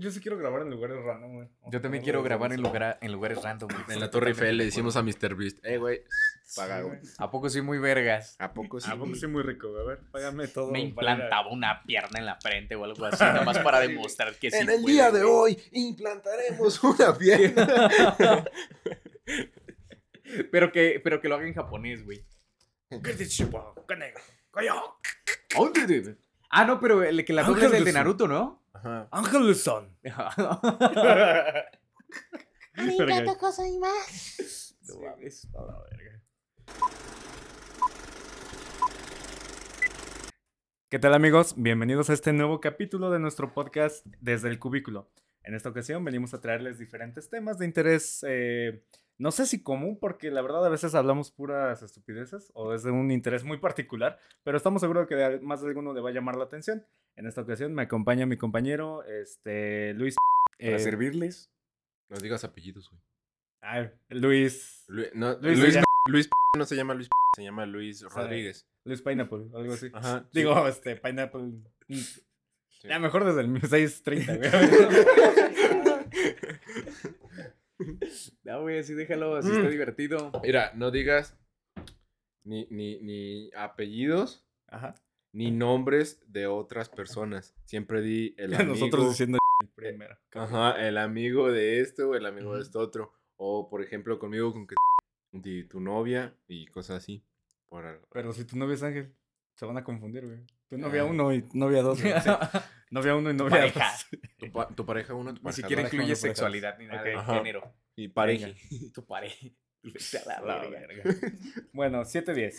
Yo sí quiero grabar en lugares random, güey. Yo también quiero grabar en, lugar, en lugares random. güey. En la Torre Eiffel le decimos a Mr. Beast, eh, güey, paga, Sí, güey. ¿A poco soy muy vergas? ¿A poco sí? Ah, porque soy muy rico, güey. A ver, págame todo. Me a- implantaba una pierna en la frente o algo así, nomás para demostrar que sí en el puede, día de güey. hoy implantaremos una pierna. Pero que, pero que lo haga en japonés, güey. Ah, no, pero el que la doble es el de Naruto, ¿no? Ajá. Ángelson. Arigato gozaimasu. No mames, a la verga. ¿Qué tal amigos? Bienvenidos a este nuevo capítulo de nuestro podcast desde el cubículo. En esta ocasión venimos a traerles diferentes temas de interés, eh, no sé si común, porque la verdad a veces hablamos puras estupideces o es de un interés muy particular, pero estamos seguros que de- más de alguno le va a llamar la atención. En esta ocasión me acompaña mi compañero, este, Luis. Para eh, servirles. No digas apellidos, güey. ay, Luis. Lu- no, Luis Luis, Luis, no se llama Luis, se llama Luis Rodríguez. Luis Pineapple, algo así. Ajá. sí. Digo, este, Pineapple. Sí. Ya mejor desde el 630, güey. No, güey, así déjalo, así Mm. está divertido. Mira, no digas ni, ni, ni apellidos Ajá. ni nombres de otras personas. Siempre di el amigo. Nosotros diciendo el primero. Ajá, el amigo de esto o el amigo de Ujú. esto otro. O, por ejemplo, conmigo con que di tu novia y cosas así. Por. Pero si tu novia es Ángel, se van a confundir, güey. Tu novia Ah. uno y novia dos. güey. Sí. Novia uno y novia Pareja. dos. Tu, pa- tu pareja uno, tu Ni pareja siquiera dos. incluye parejas. sexualidad ni nada de Ok. Ajá. género. Y pareja. Tu pareja. La La verga. verga. Bueno, 7-10.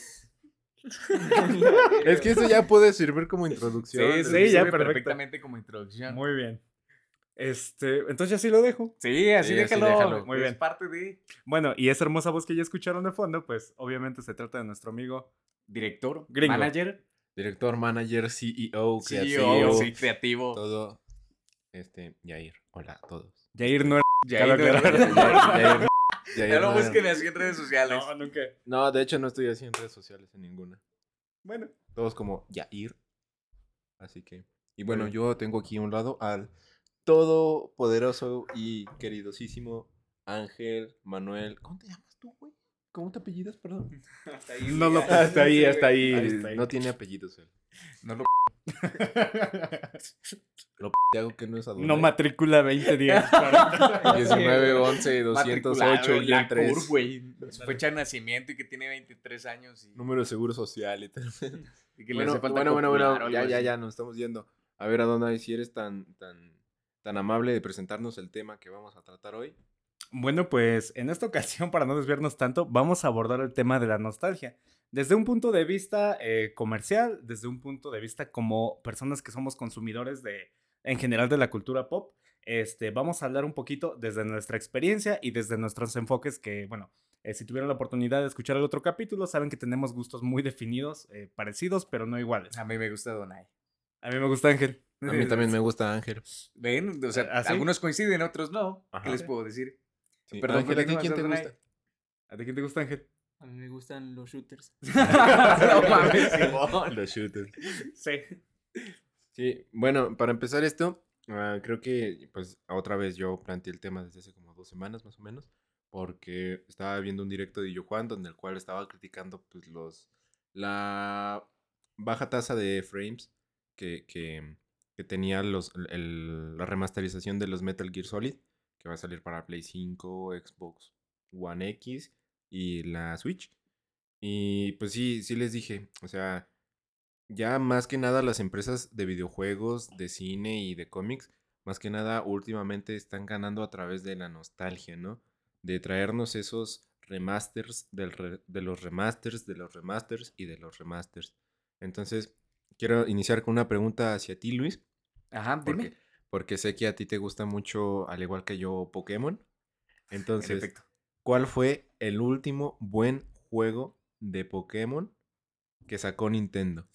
es que eso ya puede servir como introducción. Sí, sí, sí, ya, perfecto. perfectamente como introducción. Muy bien. Este, entonces ya sí lo dejo. Sí, así Sí, déjalo. déjalo. Muy Es bien. parte de Bueno, y esa hermosa voz que ya escucharon de fondo, pues obviamente se trata de nuestro amigo. director, Gringo. manager, Director, manager, CEO, CEO, creativo, sí, creativo. todo. Este, Yair. Hola a todos. Jair no era. Ya, Cabe ahí no- Yair Ya lo no- busquen así en redes sociales. No, nunca. No, de hecho no estoy así en redes sociales en ninguna. Bueno. Todos como Yair. Así que. Y bueno, yo tengo aquí a un lado al todopoderoso y queridosísimo Ángel Manuel. ¿Cómo te llamas tú, güey? ¿Cómo te apellidas, perdón? Hasta ahí, No lo-. Hasta ahí, hasta ahí. Ahí ahí. No tiene apellidos él. No lo Lo p hago que no es adulto. No matrícula 2010. 40. 19, 11, 208, matriculado en la guion 3. CUR, güey. Su fecha de nacimiento y que tiene 23 años. Y, Número de seguro social y tal. y que le bueno, hace falta bueno, bueno, bueno, ya, ya, ya, nos estamos yendo. A ver, Adonai, si eres tan, tan, tan amable de presentarnos el tema que vamos a tratar hoy. Bueno, pues en esta ocasión, para no desviarnos tanto, vamos a abordar el tema de la nostalgia. Desde un punto de vista eh, comercial, desde un punto de vista como personas que somos consumidores de, en general de la cultura pop, este, vamos a hablar un poquito desde nuestra experiencia y desde nuestros enfoques que, bueno, eh, si tuvieron la oportunidad de escuchar el otro capítulo, saben que tenemos gustos muy definidos, eh, parecidos, pero no iguales. A mí me gusta Donai. A mí me gusta Ángel. A mí también me gusta Ángel. ¿Ven? O sea, ¿Ah, algunos coinciden, otros no. Ajá. ¿Qué les puedo decir? Sí. Perdón, Ángel, ¿a ti quién te gusta? ¿A ti quién te gusta, Ángel? A mí me gustan los shooters. no mames, Simón. Los shooters. Sí. Sí, bueno, para empezar esto, ah, creo que pues otra vez yo planteé el tema desde hace como dos semanas más o menos, porque estaba viendo un directo de Yo Juan, donde el cual estaba criticando pues los la baja tasa de frames que, que, que tenía los, el- la remasterización de los Metal Gear Solid, que va a salir para Play 5, Xbox One X y la Switch. Y pues sí, sí les dije, o sea, ya más que nada las empresas de videojuegos, de cine y de cómics, más que nada últimamente están ganando a través de la nostalgia, ¿no? De traernos esos remasters del re- de los remasters, de los remasters y de los remasters. Entonces, quiero iniciar con una pregunta hacia ti, Luis, Ajá, dime. porque sé que a ti te gusta mucho, al igual que yo, Pokémon. En Entonces. ¿cuál fue el último buen juego de Pokémon que sacó Nintendo?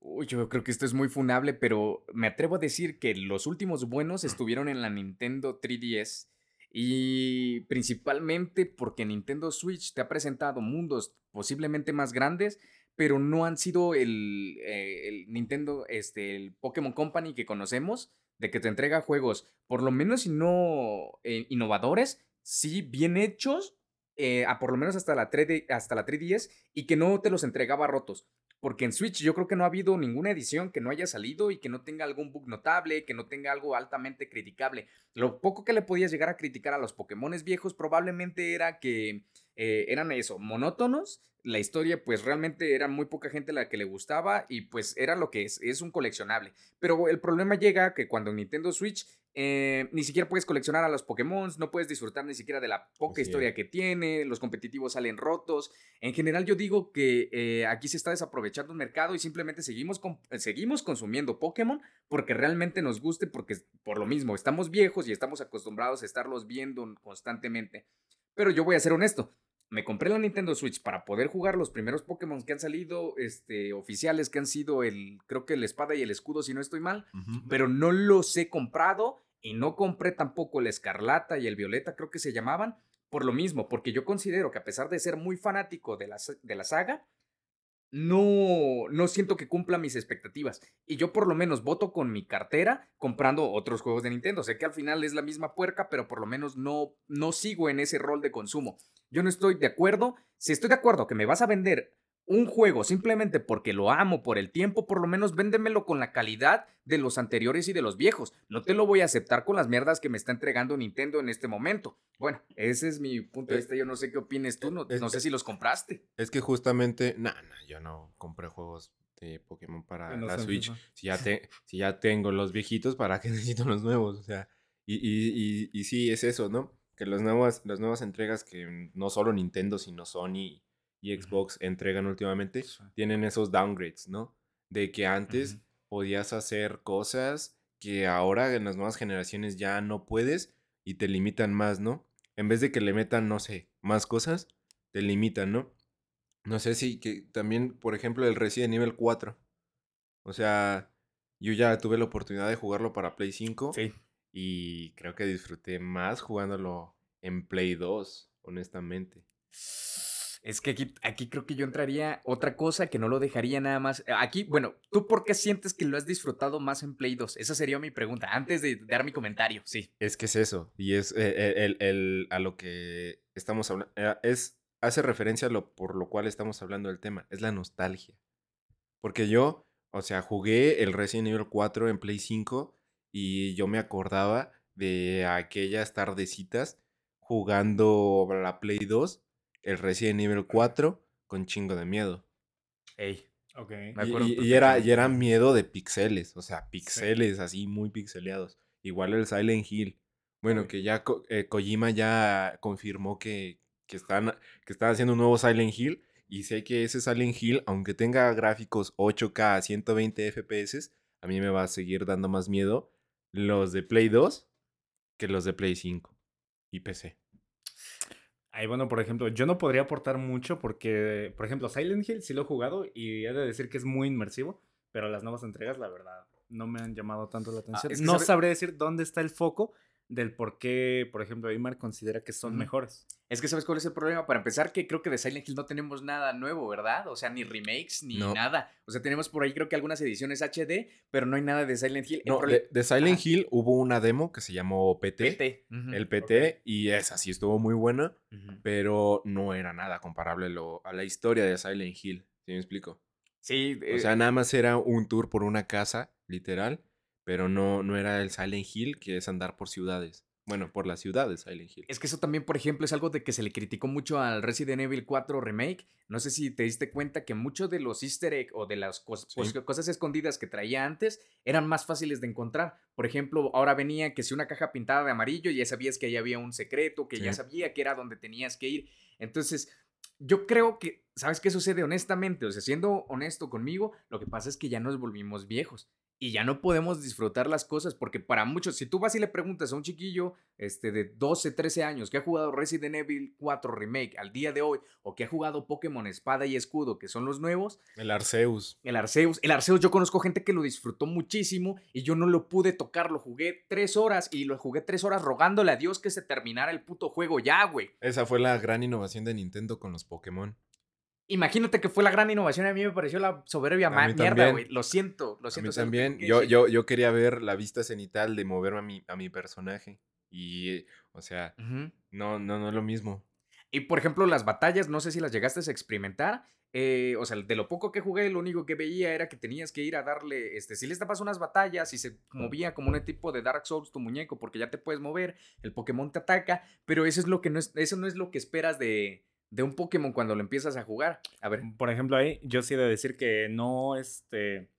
Uy, yo creo que esto es muy funable, pero me atrevo a decir que los últimos buenos estuvieron en la Nintendo 3DS y principalmente porque Nintendo Switch te ha presentado mundos posiblemente más grandes, pero no han sido el, eh, el Nintendo, este, el Pokémon Company que conocemos, de que te entrega juegos, por lo menos si no eh, innovadores, sí bien hechos, eh, a por lo menos hasta la, 3D, hasta la 3DS, y que no te los entregaba rotos. Porque en Switch yo creo que no ha habido ninguna edición que no haya salido y que no tenga algún bug notable, que no tenga algo altamente criticable. Lo poco que le podías llegar a criticar a los Pokémon viejos probablemente era que eh, eran eso, monótonos. La historia, pues realmente era muy poca gente la que le gustaba y pues era lo que es, es un coleccionable. Pero el problema llega que cuando Nintendo Switch eh, ni siquiera puedes coleccionar a los Pokémon, no puedes disfrutar ni siquiera de la poca historia que tiene, los competitivos salen rotos. En general yo digo que eh, aquí se está desaprovechando un mercado y simplemente seguimos, seguimos consumiendo Pokémon porque realmente nos guste, porque por lo mismo estamos viejos y estamos acostumbrados a estarlos viendo constantemente. Pero yo voy a ser honesto, me compré la Nintendo Switch para poder jugar los primeros Pokémon que han salido, este, oficiales, que han sido el, creo que el espada y el escudo, si no estoy mal, pero no los he comprado y no compré tampoco el escarlata y el violeta, creo que se llamaban, por lo mismo, porque yo considero que a pesar de ser muy fanático de la, de la saga, no, no siento que cumpla mis expectativas. Y yo por lo menos voto con mi cartera comprando otros juegos de Nintendo. Sé que al final es la misma puerca, pero por lo menos no, no sigo en ese rol de consumo. Yo no estoy de acuerdo. Si estoy de acuerdo que me vas a vender un juego simplemente porque lo amo por el tiempo, por lo menos véndemelo con la calidad de los anteriores y de los viejos. No te lo voy a aceptar con las mierdas que me está entregando Nintendo en este momento. Bueno, ese es mi punto de vista. Yo no sé qué opines tú, no, no sé si los compraste. Es que justamente, no, no, yo no compré juegos de Pokémon para la Switch. Si ya, te, si ya tengo los viejitos, ¿para qué necesito los nuevos? O sea, y, y, y, y sí, es eso, ¿no? Que las nuevas, las nuevas entregas que no solo Nintendo, sino Sony y Xbox entregan últimamente, tienen esos downgrades, ¿no? De que antes podías hacer cosas que ahora en las nuevas generaciones ya no puedes y te limitan más, ¿no? En vez de que le metan, no sé, más cosas, te limitan, ¿no? No sé si que también, por ejemplo, el Resident nivel 4. O sea, yo ya tuve la oportunidad de jugarlo para Play 5. Sí. Y creo que disfruté más jugándolo en Play 2, honestamente. Es que aquí, aquí creo que yo entraría otra cosa que no lo dejaría nada más. Eh, aquí, bueno, ¿tú por qué sientes que lo has disfrutado más en Play 2? Esa sería mi pregunta, antes de dar mi comentario, sí. Es que es eso, y es eh, el, el, a lo que estamos hablando, eh, es, hace referencia a lo por lo cual estamos hablando del tema, es la nostalgia. Porque yo, o sea, jugué el Resident Evil 4 en Play 5 y yo me acordaba de aquellas tardecitas jugando la Play 2 el Resident Evil 4 con chingo de miedo. Ey. Ok. Y, y, era, y era miedo de pixeles, o sea, pixeles así muy pixeleados. Igual el Silent Hill. Bueno, que ya eh, Kojima ya confirmó que, que, están, que están haciendo un nuevo Silent Hill. Y sé que ese Silent Hill, aunque tenga gráficos 8K 120 FPS, a mí me va a seguir dando más miedo los de Play 2 que los de Play 5 y PC. Ahí, bueno, por ejemplo, yo no podría aportar mucho porque, por ejemplo, Silent Hill sí lo he jugado y he de decir que es muy inmersivo, pero las nuevas entregas, la verdad, no me han llamado tanto la ah, atención. no sabré decir dónde está el foco, del por qué, por ejemplo, Aymar considera que son mejores. Es que sabes cuál es el problema. Para empezar, que creo que de Silent Hill no tenemos nada nuevo, ¿verdad? O sea, ni remakes, ni nada. O sea, tenemos por ahí creo que algunas ediciones HD, pero no hay nada de Silent Hill. No, de, Silent Hill hubo una demo que se llamó PT. El PT, y esa sí estuvo muy buena, pero no era nada comparable lo, a la historia de Silent Hill. ¿Sí me explico? Sí. o sea, eh nada más era un tour por una casa, literal pero no, no era el Silent Hill, que es andar por ciudades. Bueno, por las ciudades Silent Hill. Es que eso también, por ejemplo, es algo de que se le criticó mucho al Resident Evil 4 Remake. No sé si te diste cuenta que muchos de los easter egg o de las cosas escondidas que traía antes eran más fáciles de encontrar. Por ejemplo, ahora venía que si una caja pintada de amarillo, ya sabías que ahí había un secreto, que ya sabía que era donde tenías que ir. Entonces, yo creo que, ¿sabes qué sucede honestamente? O sea, siendo honesto conmigo, lo que pasa es que ya nos volvimos viejos y ya no podemos disfrutar las cosas porque para muchos, si tú vas y le preguntas a un chiquillo este, de 12, 13 años que ha jugado Resident Evil 4 Remake al día de hoy o que ha jugado Pokémon Espada y Escudo, que son los nuevos. El Arceus. El Arceus. El Arceus, yo conozco gente que lo disfrutó muchísimo y yo no lo pude tocar, lo jugué tres horas y lo jugué tres horas rogándole a Dios que se terminara el puto juego ya, güey. Esa fue la gran innovación de Nintendo con los Pokémon. Imagínate que fue la gran innovación. A mí me pareció la soberbia A mí mierda, güey. Lo siento, lo A siento. mí lo tengo también. que Yo, yo, yo quería ver la vista cenital de moverme a mi, a mi personaje. Y, o sea, no, no, no es lo mismo. Y por ejemplo, las batallas, no sé si las llegaste a experimentar. eh, o sea, de lo poco que jugué, lo único que veía era que tenías que ir a darle, este, si le estabas unas batallas y se movía como un tipo de Dark Souls tu muñeco, porque ya te puedes mover, el Pokémon te ataca, pero eso es lo que no es, eso no es lo que esperas de, de un Pokémon cuando lo empiezas a jugar. A ver. Por ejemplo, ahí yo sí he de decir que no, este,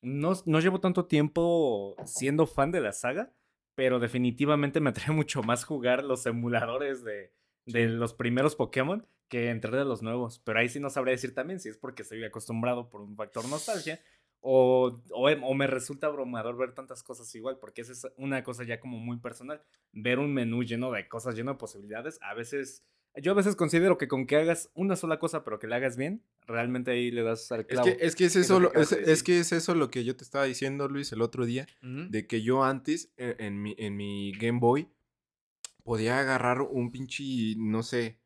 no, no llevo tanto tiempo siendo fan de la saga, pero definitivamente me atrae mucho más jugar los emuladores de, de los primeros Pokémon que entrar de los nuevos. Pero ahí sí no sabré decir también si es porque estoy acostumbrado por un factor nostalgia o, o, em- o me resulta abrumador ver tantas cosas igual, porque esa es una cosa ya como muy personal. Ver un menú lleno de cosas, lleno de posibilidades, a veces... Yo a veces considero que con que hagas una sola cosa, pero que la hagas bien, realmente ahí le das al Es clavo. que, es que es Es lo eso, que lo- es, es que es eso lo que yo te estaba diciendo, Luis, el otro día. De que yo antes, en, en mi, en mi Game Boy, podía agarrar un pinche, no sé,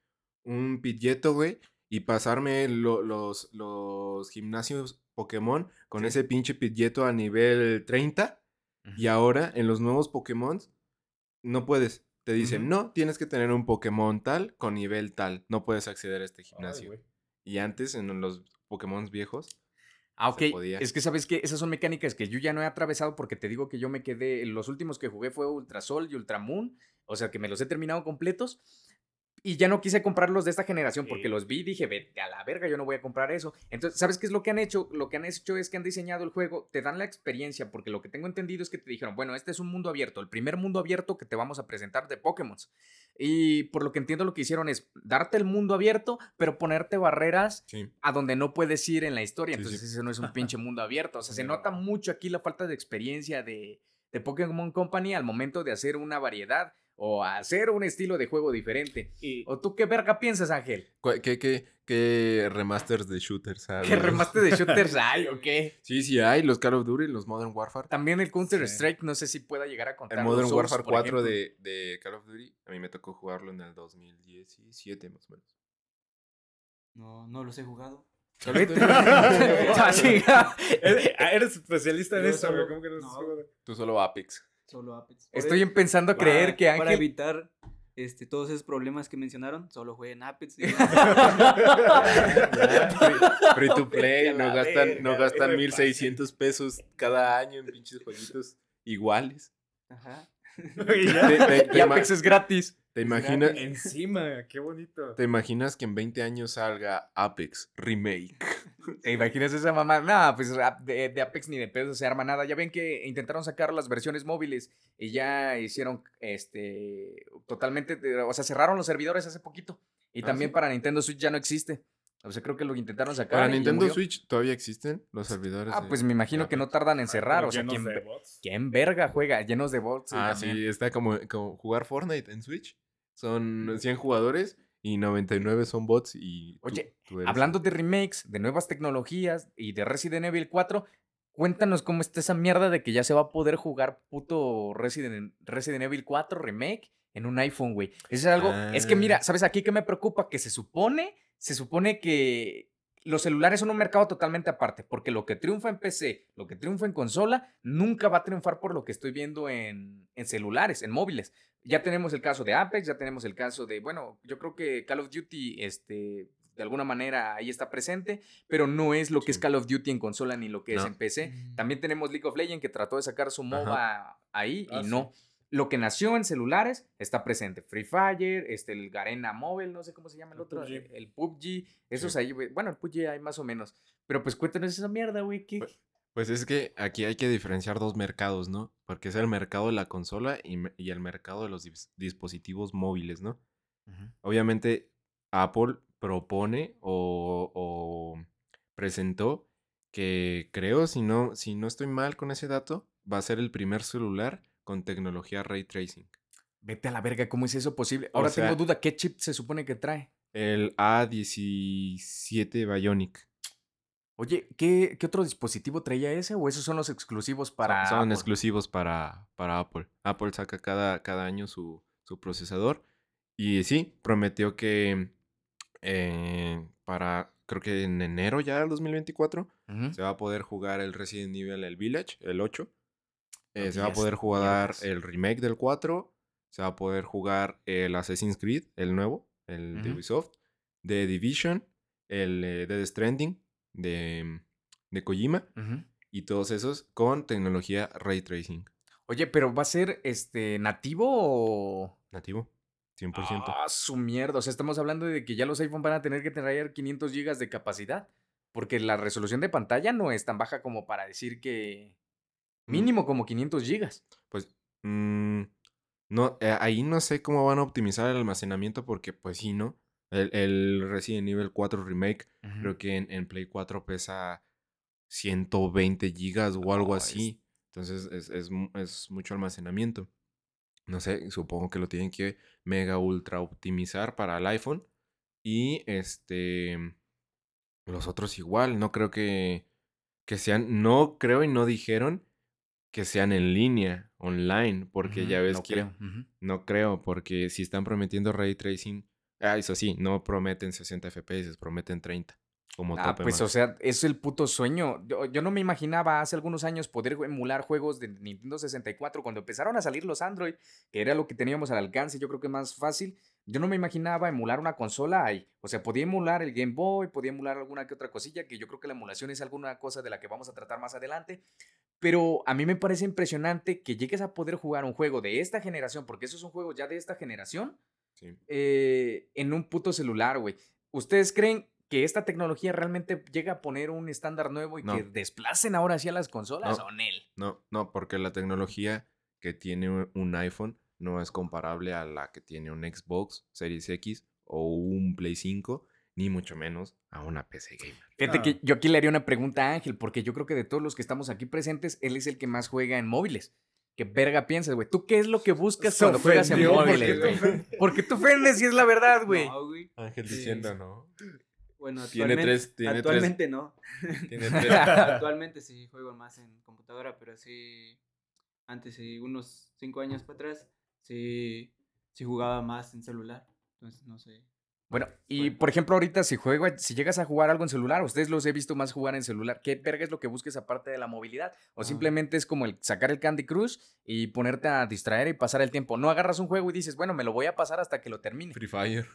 un Pidgeotto, güey, y pasarme lo- los, los gimnasios Pokémon con Sí. ese pinche Pidgeotto a nivel 30. Y ahora, en los nuevos Pokémon, no puedes. Te dicen, no, tienes que tener un Pokémon tal con nivel tal. No puedes acceder a este gimnasio. y antes, en los Pokémon viejos, Ah, se ok. podía. Es que sabes que esas son mecánicas que yo ya no he atravesado porque te digo que yo me quedé. Los últimos que jugué fue Ultra Sol y Ultra Moon. O sea que me los he terminado completos. Y ya no quise comprarlos de esta generación porque Sí. los vi y dije, vete a la verga, yo no voy a comprar eso. Entonces, ¿sabes qué es lo que han hecho? Lo que han hecho es que han diseñado el juego, te dan la experiencia, porque lo que tengo entendido es que te dijeron, bueno, este es un mundo abierto, el primer mundo abierto que te vamos a presentar de Pokémon. Y por lo que entiendo lo que hicieron es darte el mundo abierto, pero ponerte barreras sí. a donde no puedes ir en la historia. Sí. Entonces, ese no es un pinche mundo abierto. O sea, se No. nota mucho aquí la falta de experiencia de, de Pokémon Company al momento de hacer una variedad o hacer un estilo de juego diferente. Y, ¿O tú qué verga piensas, Ángel? ¿Cuál- ¿Qué, qué, qué remasters de shooters hay? ¿Qué remaste de shooters hay o qué? Sí, sí hay, los Call of Duty, los Modern Warfare. También el Counter Sí. Strike, no sé si pueda llegar a contar. El los Modern Souls, Warfare por 4 ejemplo. de, de Call of Duty, a mí me tocó jugarlo en el 2017 más o menos. No, no los he jugado. Ah, eres, especialista en eso, solo- ¿Cómo que no no. Tú solo Apex. Solo Apex. Estoy eso, empezando a para- creer que Para Ángel... evitar este, todos esos problemas que mencionaron, solo jueguen Apex. y- Free to play, no gastan, no gastan me 1600 pesos cada año en pinches jueguitos iguales. Ajá. Y ya. ¿Te, te- te Y ima- Apex es gratis. Te imaginas. Encima, qué bonito. ¿Te imaginas que en 20 años salga Apex Remake? ¿Te imaginas esa mamá? Nada, pues a- de, de Apex ni de pedo se arma nada. Ya ven que intentaron sacar las versiones móviles y ya hicieron este totalmente, o sea, cerraron los servidores hace poquito. Y Ah, también ¿sí? para Nintendo Switch ya no existe. O sea, creo que lo intentaron sacar. Para Nintendo. Switch todavía existen los servidores. Ah, de- pues me imagino que no tardan en cerrar. Como O sea, ¿quién, quién verga juega? Llenos de bots. Ah, también. sí, está como, como jugar Fortnite en Switch. Son Mm. 100 jugadores y 99 son bots y Oye, tú eres- Hablando de remakes, de nuevas tecnologías y de Resident Evil 4, cuéntanos cómo está esa mierda de que ya se va a poder jugar puto Resident, Resident Evil 4 remake en un iPhone, güey. Eso es algo. Es que mira, Ah. ¿sabes aquí qué me preocupa? Que se supone, se supone que los celulares son un mercado totalmente aparte, porque lo que triunfa en PC, lo que triunfa en consola, nunca va a triunfar por lo que estoy viendo en, en celulares, en móviles. Ya tenemos el caso de Apex, ya tenemos el caso de, bueno, yo creo que Call of Duty, este, de alguna manera ahí está presente, pero no es lo que es. Call of Duty en consola ni lo que es No. en PC. También tenemos League of Legends que trató de sacar su MOBA ahí Ah, y sí. no. Lo que nació en celulares está presente. Free Fire, este, el Garena Mobile, no sé cómo se llama el El otro. PUBG. El PUBG. Esos Sí. ahí, güey. Bueno, el PUBG hay más o menos. Pero pues cuéntanos esa mierda, güey. ¿qué- Pues- Pues es que aquí hay que diferenciar dos mercados, ¿no? Porque es el mercado de la consola y, el mercado de los dis- dispositivos móviles, ¿no? Obviamente Apple propone o, o presentó que creo, si no, si no estoy mal con ese dato, va a ser el primer celular con tecnología ray tracing. Vete a la verga, ¿cómo es eso posible? O Ahora sea- tengo duda, ¿qué chip se supone que trae? El A17 Bionic. Oye, ¿qué, qué otro dispositivo traía ese? ¿O esos son los exclusivos Son- para. son Apple? exclusivos para, para Apple. Apple saca cada, cada año su, su procesador. Y sí, prometió que eh, para creo que en enero ya del 2024, Ujú. se va a poder jugar el Resident Evil, el Village, el 8. Eh, No se va a poder jugar el remake del 4. Se va a poder jugar el Assassin's Creed, el nuevo, el de. Ubisoft. The Division, el eh, Dead Stranding de, de Kojima. Y todos esos con tecnología Ray Tracing. Oye, pero ¿va a ser este nativo o...? Nativo. 100%. Ah, su mierda. O sea, estamos hablando de que ya los iPhone van a tener que traer 500 gigas de capacidad. Porque la resolución de pantalla no es tan baja como para decir que... Mm. Mínimo como 500 gigas. Pues mm, no, eh, ahí no sé cómo van a optimizar el almacenamiento porque pues sí, ¿no? El, el Resident Evil 4 Remake creo que en, en Play 4 pesa 120 gigas o algo es- así. Entonces es, es es mucho almacenamiento. No sé, supongo que lo tienen que mega ultra optimizar para el iPhone. Y este. Los otros igual. No creo que. Que sean. No creo y no dijeron que sean en línea, online. Porque ya ves no que. creo. No creo, porque si están prometiendo ray tracing. Ah, eso sí, no prometen 60 FPS, prometen 30. Como Ah, pues máximo. o sea, es el puto sueño. Yo, yo no me imaginaba hace algunos años poder emular juegos de Nintendo 64 cuando empezaron a salir los Android, que era lo que teníamos al alcance, yo creo que más fácil. Yo no me imaginaba emular una consola ahí. O sea, podía emular el Game Boy, podía emular alguna que otra cosilla, que yo creo que la emulación es alguna cosa de la que vamos a tratar más adelante. Pero a mí me parece impresionante que llegues a poder jugar un juego de esta generación, porque esos son juegos ya de esta generación, Sí. eh, en un puto celular, güey. ¿Ustedes creen que esta tecnología realmente llega a poner un estándar nuevo y No. que desplacen ahora sí a las consolas? No. ¿O Nel? No, no, porque la tecnología que tiene un- un iPhone no es comparable a la que tiene un Xbox Series X o un Play 5, ni mucho menos a una PC gamer. Fíjate Ah. que yo aquí le haría una pregunta a Ángel, porque yo creo que de todos los que estamos aquí presentes, él es el que más juega en móviles. ¿Qué verga piensas, güey? ¿Tú qué es lo que buscas Se cuando juegas en ¿por móviles, qué güey? ofendes? Porque te ofendes y es la verdad, güey. No, güey. Ángel Sí, diciendo. ¿no? Bueno, Tiene actualmente, tres- tiene tres- actualmente no. Tiene tres. actualmente sí juego más en computadora, pero sí, antes, sí, unos cinco años para atrás, sí, sí jugaba más en celular. Entonces, no sé. Bueno, y por ejemplo, ahorita si juega, si llegas a jugar algo en celular, ustedes los he visto más jugar en celular. ¿Qué verga es lo que busques aparte de la movilidad? O Ah. simplemente es como el sacar el Candy Crush y ponerte a distraer y pasar el tiempo. No agarras un juego y dices, bueno, me lo voy a pasar hasta que lo termine. Free Fire.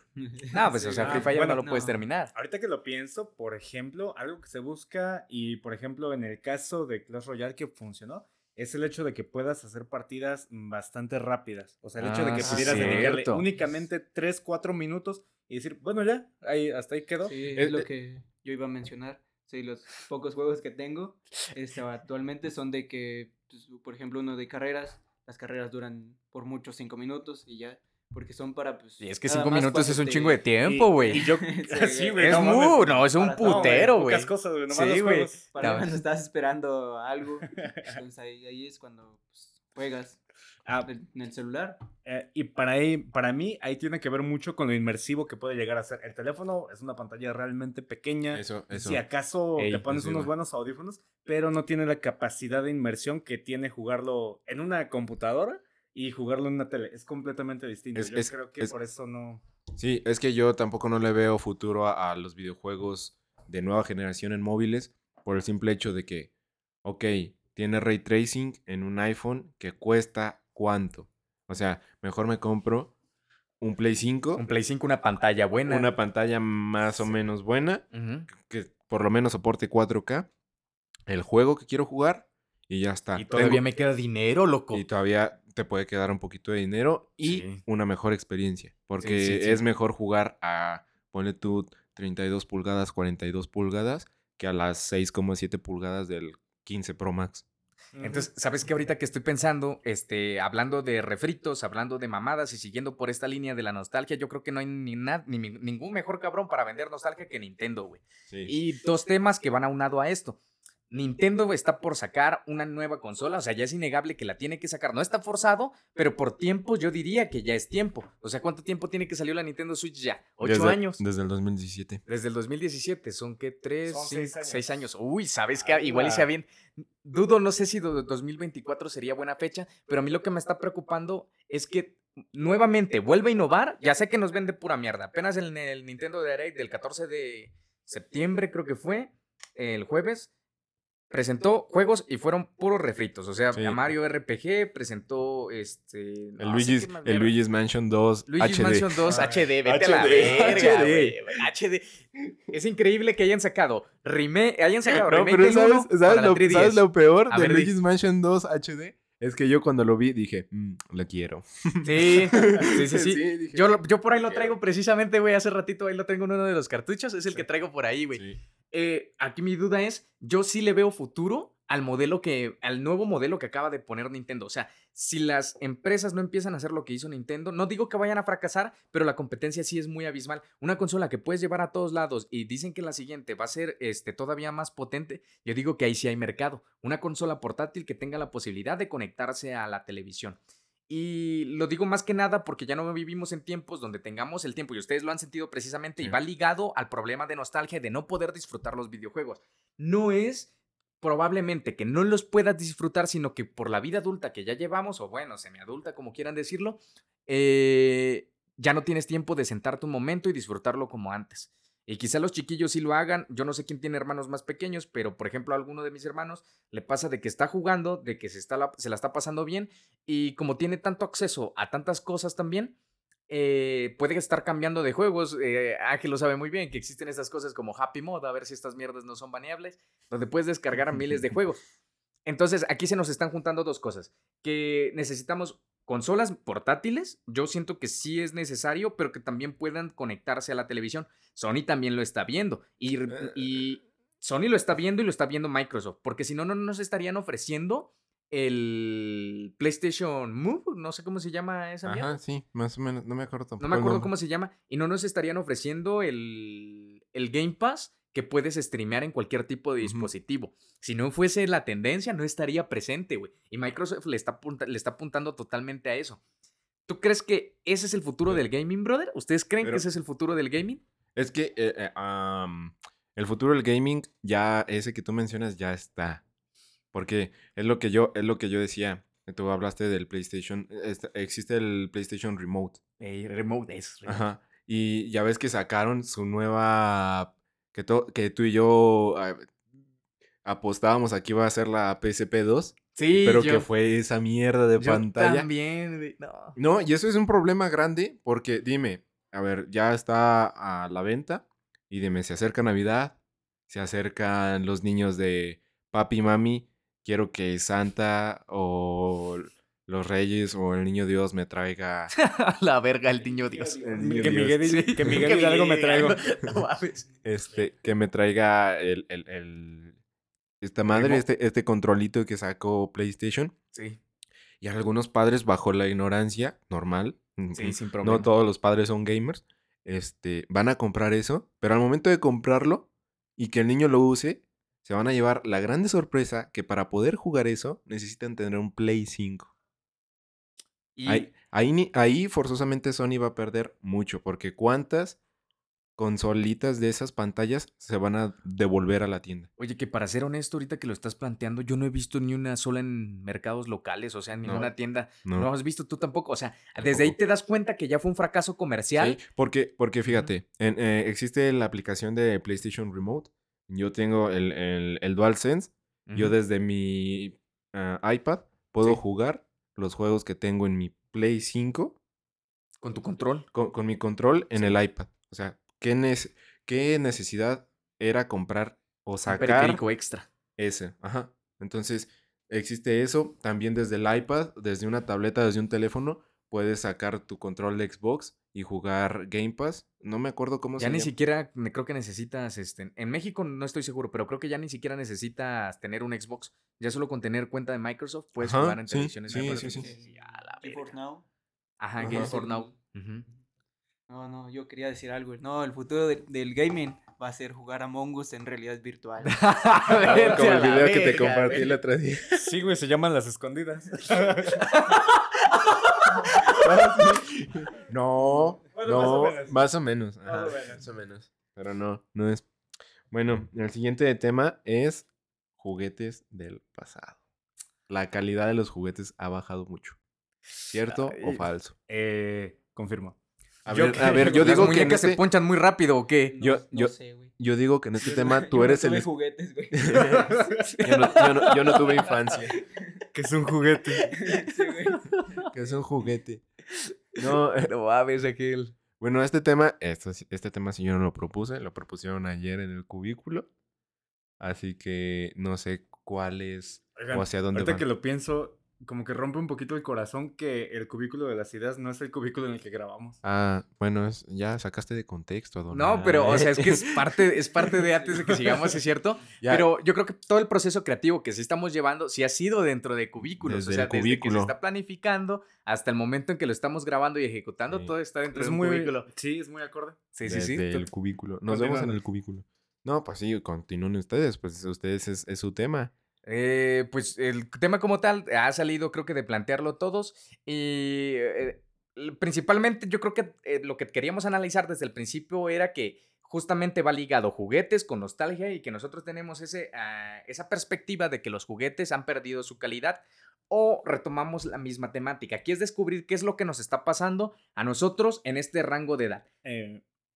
No, pues o sea, ah, Free Fire bueno, no lo puedes terminar. Ahorita que lo pienso, por ejemplo, algo que se busca y, por ejemplo, en el caso de Clash Royale que funcionó, es el hecho de que puedas hacer partidas bastante rápidas. O sea, el hecho de Ah, que pudieras dedicarle cierto. únicamente 3, 4 minutos y decir, bueno, ya, ahí, hasta ahí quedó. Sí, Es- es lo eh, que yo iba a mencionar. Sí, los pocos juegos que tengo este, actualmente son de que, pues, por ejemplo, uno de carreras. Las carreras duran por mucho cinco minutos y ya. Porque son para, pues. Y es que cinco minutos es un te- chingo de tiempo, güey. Y, yo, Sí, güey. Es no mu, mames. no, es un para todo, güey, putero, güey. Pocas cosas, güey. Sí, güey. Para No. cuando estás esperando algo. Entonces ahí, ahí es cuando pues, juegas Ah, en el celular. Eh, y para, ahí, para mí, ahí tiene que ver mucho con lo inmersivo que puede llegar a ser. El teléfono es una pantalla realmente pequeña. Eso, eso. Si acaso Ey, te pones unos buenos audífonos, pero no tiene la capacidad de inmersión que tiene jugarlo en una computadora y jugarlo en una tele. Es completamente distinto. Es- Yo es- creo que es- por eso no. Sí, es que yo tampoco no le veo futuro a, a los videojuegos de nueva generación en móviles por el simple hecho de que, ok, tiene ray tracing en un iPhone que cuesta cuánto. O sea, mejor me compro un Play 5, Un Play 5, una pantalla buena. una pantalla más o menos buena, que por lo menos soporte 4K, el juego que quiero jugar y ya está. Y todavía Tengo- me queda dinero, loco. y todavía te puede quedar un poquito de dinero y Sí. una mejor experiencia. Porque sí. es mejor jugar a, ponle tú, 32 pulgadas, 42 pulgadas, que a las 6,7 pulgadas del 15 Pro Max. Entonces, ¿sabes qué? Ahorita que estoy pensando, este, hablando de refritos, hablando de mamadas y siguiendo por esta línea de la nostalgia, yo creo que no hay ni, na- ni ningún mejor cabrón para vender nostalgia que Nintendo, güey. Sí. Y dos temas que van aunado a esto. Nintendo está por sacar una nueva consola, o sea, ya es innegable que la tiene que sacar. No está forzado, pero por tiempo yo diría que ya es tiempo. O sea, ¿cuánto tiempo tiene que salió la Nintendo Switch ya? ¿Ocho Desde- años? Desde el 2017. Desde el 2017, ¿son qué? ¿Tres? Son cinco, seis años. seis años. Uy, ¿sabes qué? Igual y sea bien. Dudo, no sé si do- 2024 sería buena fecha, pero a mí lo que me está preocupando es que nuevamente vuelve a innovar. Ya sé que nos vende pura mierda. Apenas en el Nintendo Direct del 14 de, septiembre, creo que fue, el jueves, presentó juegos y fueron puros refritos. O sea, Sí. Mario RPG presentó este. El, no Luigi's, el. Luigi's Mansion 2 Luigi's HD. Mansion 2 Ah, HD, vete a la HD, verga, HD. HD. Es increíble que hayan sacado remake, hayan sacado No, remake pero ¿sabes, sabes lo, 3DS. sabes lo peor A de ver. Luigi's Mansion 2 HD? Es que yo cuando lo vi dije, "Mm, lo quiero. Sí, sí, sí, sí. dije, Yo, lo- yo por ahí lo traigo precisamente, güey. Hace ratito ahí lo tengo en uno de los cartuchos. Es el Sí. que traigo por ahí, güey. Eh, aquí mi duda es, yo sí le veo futuro al modelo que, al nuevo modelo que acaba de poner Nintendo. O sea, si las empresas no empiezan a hacer lo que hizo Nintendo, no digo que vayan a fracasar, pero la competencia sí es muy abismal. Una consola que puedes llevar a todos lados y dicen que la siguiente va a ser este, todavía más potente, yo digo que ahí sí hay mercado. Una consola portátil que tenga la posibilidad de conectarse a la televisión. Y lo digo más que nada porque ya no vivimos en tiempos donde tengamos el tiempo y ustedes lo han sentido precisamente y va ligado al problema de nostalgia de no poder disfrutar los videojuegos. No es probablemente que no los puedas disfrutar, sino que por la vida adulta que ya llevamos, o bueno, semiadulta, como quieran decirlo, eh, ya no tienes tiempo de sentarte un momento y disfrutarlo como antes. Y quizá los chiquillos sí lo hagan. Yo no sé quién tiene hermanos más pequeños, pero por ejemplo a alguno de mis hermanos le pasa de que está jugando, de que se, está la, se la está pasando bien y como tiene tanto acceso a tantas cosas también, eh, puede estar cambiando de juegos. Eh, Ángel lo sabe muy bien que existen estas cosas como Happy Mode, a ver si estas mierdas no son baneables, donde puedes descargar miles de juegos. Entonces aquí se nos están juntando dos cosas, que necesitamos consolas portátiles, yo siento que sí es necesario, pero que también puedan conectarse a la televisión. Sony también lo está viendo y, y Sony lo está viendo y lo está viendo Microsoft, porque si no, no nos estarían ofreciendo el PlayStation Move, no sé cómo se llama esa mierda. Ajá, sí, más o menos. No me acuerdo tampoco. No me acuerdo cómo se llama. Y no nos estarían ofreciendo el, el Game Pass que puedes streamear en cualquier tipo de dispositivo. Si no fuese la tendencia, no estaría presente, güey. Y Microsoft le está, le está apuntando totalmente a eso. ¿Tú crees que ese es el futuro Pero- del gaming, brother? ¿Ustedes creen pero- que ese es el futuro del gaming? Es que eh, eh, el futuro del gaming, ya ese que tú mencionas, ya está. Porque es lo que yo, es lo que yo decía. Tú hablaste del PlayStation. este, existe el PlayStation Remote. remote es. Ajá. Y ya ves que sacaron su nueva. Que, to- que tú y yo ah, apostábamos aquí iba a ser la PSP 2. Sí, pero yo, que fue esa mierda de yo pantalla. también, no. No, y eso es un problema grande porque dime, a ver, ya está a la venta y dime, se acerca Navidad, se acercan los niños de papi y mami, quiero que Santa o los Reyes o el Niño Dios me traiga la verga, el niño Dios. El niño Que Dios. Miguel, Sí. que Miguel Hidalgo me traigo. No mames. este, que me traiga el, el- el- esta madre, este, este controlito que sacó PlayStation. Sí, Y algunos padres, bajo la ignorancia normal, sí, sin problema. no todos los padres son gamers, este, van a comprar eso, pero al momento de comprarlo y que el niño lo use, se van a llevar la grande sorpresa que para poder jugar eso necesitan tener un Play 5. Y- Ahí, ahí, ni- ahí forzosamente Sony va a perder mucho, porque ¿cuántas consolitas de esas pantallas se van a devolver a la tienda? Oye, que para ser honesto, ahorita que lo estás planteando, yo no he visto ni una sola en mercados locales, o sea, en No. ninguna tienda. No. No. has visto tú tampoco. O sea, desde ahí te das cuenta que ya fue un fracaso comercial. Sí, porque, porque fíjate, en- eh, existe la aplicación de PlayStation Remote. Yo tengo el, el, el DualSense. Yo desde mi ah, iPad puedo Sí. jugar los juegos que tengo en mi Play 5 Con tu control. con, con mi control en Sí. el iPad. O sea, ¿qué, nece- ¿qué necesidad era comprar o Un sacar periférico extra. ese? Ajá. Entonces, existe eso. También desde el iPad, desde una tableta, desde un teléfono, puedes sacar tu control de Xbox y jugar Game Pass. No me acuerdo cómo Ya se ni llama. siquiera, me creo que necesitas, este, en México no estoy seguro, pero creo que ya ni siquiera necesitas tener un Xbox. Ya solo con tener cuenta de Microsoft puedes Ajá, jugar en sí, televisiones. sí, sí, sí. a la GeForce. Now. Ajá, Ajá. Games for el- Now. Ujú. No, no, yo quería decir algo. No, el futuro del, del gaming va a ser jugar a Us en realidad virtual. Vete Como el video que te compartí el otro día. Sí, güey, se llaman las escondidas. No, Bueno, más o no, menos. más o menos. Más ajá, o menos. Más o menos. Pero no, no es. Bueno, el siguiente tema es juguetes del pasado. La calidad de los juguetes ha bajado mucho. ¿Cierto o falso? Eh, confirmo. A Yo ver, que- a ver, yo ¿Las digo que en se este- ponchan muy rápido o qué? No, Yo- no yo- sé, güey. yo digo que en este Yo tema no- tú yo no eres el... tuve es- juguetes, güey. yo, no, yo no- yo no tuve infancia. Que es un juguete. Sí, güey. Que es un juguete. No, eh, No mames, aquel. bueno, este tema, esto sí- este tema sí yo no lo propuse, lo propusieron ayer en el cubículo. Así que no sé cuál es Oigan, o hacia dónde Ahorita van. que lo pienso, como que rompe un poquito el corazón que el cubículo de las ideas no es el cubículo en el que grabamos. Ah, bueno, es- ya sacaste de contexto, don. No, pero, o sea, es que es parte, es parte de antes de que sigamos, es cierto. Ya, Pero yo creo que todo el proceso creativo que sí estamos llevando, sí ha sido dentro de cubículos. Desde o sea, el desde que se cubículo. está planificando hasta el momento en que lo estamos grabando y ejecutando, Sí. todo está dentro Es de un muy, cubículo. sí, es muy acorde. Sí, sí, sí. desde el cubículo. Nos vemos en el cubículo. No, pues sí, continúen ustedes, pues ustedes es, es su tema. Eh, pues el tema como tal ha salido creo que de plantearlo todos y eh, principalmente yo creo que eh, lo que queríamos analizar desde el principio era que justamente va ligado juguetes con nostalgia y que nosotros tenemos ese, ah, esa perspectiva de que los juguetes han perdido su calidad o retomamos la misma temática. Aquí es descubrir qué es lo que nos está pasando a nosotros en este rango de edad.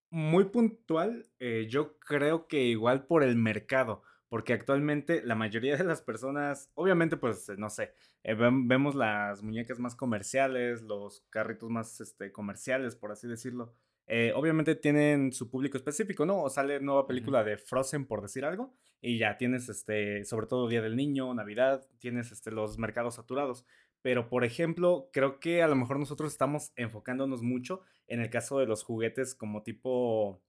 Muy puntual, yo creo que igual por el mercado, porque actualmente la mayoría de las personas, obviamente pues no sé, eh, vemos las muñecas más comerciales, los carritos más este, comerciales, por así decirlo. eh, obviamente tienen su público específico, ¿no? O sale nueva película de Frozen, por decir algo, y ya tienes, este, sobre todo Día del Niño, Navidad, tienes este, los mercados saturados. Pero, por ejemplo, creo que a lo mejor nosotros estamos enfocándonos mucho en el caso de los juguetes como tipo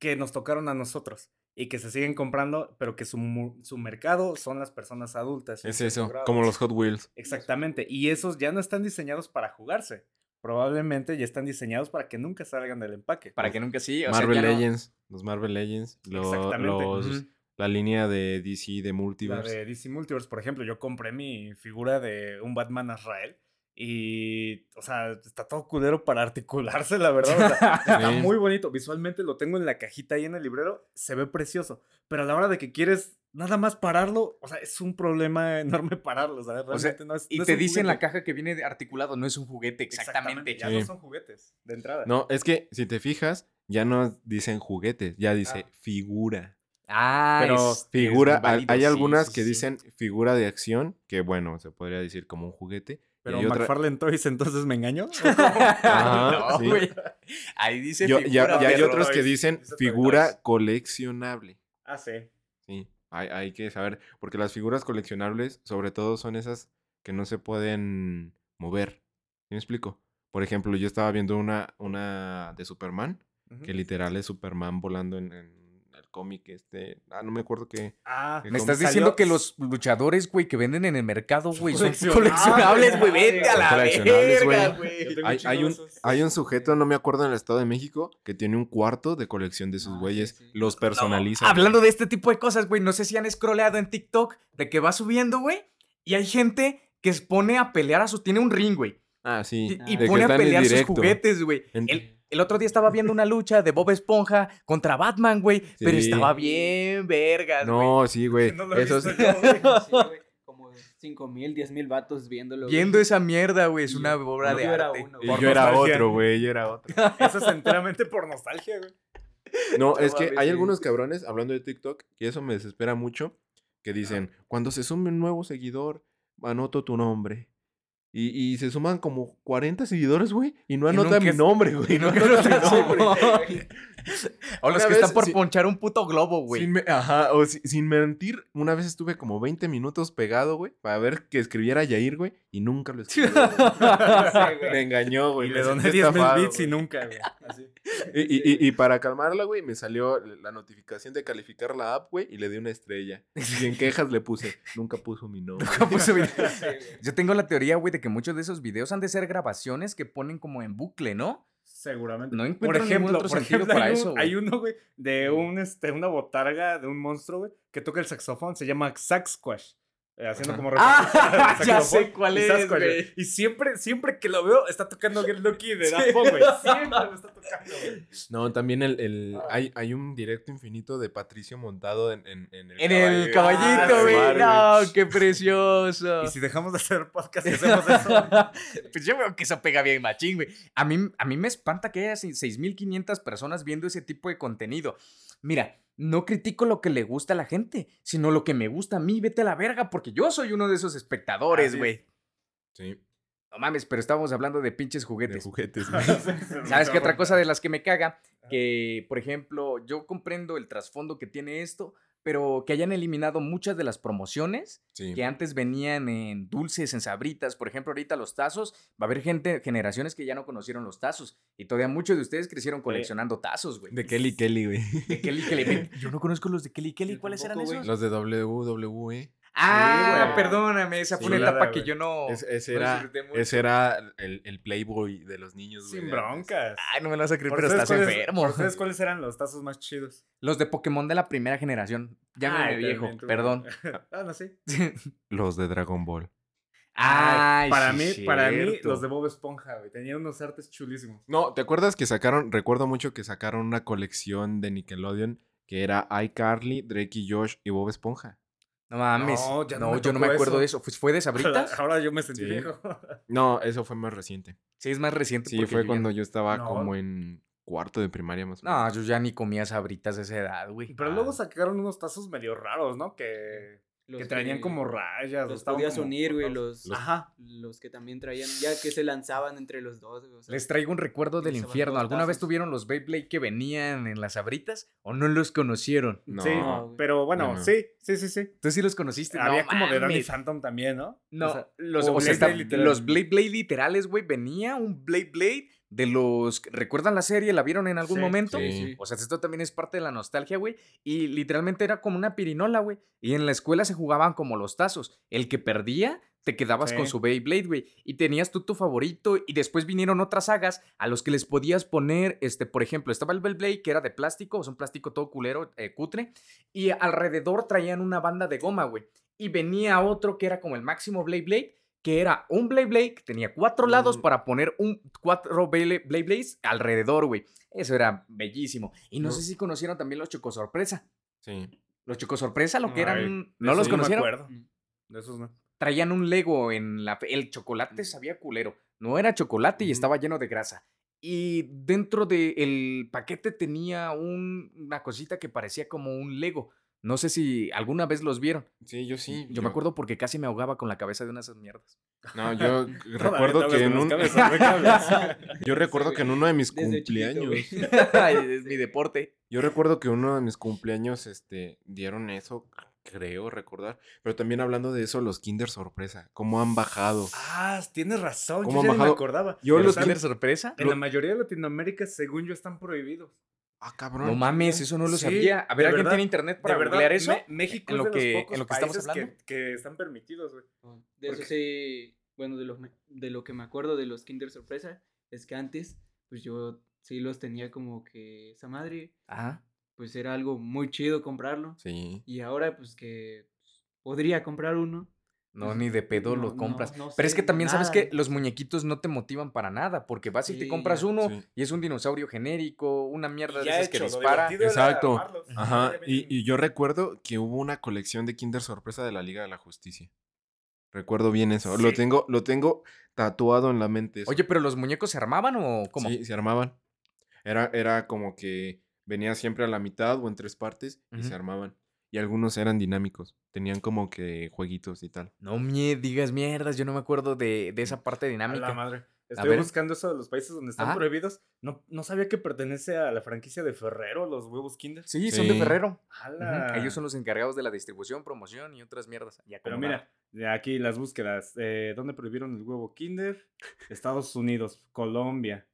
que nos tocaron a nosotros y que se siguen comprando, pero que su, mu- su mercado son las personas adultas. Es eso, como los Hot Wheels. Exactamente, y esos ya no están diseñados para jugarse. Probablemente ya están diseñados para que nunca salgan del empaque. Para que nunca sí, o sea, Marvel no- Legends, los Marvel Legends, lo- Exactamente. los, la línea de DC de La Multiverse. de DC Multiverse, por ejemplo, yo compré mi figura de un Batman Azrael y, o sea, está todo culero para articularse, la verdad. o sea, está Sí. muy bonito. Visualmente lo tengo en la cajita ahí en el librero, se ve precioso. Pero a la hora de que quieres nada más pararlo, o sea, es un problema enorme pararlo, ¿sabes? O sea, no es. Y no es te dice en la caja que viene articulado, no es un juguete, exactamente. Ya Sí. no son juguetes de entrada. No, es que si te fijas, ya no dicen juguetes, ya dice Ah. figura. Ah, Pero es- es Figura, hay- válido, hay sí, algunas sí, que sí. dicen figura de acción, que bueno, se podría decir como un juguete. Y Pero hay otra- McFarlane Toys entonces me engañó. Ajá, no, sí. güey. Ahí dice Yo- figura, ya- y hay otros que dicen figura coleccionable. ah, sí. Sí, hay, hay que saber, porque las figuras coleccionables, sobre todo, son esas que no se pueden mover. ¿Sí me explico? Por ejemplo, yo estaba viendo una, una de Superman, que literal es Superman volando en, en cómic este. Ah, no me acuerdo qué. Ah, Me Me ¿Cómo estás salió- diciendo que los luchadores, güey, que venden en el mercado, güey, son coleccionables, güey. Vete a la coleccionables, verga, güey. Hay, un hay un, hay sujeto, no me acuerdo, en el Estado de México, que tiene un cuarto de colección de sus Ah, sí, güeyes. sí. Los personaliza. hablando de este tipo de cosas, güey, no sé si han scrolleado en TikTok de que va subiendo, güey, y hay gente que se pone a pelear a su... Tiene un ring, güey. Ah, sí. Y, Ah. y que pone a pelear sus juguetes, güey. En- El, el otro día estaba viendo una lucha de Bob Esponja contra Batman, güey. Pero estaba bien vergas, güey. No, sí, güey. No yo, güey. Sí, güey, Como 5 mil, 10 mil vatos viéndolo. güey. Viendo esa mierda, güey. Es una yo- obra yo de era arte. uno, Y yo era otro, güey. Yo era otro. Eso es enteramente por nostalgia, güey. No, No es que hay algunos cabrones, hablando de TikTok, y eso me desespera mucho, que dicen, cuando se sume un nuevo seguidor, anoto tu nombre. Y, y se suman como 40 seguidores, güey, y no Y anota nunca mi nombre, güey. Y No no anota mi nombre. güey. O los Una que vez están por ponchar un puto globo, güey. Sin me- ajá, o si- sin mentir, una vez estuve como 20 minutos pegado, güey, para ver que escribiera Yair, güey, y nunca lo escribió. me engañó, güey. Y le doné sentí 10 mil bits y nunca, güey. Así. Y, y- y- y para calmarla, güey, me salió la notificación de calificar la app, güey, y le di una estrella. Y en quejas le puse, nunca puso mi nombre. Puso video. Sí, güey. Yo tengo la teoría, güey, de que muchos de esos videos han de ser grabaciones que ponen como en bucle, ¿no? Seguramente. No por encuentro ningún ejemplo, otro por sentido ejemplo, para hay, un- eso, güey. hay uno, güey, de un, este, una botarga de un monstruo, güey, que toca el saxofón. Se llama Saxquash. Eh, haciendo como Ah, ya sé cuál y es, güey. Y siempre, siempre que lo veo, está tocando Get Lucky de Daft Punk, güey. Siempre lo está tocando, güey. No, también el, el- hay, hay un directo infinito de Patricio montado en, en, en el En el caballo- caballito, Ah, güey. sí, no, qué precioso. Y si dejamos de hacer podcast y hacemos eso, pues yo veo que eso pega bien machín, güey. A mí, a mí me espanta que haya seis- 6.500 personas viendo ese tipo de contenido. Mira, no critico lo que le gusta a la gente, sino lo que me gusta a mí, vete a la verga, porque yo soy uno de esos espectadores, güey. Sí, No mames, pero estábamos hablando de pinches de juguetes. juguetes. ¿Sabes qué otra cosa de las que me caga? Que, por ejemplo, yo comprendo el trasfondo que tiene esto, pero que hayan eliminado muchas de las promociones Sí. que antes venían en dulces, en sabritas. Por ejemplo, ahorita los tazos, va a haber gente, generaciones que ya no conocieron los tazos. Y todavía muchos de ustedes crecieron coleccionando tazos, güey. De Kelly Kelly, güey. De Kelly Kelly. Yo no conozco los de Kelly Kelly. ¿Cuáles eran esos? Los de WWE. Ah, güey. perdóname, esa fue Sí, una etapa que yo no. Es- ese, no era, disfruté mucho. ese era el, el Playboy de los niños, güey. Sin broncas. Ay, no me lo vas a creer, ¿Por pero estás cuáles- enfermo. ¿Por ustedes cuáles eran los tazos más chidos? Los de Pokémon de la primera generación. Llámame Ay, viejo, perdón. ah, no sé. Los de Dragon Ball. Ay, para sí, mí, para mí, los de Bob Esponja, güey. Tenían unos artes chulísimos. No, ¿te acuerdas que sacaron? Recuerdo mucho que sacaron una colección de Nickelodeon que era iCarly, Drake y Josh y Bob Esponja. No mames. No, No, ya no yo no me acuerdo eso. de eso. Pues fue de Sabritas. Ahora yo me sentí Sí. viejo. No, eso fue más reciente. Sí, es más reciente. Sí, fue yo cuando no- yo estaba No. como en cuarto de primaria más o No, menos. yo ya ni comía Sabritas a esa edad, güey. Pero Ah. luego sacaron unos tazos medio raros, ¿no? Que, Los que traían como rayas. Los podías como unir, güey, los, Ajá. los que también traían, ya que se lanzaban entre los dos, güey, o sea, Les traigo un recuerdo del infierno. ¿Alguna vez tuvieron los Beyblade que venían en las Sabritas o no los conocieron? No. Sí, güey. pero bueno, No, no. sí, sí, sí, sí. ¿Tú sí los conociste? Había como de Danny. Phantom también, ¿no? No, O sea, los, o o sea, Blade está- Blade literal. los Blade Blade literales, güey, venía un Blade Blade de los... ¿Recuerdan la serie? ¿La vieron en algún Sí, momento? sí. sí. O sea, esto también es parte de la nostalgia, güey. Y literalmente era como una pirinola, güey. Y en la escuela se jugaban como los tazos. El que perdía, te quedabas con su Beyblade, güey. Y tenías tú tu favorito. Y después vinieron otras sagas a los que les podías poner, este, por ejemplo, estaba el Beyblade que era de plástico, o sea, un plástico todo culero, eh, cutre. Y alrededor traían una banda de goma, güey. Y venía otro que era como el máximo Blade Blade, que era un Blade Blade que tenía cuatro lados Mm. para poner un cuatro Blade Blade Blades alrededor, güey. Eso era bellísimo. Y no, No. sé si conocieron también los Choco Sorpresa. Sí. Los Choco Sorpresa, lo que Ay, eran. de ¿No los me conocieron? acuerdo. De esos no. Traían un Lego en la. El chocolate sabía culero. No era chocolate y estaba lleno de grasa. Y dentro del paquete tenía un- una cosita que parecía como un Lego. No sé si alguna vez los vieron. Sí, yo sí. Yo, me acuerdo porque casi me ahogaba con la cabeza de una de esas mierdas. No, yo recuerdo que en un. Yo recuerdo Sí, que en uno de mis desde cumpleaños. Es mi deporte. Yo recuerdo que uno de mis cumpleaños, este, dieron eso, creo recordar. Pero también hablando de eso, los Kinder Sorpresa, cómo han bajado. Ah, tienes razón. ¿Cómo Yo ya han ni me bajado? acordaba. Yo ¿Los Kinder sorpresa? En la mayoría de Latinoamérica, según yo, están prohibidos. Ah, cabrón. No mames, eso no lo Sí, sabía. A ver, ¿alguien verdad, tiene internet para googlear eso? Me- México en lo es de que- los pocos en lo que estamos países hablando. Que, que están permitidos, güey. De eso Porque- sí, bueno, de, me- de lo que me acuerdo de los Kinder Sorpresa, es que antes, pues yo sí los tenía como que esa madre, Ajá. pues era algo muy chido comprarlo. Sí. Y ahora, pues que podría comprar uno. No, ni de pedo no- lo compras. no- no Pero es que también sabes que los muñequitos no te motivan para nada, porque vas y te compras uno Sí. y es un dinosaurio genérico, una mierda de ya esas que hecho, dispara. Exacto. armarlos. Ajá. Y, yo recuerdo que hubo una colección de Kinder Sorpresa de la Liga de la Justicia. Recuerdo bien eso. Lo tengo, lo tengo tatuado en la mente. eso. Oye, pero los muñecos se armaban o cómo? Sí, se armaban. Era, era como que venía siempre a la mitad o en tres partes y se armaban. Y algunos eran dinámicos. Tenían como que jueguitos y tal. No me digas mierdas, yo no me acuerdo de, de esa parte A la dinámica. madre. Estoy buscando eso de los países donde están Ajá. prohibidos. No, no sabía que pertenece a la franquicia de Ferrero, los huevos Kinder. Sí, son de. Ferrero. Ellos son los encargados de la distribución, promoción y otras mierdas. Y Pero mira, de aquí las búsquedas. Eh, ¿Dónde prohibieron el huevo Kinder? Estados Unidos, Colombia.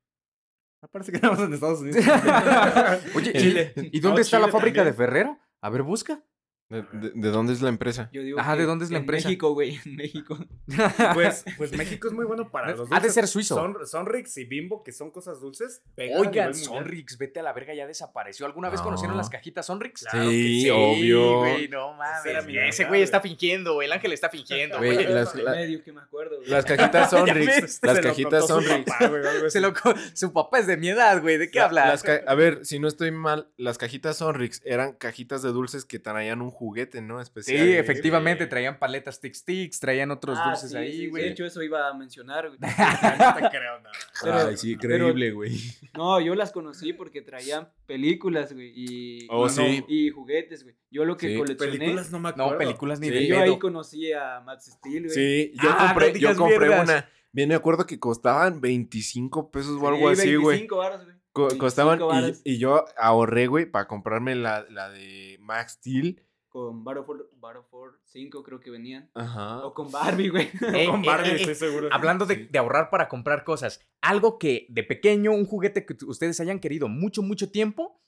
Ah, parece que estamos en Estados Unidos. Oye, ¿y- Chile. ¿y, dónde No, está la fábrica de. Ferrero? A ver, busca. ¿De, de- de dónde es la empresa? Yo digo Ajá, ¿de dónde es la en empresa? México, güey, en México. Pues, pues México es muy bueno para los dulces. Ha de ser suizo. Son, Sonrix y Bimbo, que son cosas dulces. Oigan. Sonrix, vete a la verga, ya desapareció. ¿Alguna vez No. conocieron las cajitas Sonrix? Claro que sí, obvio. güey, no mames. Ese güey está fingiendo, güey. El ángel está fingiendo, Güey, güey. las- la- medio que me acuerdo. güey. Las cajitas Sonrix. las Se lo cajitas su Sonrix. papá, güey, algo Se así. lo co- Su papá es de mi edad, güey. ¿De qué La- hablas? a ver, si no estoy mal, las cajitas Sonrix eran cajitas de dulces que traían un juguete, ¿no? Sí, Especial. efectivamente, güey. traían paletas Tic Tics, traían otros Ah, dulces sí, ahí, sí, sí, güey. De hecho, eso iba a mencionar, güey. no te creo nada. Pero- Ay, sí, increíble, güey. No, yo las conocí porque traían películas, güey, y, Oh, y- sí. y juguetes, güey. Yo lo que Sí. coleccioné, Películas no me acuerdo. No, películas ni Sí, de yo ahí conocí a Matt Steel, güey. Sí, yo Ah, no compré, yo compré mierdas. una. Bien, me acuerdo que costaban 25 pesos o Sí, algo así, güey. 25 varos, güey. Co- 25 costaban y yo ahorré, güey, para comprarme la, la de Max Steel. Con Battlefield, Battlefield 5 creo que venían. Ajá. O con Barbie, güey. Eh, Con eh, Barbie, eh, estoy seguro. Hablando de, Sí. de ahorrar para comprar cosas, algo que de pequeño, un juguete que ustedes hayan querido mucho, mucho tiempo,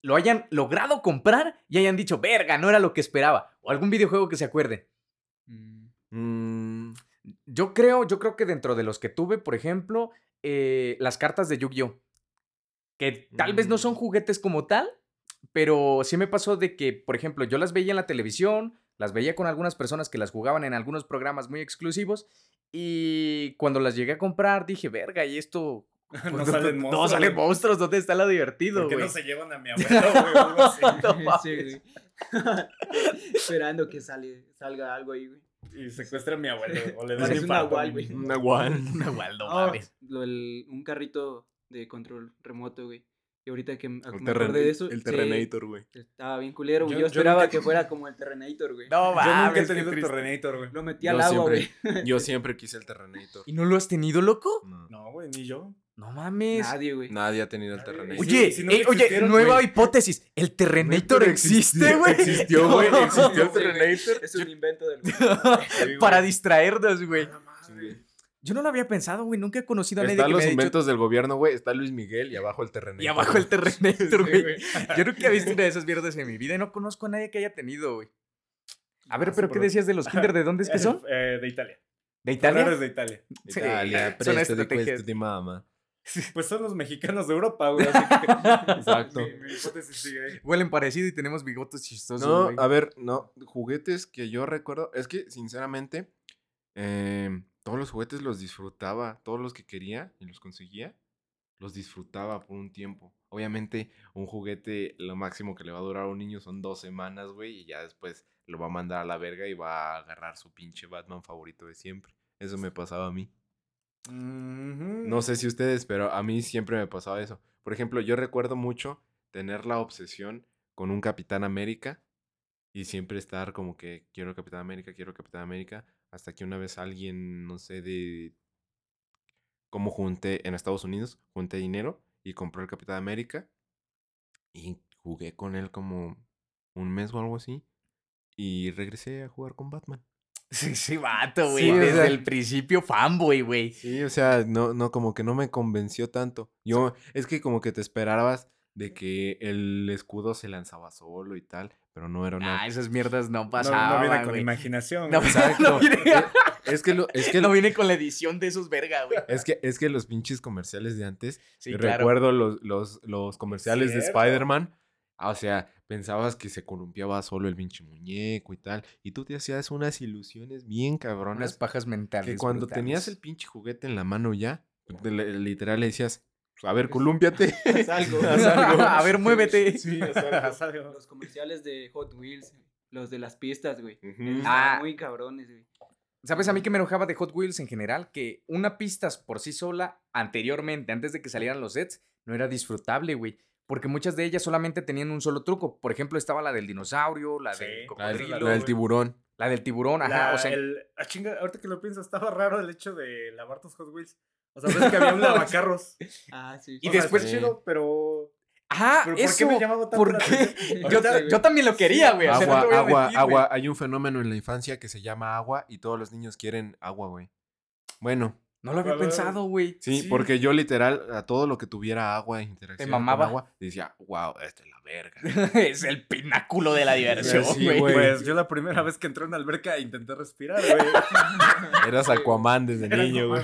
lo hayan logrado comprar y hayan dicho, verga, no era lo que esperaba. O algún videojuego que se acuerden. Mm, Mm, Yo creo, yo creo que dentro de los que tuve, por ejemplo, eh, las cartas de Yu-Gi-Oh! Que tal vez no son Mm. juguetes como tal, pero sí me pasó de que, por ejemplo, yo las veía en la televisión, las veía con algunas personas que las jugaban en algunos programas muy exclusivos, y cuando las llegué a comprar dije, verga, ¿y esto? No salen No monstruos, salen güey. monstruos, ¿dónde está lo divertido, ¿Por qué güey? no se llevan a mi abuelo, güey? o algo así? No sí, mames. Esperando que sale, salga algo ahí, güey. Y secuestra a mi abuelo. O le da Parece un un nahual, güey. un nahual. Una Waldo, Ah, mames. lo del- un carrito de control remoto, güey. Y ahorita que me acordé de eso. el Terrenator, güey. Estaba bien culero, güey. Yo- Yo, yo esperaba nunca- que fuera como el Terrenator, güey. No Yo nunca he tenido el. Terrenator, güey. Lo metí Yo al agua, güey. yo siempre quise el Terrenator. ¿Y no lo has tenido, loco? No. No, güey, ni yo. No mames. Nadie, güey. Nadie ha tenido el. Terrenator. Oye, si no eh, oye, nueva hipótesis. ¿El Terrenator existe, güey? Existió, güey. No. Existió el. Terrenator. Es un invento del Para distraernos, güey. Sí. Yo no lo había pensado, güey. Nunca he conocido a nadie Están que me los dicho... inventos del gobierno, güey. Está Luis Miguel y abajo el Terrenator. Y abajo el Terrenator, Sí, güey. güey. Yo nunca he visto una de esas mierdas en mi vida y no conozco a nadie que haya tenido, güey. A ver, Ah, pero sí, ¿qué decías de los Kinder? ¿De dónde es que son? Eh, de Italia. ¿De Italia Italia? es de Italia. Sí, Italia, son di estrategias. questo di mamá. Pues son los mexicanos de Europa, güey. Así que. Exacto. Mi, mi hipótesis sigue ahí. Huelen parecido y tenemos bigotes chistosos, No, güey. a ver, no, juguetes que yo recuerdo, es que sinceramente, eh, todos los juguetes los disfrutaba, todos los que quería y los conseguía, los disfrutaba por un tiempo. Obviamente, un juguete, lo máximo que le va a durar a un niño son dos semanas, güey, y ya después lo va a mandar a la verga y va a agarrar su pinche Batman favorito de siempre. Eso me pasaba a mí. No sé si ustedes, pero a mí siempre me pasaba eso. Por ejemplo, yo recuerdo mucho tener la obsesión con un Capitán América y siempre estar como que quiero Capitán América, quiero Capitán América, hasta que una vez alguien, no sé, de cómo junté en Estados Unidos, junté dinero y compré el Capitán América y jugué con él como un mes o algo así y regresé a jugar con Batman. Sí, sí, vato, güey. Sí, Desde sea- el principio fanboy, güey. Sí, o sea, no, no, como que no me convenció tanto. Yo, es que como que te esperabas de que el escudo se lanzaba solo y tal, pero no era una... Ah, esas mierdas no No, pasaban, no viene con güey. imaginación. No. Exacto. no viene, Es que, lo, es, que no viene con la edición de esos verga, güey. es que es que los pinches comerciales de antes, Sí, claro. recuerdo los, los, los comerciales de. Spider-Man, ah, o sea, pensabas que se columpiaba solo el pinche muñeco y tal, y tú te hacías unas ilusiones bien Unas cabronas pajas mentales. que cuando brutales. tenías el pinche juguete en la mano ya, literal le decías, a ver, colúmpiate. Haz algo. Haz algo. A ver, muévete. Sí, haz algo. Haz algo. Los comerciales de Hot Wheels, los de las pistas, güey. Estaban Ah. muy cabrones, güey. ¿Sabes a mí que me enojaba de Hot Wheels en general? Que una pista por sí sola, anteriormente, antes de que salieran los sets, no era disfrutable, güey. Porque muchas de ellas solamente tenían un solo truco. Por ejemplo, estaba la del dinosaurio, la Sí, del cocodrilo, la del tiburón. la del tiburón, ajá. La- o sea, el, ah, chinga, ahorita que lo pienso, estaba raro el hecho de lavar tus Hot Wheels. O sea, ves que había un lavacarros. Ah, sí. Y O sea, después- chido, pero. ajá, ¿Pero por eso. qué me llamaba tanto ¿Por qué? Yo, también lo quería, güey. o sea, no Agua, agua, agua. Hay un fenómeno en la infancia que se llama agua y todos los niños quieren agua, güey. Bueno, No lo había pensado, güey. sí, Sí. porque yo literal a todo lo que tuviera agua e interacción con mamaba? agua, decía, wow, esta es la verga. es el pináculo de la diversión, Sí, güey. Pues yo la primera vez que entré a una alberca intenté respirar, güey. Eras Aquaman desde Era niño, güey.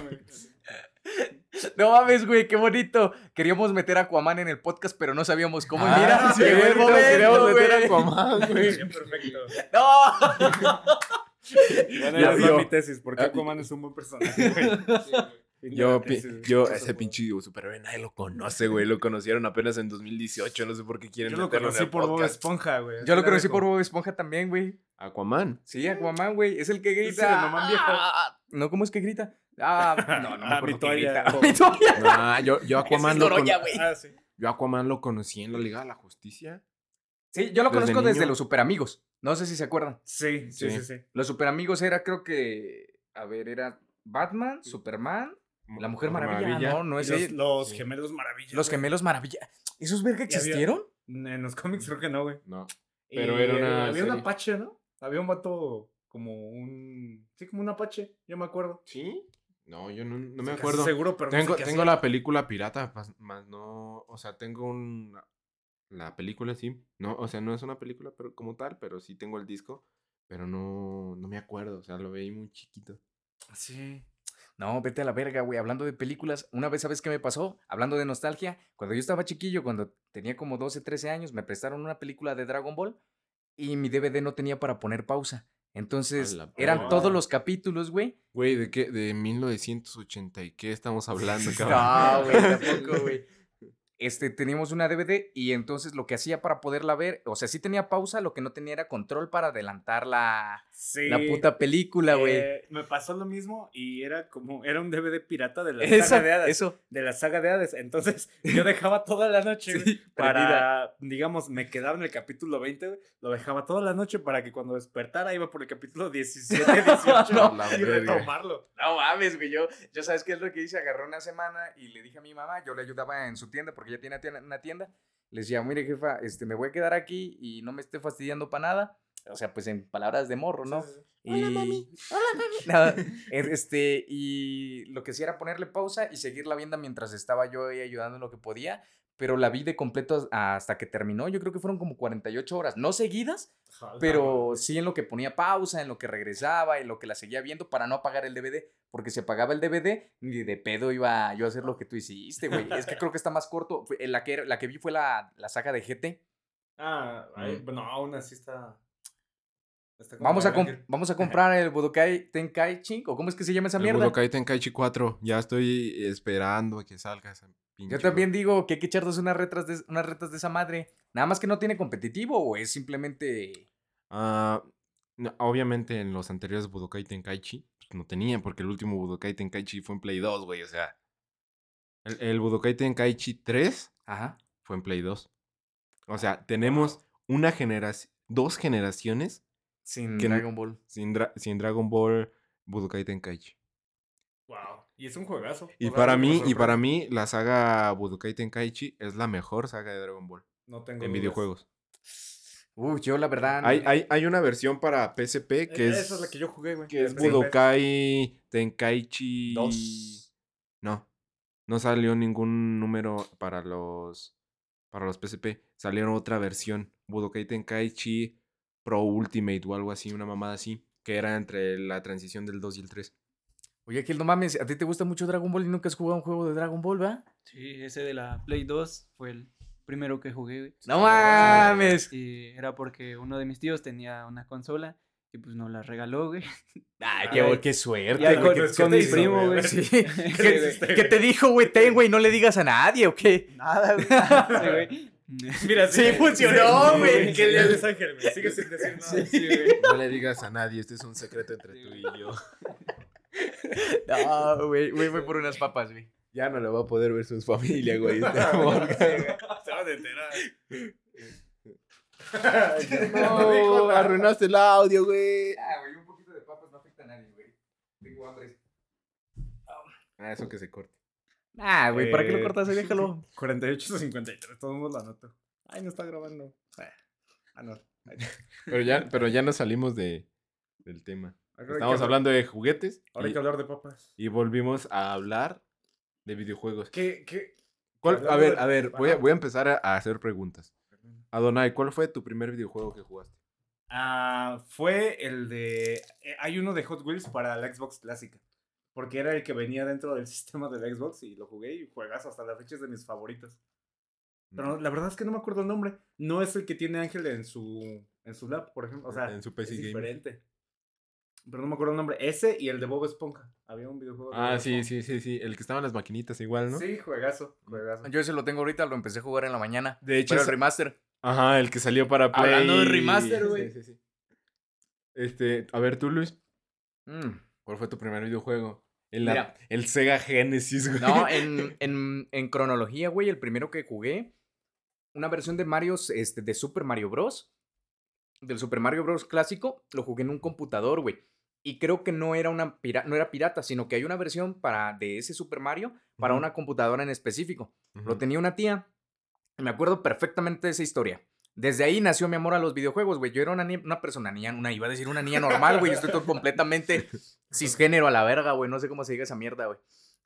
No mames, güey, qué bonito. Queríamos meter a Aquaman en el podcast, pero no sabíamos cómo. Ah, mira, sí, cierto, momento, queríamos meter a güey. Aquaman, güey. Perfecto. ¡No! Bueno, Ya vio. mi tesis, porque Ah, Aquaman es un buen personaje, güey. Sí, güey. Yo, pi- yo ese pinche superhéroe nadie lo conoce, güey. Lo conocieron apenas en 2018. No sé por qué quieren Yo lo conocí por Bob. Esponja, güey. Yo lo conocí por Bob Esponja también, güey. Aquaman. Sí, Aquaman, güey. Es el que grita. Es el Aquaman viejo. No, ¿cómo es que grita? Ah, no, no me Ah, acuerdo toalla. grita. Ah, yo, yo Aquaman es lo con- Noroña, güey. Ah, sí. Yo Aquaman lo conocí en la Liga de la Justicia. Sí, yo lo Desde conozco desde los superamigos. No sé si se acuerdan. Sí, sí, sí, Sí. sí. Los superamigos era, creo que. A ver, era Batman, Superman, la Mujer Maravilla. No, no es los, él. los Sí. gemelos maravillas. Los gemelos maravilla. ¿Esos verga había- existieron? En los cómics creo que no, güey. No. Pero era una Había un apache, ¿no? Había un vato como un... Sí, como un apache, yo me acuerdo. ¿Sí? No, yo no, no me acuerdo. seguro, pero no sé Tengo, tengo la película pirata, más no, o sea, tengo un, la película sí, no, o sea, no es una película pero como tal, pero sí tengo el disco, pero no, no me acuerdo, o sea, lo veí muy chiquito. Sí. No, vete a la verga, güey. Hablando de películas, una vez, ¿sabes qué me pasó? Hablando de nostalgia, cuando yo estaba chiquillo, cuando tenía como 12, 13 años, me prestaron una película de Dragon Ball y mi DVD no tenía para poner pausa. Entonces, eran todos los capítulos, güey. Güey, ¿de qué? De 1980 y qué estamos hablando, cabrón. No, güey, tampoco, güey. Este, teníamos una DVD y entonces lo que hacía para poderla ver, o sea, sí tenía pausa, lo que no tenía era control para adelantar la, Sí. la puta película, güey. Eh, me pasó lo mismo y era como, era un DVD pirata de la Esa- saga de Hades. eso. De la saga de Hades. Entonces, yo dejaba toda la noche Sí, para, digamos, me quedaba en el capítulo 20, güey, lo dejaba toda la noche para que cuando despertara iba por el capítulo 17, 18 No, la y retomarlo. No mames, güey. Yo, yo sabes qué es lo que hice. Agarré una semana y le dije a mi mamá, yo le ayudaba en su tienda porque ella tiene tienda- una tienda. Le decía, mire, jefa, este, me voy a quedar aquí y no me esté fastidiando para nada. O sea, pues en palabras de morro, ¿no? Sí, sí, sí. Hola, mami. Hola, mami. este, y lo que hacía era ponerle pausa y seguirla viendo mientras estaba yo ahí ayudando en lo que podía. Pero la vi de completo hasta que terminó. Yo creo que fueron como 48 horas. No seguidas, pero sí en lo que ponía pausa, en lo que regresaba, en lo que la seguía viendo para no apagar el DVD. Porque si apagaba el DVD, ni de pedo iba yo a hacer lo que tú hiciste, güey. Es que creo que está más corto. Fue- La que, la que vi fue la, la saga de GT. Ah, Mm. bueno, aún así está. Vamos a, vamos a comprar el Budokai Tenkaichi, o cómo es que se llama esa El mierda. Budokai Tenkaichi 4, ya estoy esperando a que salga esa pinche. Yo también digo que hay que echarnos unas retas, de, unas retas de esa madre. Nada más que no tiene competitivo o es simplemente... Ah, no, obviamente en los anteriores Budokai Tenkaichi pues, no tenían, porque el último Budokai Tenkaichi fue en Play 2, güey, o sea. El, el Budokai Tenkaichi 3 Ajá. fue en Play 2. O sea, tenemos una generación, dos generaciones Sin Que Dragon Ball. sin, Dra- sin Dragon Ball Budokai Tenkaichi. Wow. Y es un juegazo. Y O sea, para mí, y para mí, la saga Budokai Tenkaichi es la mejor saga de Dragon Ball No tengo en dudas. videojuegos. Uy, yo la verdad... Hay, hay, hay una versión para PSP Eh, que es, Esa es la que yo jugué, güey. que es en PSP. Budokai Tenkaichi Dos. No, no salió ningún número para los para los PSP. Salieron otra versión, Budokai Tenkaichi Pro Ultimate o algo así, una mamada así, que era entre la transición del 2 y el 3. Oye, Gil, no mames, ¿a ti te gusta mucho Dragon Ball y nunca has jugado un juego de Dragon Ball, va? Sí, ese de la Play 2 fue el primero que jugué, güey. ¡No mames! Y era porque uno de mis tíos tenía una consola y pues nos la regaló, güey. Ay, qué qué, bu- qué suerte, Ya güey, con, que- ¿qué con te mi hizo, primo, güey? güey. Sí, Sí, ¿Qué, güey. qué te dijo, güey? Ten, güey, no le digas a nadie, ¿o qué? Nada, güey. Sí. Mira, Sí, funcionó, güey. ¿Qué le Luis Ángel, güey? Sigue sin decir nada. Sí, güey. No le digas a nadie, este es un secreto entre tú y yo. No, güey, güey, voy por unas papas, güey. Ya no le va a poder ver su familia, güey. este Sí, güey. Se van a enterar. No, arruinaste el audio, güey. Ah, güey, un poquito de papas no afecta a nadie, güey. Tengo hambre. Ah, eso que se corte. Ah, güey, ¿para qué lo Eh, cortas? Déjalo. 48 53, todo el mundo la nota. Ay, no está grabando. Ah, no. Ay, Pero ya, pero ya nos salimos de, del tema. ahora Estamos hablando de juguetes Ahora hay que hablar de papas. y volvimos a hablar de videojuegos. ¿Qué? ¿Qué? ¿Cuál- a ver, a ver, voy a, voy a empezar a, a hacer preguntas. Adonai, ¿cuál fue tu primer videojuego que jugaste? Ah, fue el de. eh, hay uno de Hot Wheels para la Xbox clásica. Porque era el que venía dentro del sistema del Xbox y lo jugué y juegas hasta la fecha es de mis favoritos. Pero la verdad es que no me acuerdo el nombre. No es el que tiene Ángel en su, en su lap, por ejemplo. O sea, En su PC es diferente. pero no me acuerdo el nombre. Ese y el de Bob Esponja. Había un videojuego. de Ah, Bob sí, sí, sí, sí. El que estaba en las maquinitas igual, ¿no? Sí, juegazo, juegazo. Yo ese lo tengo ahorita, lo empecé a jugar en la mañana. De hecho, Pero el remaster. Ajá, el que salió para Play. Hablando de remaster, güey. Sí, sí, sí. Este, a ver tú, Luis, Mm. ¿cuál fue tu primer videojuego? Mira. el Sega Genesis, güey. No, en, en, en cronología, güey, el primero que jugué, una versión de Mario, este, de Super Mario Bros. Del Super Mario Bros. clásico, lo jugué en un computador, güey. Y creo que no era una pira- no era pirata, sino que hay una versión para, de ese Super Mario para una computadora en específico. Lo tenía una tía. Me acuerdo perfectamente de esa historia. Desde ahí nació mi amor a los videojuegos, güey. Yo era una, una persona, niña, una, iba a decir una niña normal, güey. Yo estoy todo completamente cisgénero a la verga, güey. No sé cómo se diga esa mierda, güey.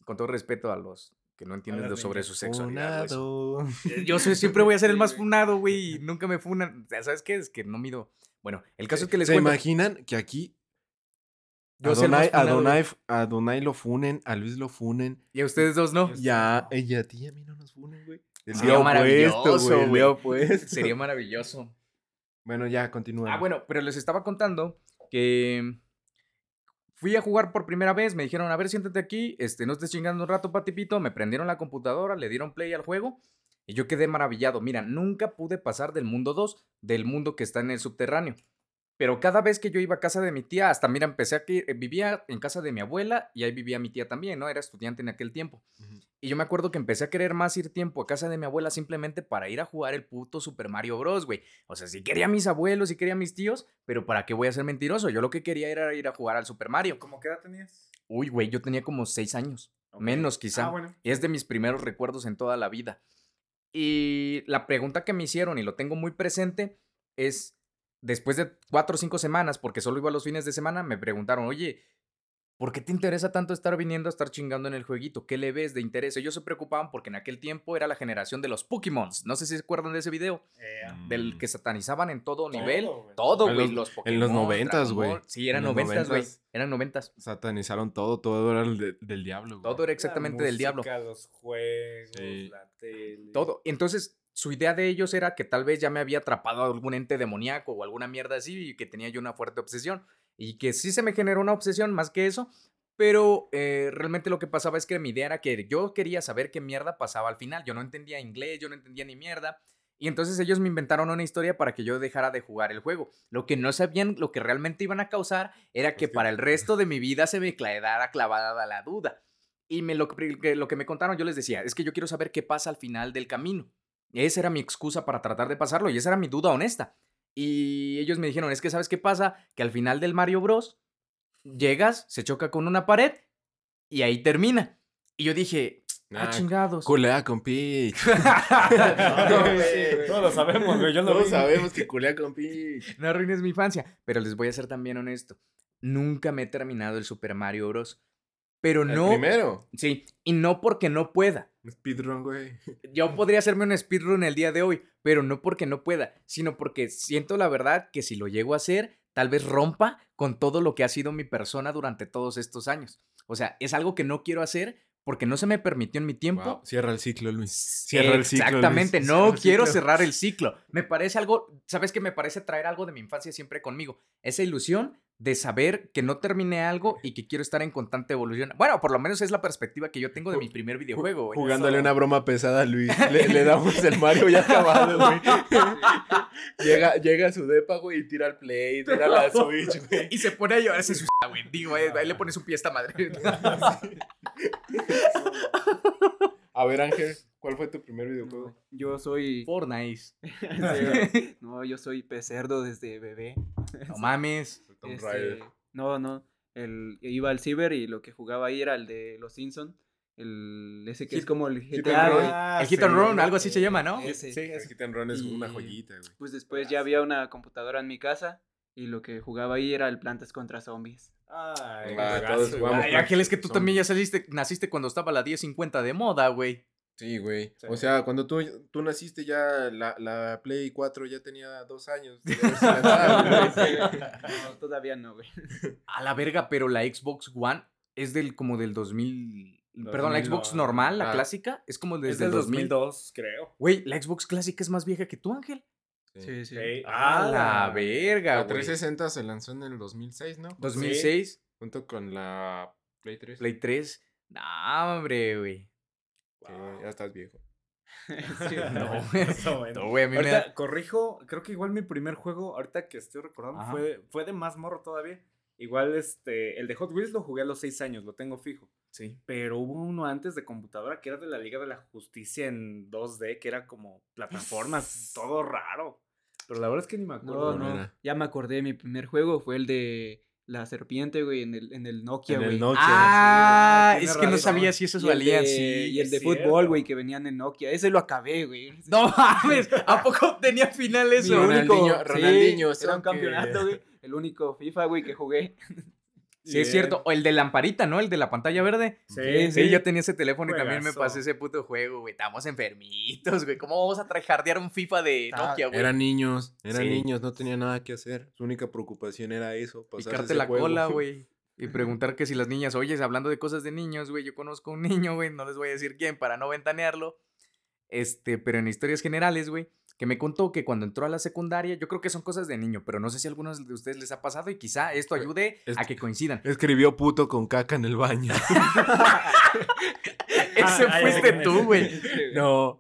Con todo respeto a los que no entienden sobre su sexualidad. Funado. Yo soy- siempre voy a ser el más funado, güey. Y nunca me funan. O sea, ¿Sabes qué? Es que no mido. Bueno, el caso es que les ¿Se cuento. imaginan que aquí Yo a soy el más Donai, a, funado, güey. Donai, a Donai lo funen, a Luis lo funen? Y a ustedes dos no. Ya, ella a ti y a mí no nos funen, güey. El Sería maravilloso, opuesto, güey. opuesto. Sería maravilloso. Bueno, ya, continúa. Ah, bueno, pero les estaba contando que fui a jugar por primera vez, me dijeron, a ver, siéntate aquí, este, no estés chingando un rato, patipito, me prendieron la computadora, le dieron play al juego y yo quedé maravillado. Mira, nunca pude pasar del mundo 2, del mundo que está en el subterráneo. Pero cada vez que yo iba a casa de mi tía, hasta mira, empecé a que vivía en casa de mi abuela y ahí vivía mi tía también, ¿no? Era estudiante en aquel tiempo. Ujú. Y yo me acuerdo que empecé a querer más ir tiempo a casa de mi abuela simplemente para ir a jugar el puto Super Mario Bros, güey. O sea, sí quería a mis abuelos, sí quería a mis tíos, pero ¿para qué voy a ser mentiroso? Yo lo que quería era ir a jugar al Super Mario. ¿Cómo qué edad tenías? Uy, güey, yo tenía como seis años. Menos quizá. Ah, bueno. Y es de mis primeros recuerdos en toda la vida. Y la pregunta que me hicieron, y lo tengo muy presente, es, después de cuatro o cinco semanas, porque solo iba los fines de semana, me preguntaron, oye, ¿por qué te interesa tanto estar viniendo a estar chingando en el jueguito? ¿Qué le ves de interés? Ellos se preocupaban porque en aquel tiempo era la generación de los Pokémon. No sé si se acuerdan de ese video, Eh, del Mm. que satanizaban en todo, Todo, nivel. Todo, En güey. los- Los en los noventas, güey. Sí, eran noventas, güey. Eran noventas. Satanizaron todo, todo era el de- del diablo, güey. Todo era La exactamente del diablo. Los juegos, Sí. la tele. Todo. Entonces, su idea de ellos era que tal vez ya me había atrapado a algún ente demoníaco o alguna mierda así y que tenía yo una fuerte obsesión. Y que sí se me generó una obsesión más que eso. Pero eh, realmente lo que pasaba es que mi idea era que yo quería saber qué mierda pasaba al final. Yo no entendía inglés, yo no entendía ni mierda. Y entonces ellos me inventaron una historia para que yo dejara de jugar el juego. Lo que no sabían, lo que realmente iban a causar, era que para el resto de mi vida se me quedara clavada la duda. Y me, lo, lo que me contaron, yo les decía, es que yo quiero saber qué pasa al final del camino. Esa era mi excusa para tratar de pasarlo y esa era mi duda honesta. Y ellos me dijeron, es que sabes qué pasa, que al final del Mario Bros. llegas, se choca con una pared y ahí termina. Y yo dije, ah, Ah, chingados. Culea con Peach. Todos lo sabemos, güey. Yo lo Todos sabemos que culea con Peach. No arruines mi infancia. Pero les voy a ser también honesto. Nunca me he terminado el Super Mario Bros. Pero El no. primero. Sí, y no porque no pueda. Un Speedrun, güey. Yo podría hacerme un speedrun el día de hoy, pero no porque no pueda, sino porque siento la verdad que si lo llego a hacer, tal vez rompa con todo lo que ha sido mi persona durante todos estos años. O sea, es algo que no quiero hacer porque no se me permitió en mi tiempo. Wow, Cierra el ciclo, Luis. Cierra el ciclo. Luis. Exactamente, no Cierra el quiero ciclo. cerrar el ciclo. Me parece algo, ¿sabes qué? Me parece traer algo de mi infancia siempre conmigo. Esa ilusión de saber que no terminé algo y que quiero estar en constante evolución. Bueno, por lo menos es la perspectiva que yo tengo de mi primer videojuego. güey. Jugándole una broma pesada a Luis. Le, le damos el Mario ya acabado, güey. llega, llega a su depa, güey, y tira el play, tira la Switch, güey. Y se pone a llorar, se asusta, güey. Digo, eh, ahí le pone su pie a esta madre. A ver, Ángel, ¿cuál fue tu primer videojuego? Yo soy. Fortnite. Sí, no, yo soy pecerdo desde bebé. No mames. Tomb Este, Raider. no, no. El, iba al ciber y lo que jugaba ahí era el de los Simpson. El, ese que es como el Hit GTA. Run. el Hit and Run, algo así se llama, ¿no? Ese. Sí, El es- Hit and Run es una Y- joyita, güey. Pues después ya había una computadora en mi casa y lo que jugaba ahí era el Plantas contra Zombies. Ay, Ah, todos jugamos Ay, Ángel, es que tú también ya saliste, naciste cuando estaba la 1050 de moda, güey. Sí, güey. Sí. O sea, cuando tú, tú naciste ya la, la Play 4 ya tenía dos años. de güey. No, todavía no, güey. A la verga, pero la Xbox One es del como del 2000. Perdón, la 2000 Xbox no. normal, la Ah. clásica, es como Es desde del el 2000. 2002, creo. Güey, la Xbox clásica es más vieja que tú, Ángel. Sí, sí. Ok. ¡A la Ah, verga, La güey! 360 se lanzó en el 2006, ¿no? 2006, Junto con la Play 3. Play 3. No, hombre, güey. Sí, ya estás viejo. Sí. No, bueno. no, güey, a mí me Ahorita, da... corrijo, creo que igual mi primer juego, ahorita que estoy recordando, Ajá. fue, fue de más morro todavía. Igual este, el de Hot Wheels lo jugué a los 6 años, lo tengo fijo. Sí. Pero hubo uno antes de computadora que era de la Liga de la Justicia en 2D, que era como plataformas, todo raro. Pero la verdad es que ni me acuerdo. No, no. Ya me acordé, mi primer juego fue el de la serpiente, güey, en el, en el Nokia, En el güey. Nokia. Ah, es que no sabía si esos valían, sí. Y el de fútbol, güey, que venían en Nokia. Ese lo acabé, güey. No mames, ¿a poco tenía final Mi eso? Ronaldinho, único- Ronaldinho, sí, era un campeonato, güey. El único FIFA, güey, que jugué. Sí, es cierto. O el de lamparita, ¿no? El de la pantalla verde. Sí, Sí, yo tenía ese teléfono y también me pasé ese puto juego, güey. Estamos enfermitos, güey. ¿Cómo vamos a tryhardear un FIFA de Ah, Nokia, güey? Eran niños, eran Sí. niños, no tenía nada que hacer. Su única preocupación era eso, Picarte la juego. cola, güey. Y preguntar que si las niñas, oyes, hablando de cosas de niños, güey, yo conozco un niño, güey, no les voy a decir quién para no ventanearlo. Este, pero en historias generales, güey, que me contó que cuando entró a la secundaria, yo creo que son cosas de niño, pero no sé si a algunos de ustedes les ha pasado y quizá esto ayude Es- a que coincidan. Escribió puto con caca en el baño. Ese ah, ya sé fuiste tú, güey. no,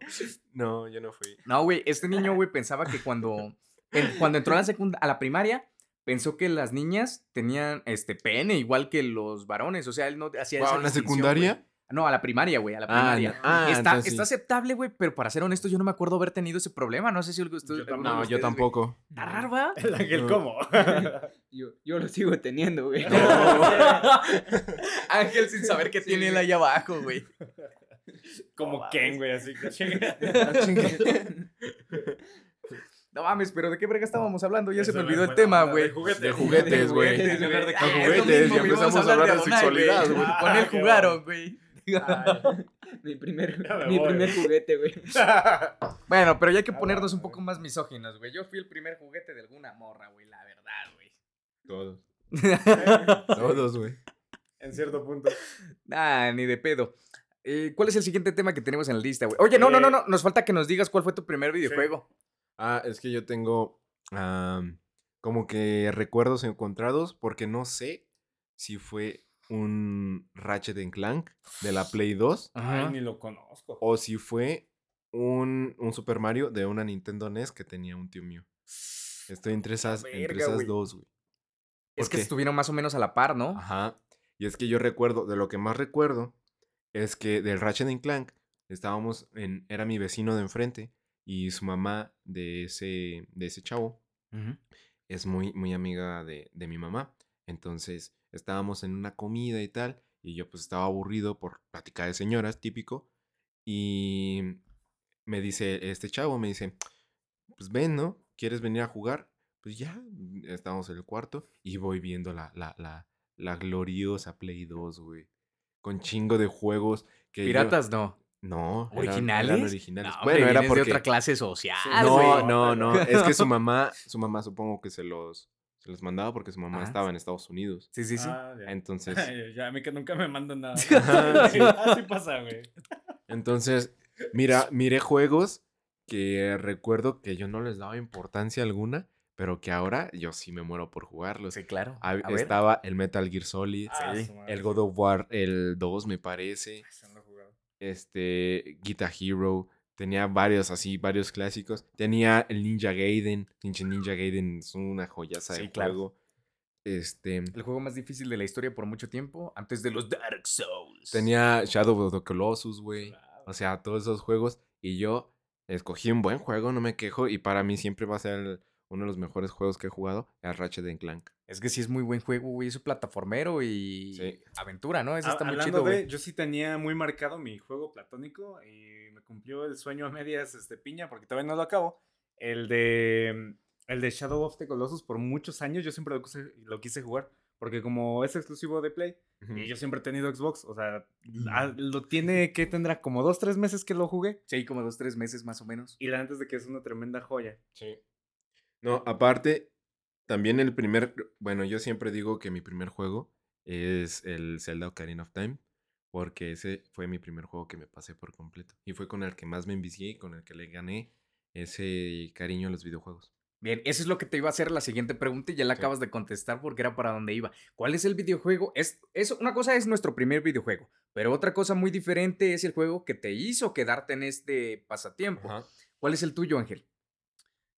no, yo no fui. No, güey, este niño, güey, pensaba que cuando, en- cuando entró a la, secunda, a la primaria, pensó que las niñas tenían este pene igual que los varones. O sea, él no hacía Wow, esa ¿en la secundaria? No, a la primaria, güey, a la Ah, primaria. Ah, está, entonces está aceptable, güey, pero para ser honesto, yo no me acuerdo haber tenido ese problema. No sé si ustedes- Yo de No, yo ustedes, güey. tampoco. Está raro, ¿va? El ángel, No. ¿cómo? Yo, yo lo sigo teniendo, güey. Ángel sin saber qué Sí, tiene él güey. ahí abajo, güey. Como No Ken, güey, así. No mames, pero ¿de qué verga estábamos hablando? Ya se me olvidó el tema, de güey. juguetes. De juguetes, güey. juguetes, en lugar de- De Ah, juguetes, ya güey, empezamos a hablar de Adonai, sexualidad, güey. Con él qué jugaron, güey. mi primer, mi voy. primer juguete, güey. Bueno, pero ya hay que ponernos un poco más misóginos, güey. Yo fui el primer juguete de alguna morra, güey, la verdad, güey. Todos. Todos, güey. en cierto punto. Nah, ni de pedo. Eh, ¿Cuál es el siguiente tema que tenemos en la lista, güey? Oye, no, no, no, Eh, no. Nos falta que nos digas cuál fue tu primer videojuego. Ah, es que yo tengo como que recuerdos encontrados porque no sé si fue un Ratchet and Clank de la Play 2 Ay, ni lo conozco. o si fue un, un Super Mario de una Nintendo NES que tenía un tío mío. Estoy entre esas, entre esas dos, güey. Es ¿Por que estuvieron más o menos a la par, ¿no? Ajá. Y es que yo recuerdo, de lo que más recuerdo, es que del Ratchet and Clank estábamos en, era mi vecino de enfrente y su mamá de ese, de ese chavo es muy, muy amiga de, de mi mamá. Entonces estábamos en una comida y tal, y yo pues estaba aburrido por platicar de señoras, típico, y me dice este chavo, me dice, pues ven, ¿no? ¿Quieres venir a jugar? Pues ya, estamos en el cuarto y voy viendo la, la, la, la gloriosa Play 2, güey. Con chingo de juegos que yo- Piratas, no. No, eran- ¿Originales? eran originales. No, bueno, era porque... de otra clase social, No, güey. no, no. Es que su mamá, su mamá supongo que se los, se los mandaba porque su mamá Ah, estaba sí. en Estados Unidos. Sí, sí, sí. Ah, ya. Entonces, ya, a mí que nunca me mandan nada. Ajá, sí. Así pasa, güey. entonces, mira, miré juegos que recuerdo que yo no les daba importancia alguna, pero que ahora yo sí me muero por jugarlos. Sí, claro. Hab- A ver. Estaba el Metal Gear Solid, Ah, Sí. el God of War, el 2 me parece, este, Guitar Hero, tenía varios así, varios clásicos. Tenía el Ninja Gaiden, pinche Ninja Gaiden es una joyaza de Sí, claro. juego. Este, El juego más difícil de la historia por mucho tiempo, antes de los Dark Souls. tenía Shadow of the Colossus, güey. O sea, todos esos juegos. Y yo escogí un buen juego, no me quejo. Y para mí siempre va a ser el- uno de los mejores juegos que he jugado, el Ratchet and Clank. Es que sí es muy buen juego, güey. Es un plataformero y Sí. aventura, ¿no? Eso está muy Hablando chido, de, güey. yo sí tenía muy marcado mi juego platónico y me cumplió el sueño a medias este piña porque todavía no lo acabo. El de el de Shadow of the Colossus por muchos años yo siempre lo quise, lo quise jugar porque como es exclusivo de Play y yo siempre he tenido Xbox, o sea, ah, lo tiene que tendrá como dos tres meses que lo jugué Sí, como dos, tres meses más o menos. y la antes de que es una tremenda joya. Sí. No, aparte, también el primer. Bueno, yo siempre digo que mi primer juego es el Zelda Ocarina of Time. Porque ese fue mi primer juego que me pasé por completo. Y fue con el que más me envicié y con el que le gané ese cariño a los videojuegos. Bien, eso es lo que te iba a hacer la siguiente pregunta y ya la Sí. acabas de contestar porque era para donde iba. ¿Cuál es el videojuego? Es, eso, una cosa es nuestro primer videojuego, pero otra cosa muy diferente es el juego que te hizo quedarte en este pasatiempo. Ajá. ¿Cuál es el tuyo, Ángel?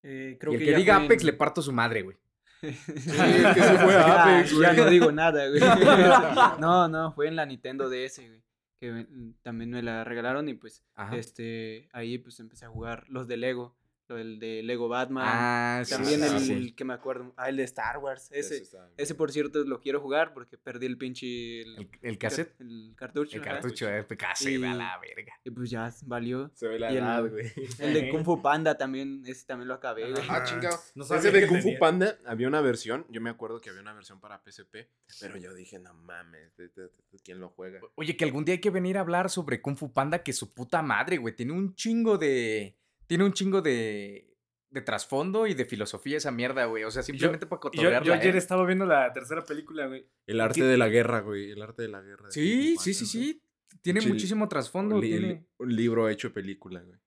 Eh, creo y el que que, ya diga Apex en- le parto su madre, güey. que se fue a Apex, Ya güey. no digo nada, güey. no, no, fue en la Nintendo DS, güey. Que me- también me la regalaron y pues Ajá. este ahí pues empecé a jugar los de Lego, lo del de Lego Batman. Ah, sí, también sí, el sí. que me acuerdo, ah, el de Star Wars, ese. Ese por cierto lo quiero jugar porque perdí el pinche el, ¿El, el cassette? el cartucho. El cartucho de cassette, a Y- la verga. Y pues ya valió. Se ve la Y el- edad, güey. El de Kung Fu Panda también, ese también lo acabé, güey. Ah, chingado. No Ese de Kung Fu. Panda había una versión. Yo me acuerdo que había una versión para PSP. Pero yo dije, no mames, ¿de- de- de- de ¿quién lo juega? Oye, que algún día hay que venir a hablar sobre Kung Fu Panda, que su puta madre, güey. Tiene un chingo de. Tiene un chingo de. De trasfondo y de filosofía esa mierda, güey. O sea, simplemente para Yo, cotorrearla. yo ayer ¿eh? estaba viendo la tercera película, güey. El arte ¿Qué? de la guerra, güey. El arte de la guerra. Sí, sí, sí, sí. Tiene muchísimo trasfondo. Un, li- tiene- un libro hecho película, güey.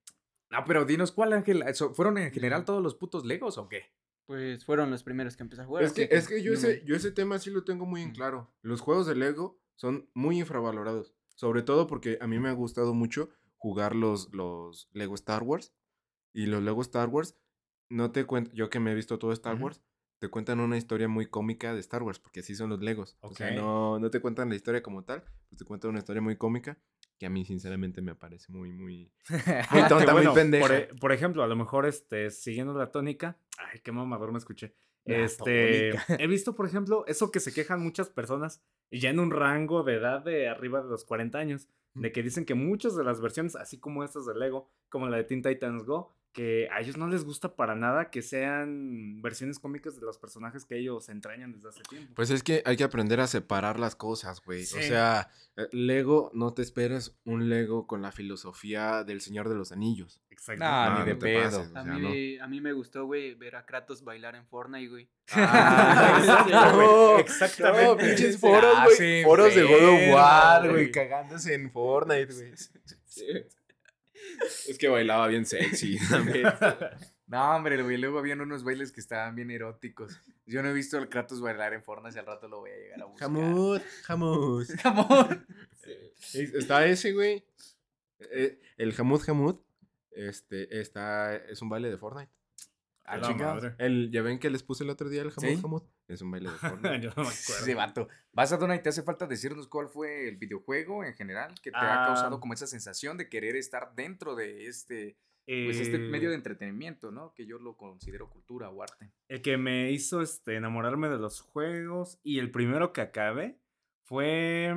No, pero dinos cuál, Ángel. ¿Eso- ¿Fueron en general todos los putos Legos o qué? Pues fueron los primeros que empecé a jugar. Es que, es que yo, no me- ese, yo ese tema sí lo tengo muy en claro. Los juegos de Lego son muy infravalorados. Sobre todo porque a mí me ha gustado mucho jugar los, los Lego Star Wars. Y los Lego Star Wars, no te cuento, yo que me he visto todo Star Ujú. Wars, te cuentan una historia muy cómica de Star Wars, porque así son los Legos. O sea, no, no te cuentan la historia como tal, pues te cuentan una historia muy cómica que a mí sinceramente me parece muy, muy... Muy Ah, tonta, muy bueno, pendeja. Por, e- por ejemplo, a lo mejor, este, siguiendo la tónica. Ay, qué mamador me escuché. La Este, tónica. he visto, por ejemplo, eso que se quejan muchas personas, ya en un rango de edad de arriba de los 40 años, de que dicen que muchas de las versiones, así como estas de Lego, como la de Teen Titans Go, que a ellos no les gusta para nada que sean versiones cómicas de los personajes que ellos entrañan desde hace tiempo. Pues es que hay que aprender a separar las cosas, güey. O Sí. sea, eh, Lego, no te esperes un Lego con la filosofía del Señor de los Anillos. Exacto. Nah, No, ni de no pedo. pases, o A sea, mí, a mí me gustó, güey, ver a Kratos bailar en Fortnite, güey. Ah, no, exactamente. No, pinches Sí. foros, Ah, güey. sí, foros de God of War, güey. güey. Cagándose en Fortnite, güey. Es que bailaba bien sexy también. No, hombre, güey. Luego habían unos bailes que estaban bien eróticos. Yo no he visto al Kratos bailar en Fortnite y al rato lo voy a llegar a buscar. Jamut, jamut. Jamón. Es- Está ese, güey. Eh, El jamut, jamut. Este, está, es un baile de Fortnite. Ah. El, ¿Ya ven que les puse el otro día el jamut, ¿Sí? Es un baile de Fortnite. Yo no me acuerdo. Ese vato. Vas a Dona y te hace falta decirnos cuál fue el videojuego en general que te ha Ah. causado como esa sensación de querer estar dentro de este, pues este medio de Eh, entretenimiento, ¿no? Que yo lo considero cultura o arte. El que me hizo este, enamorarme de los juegos y el primero que acabé fue.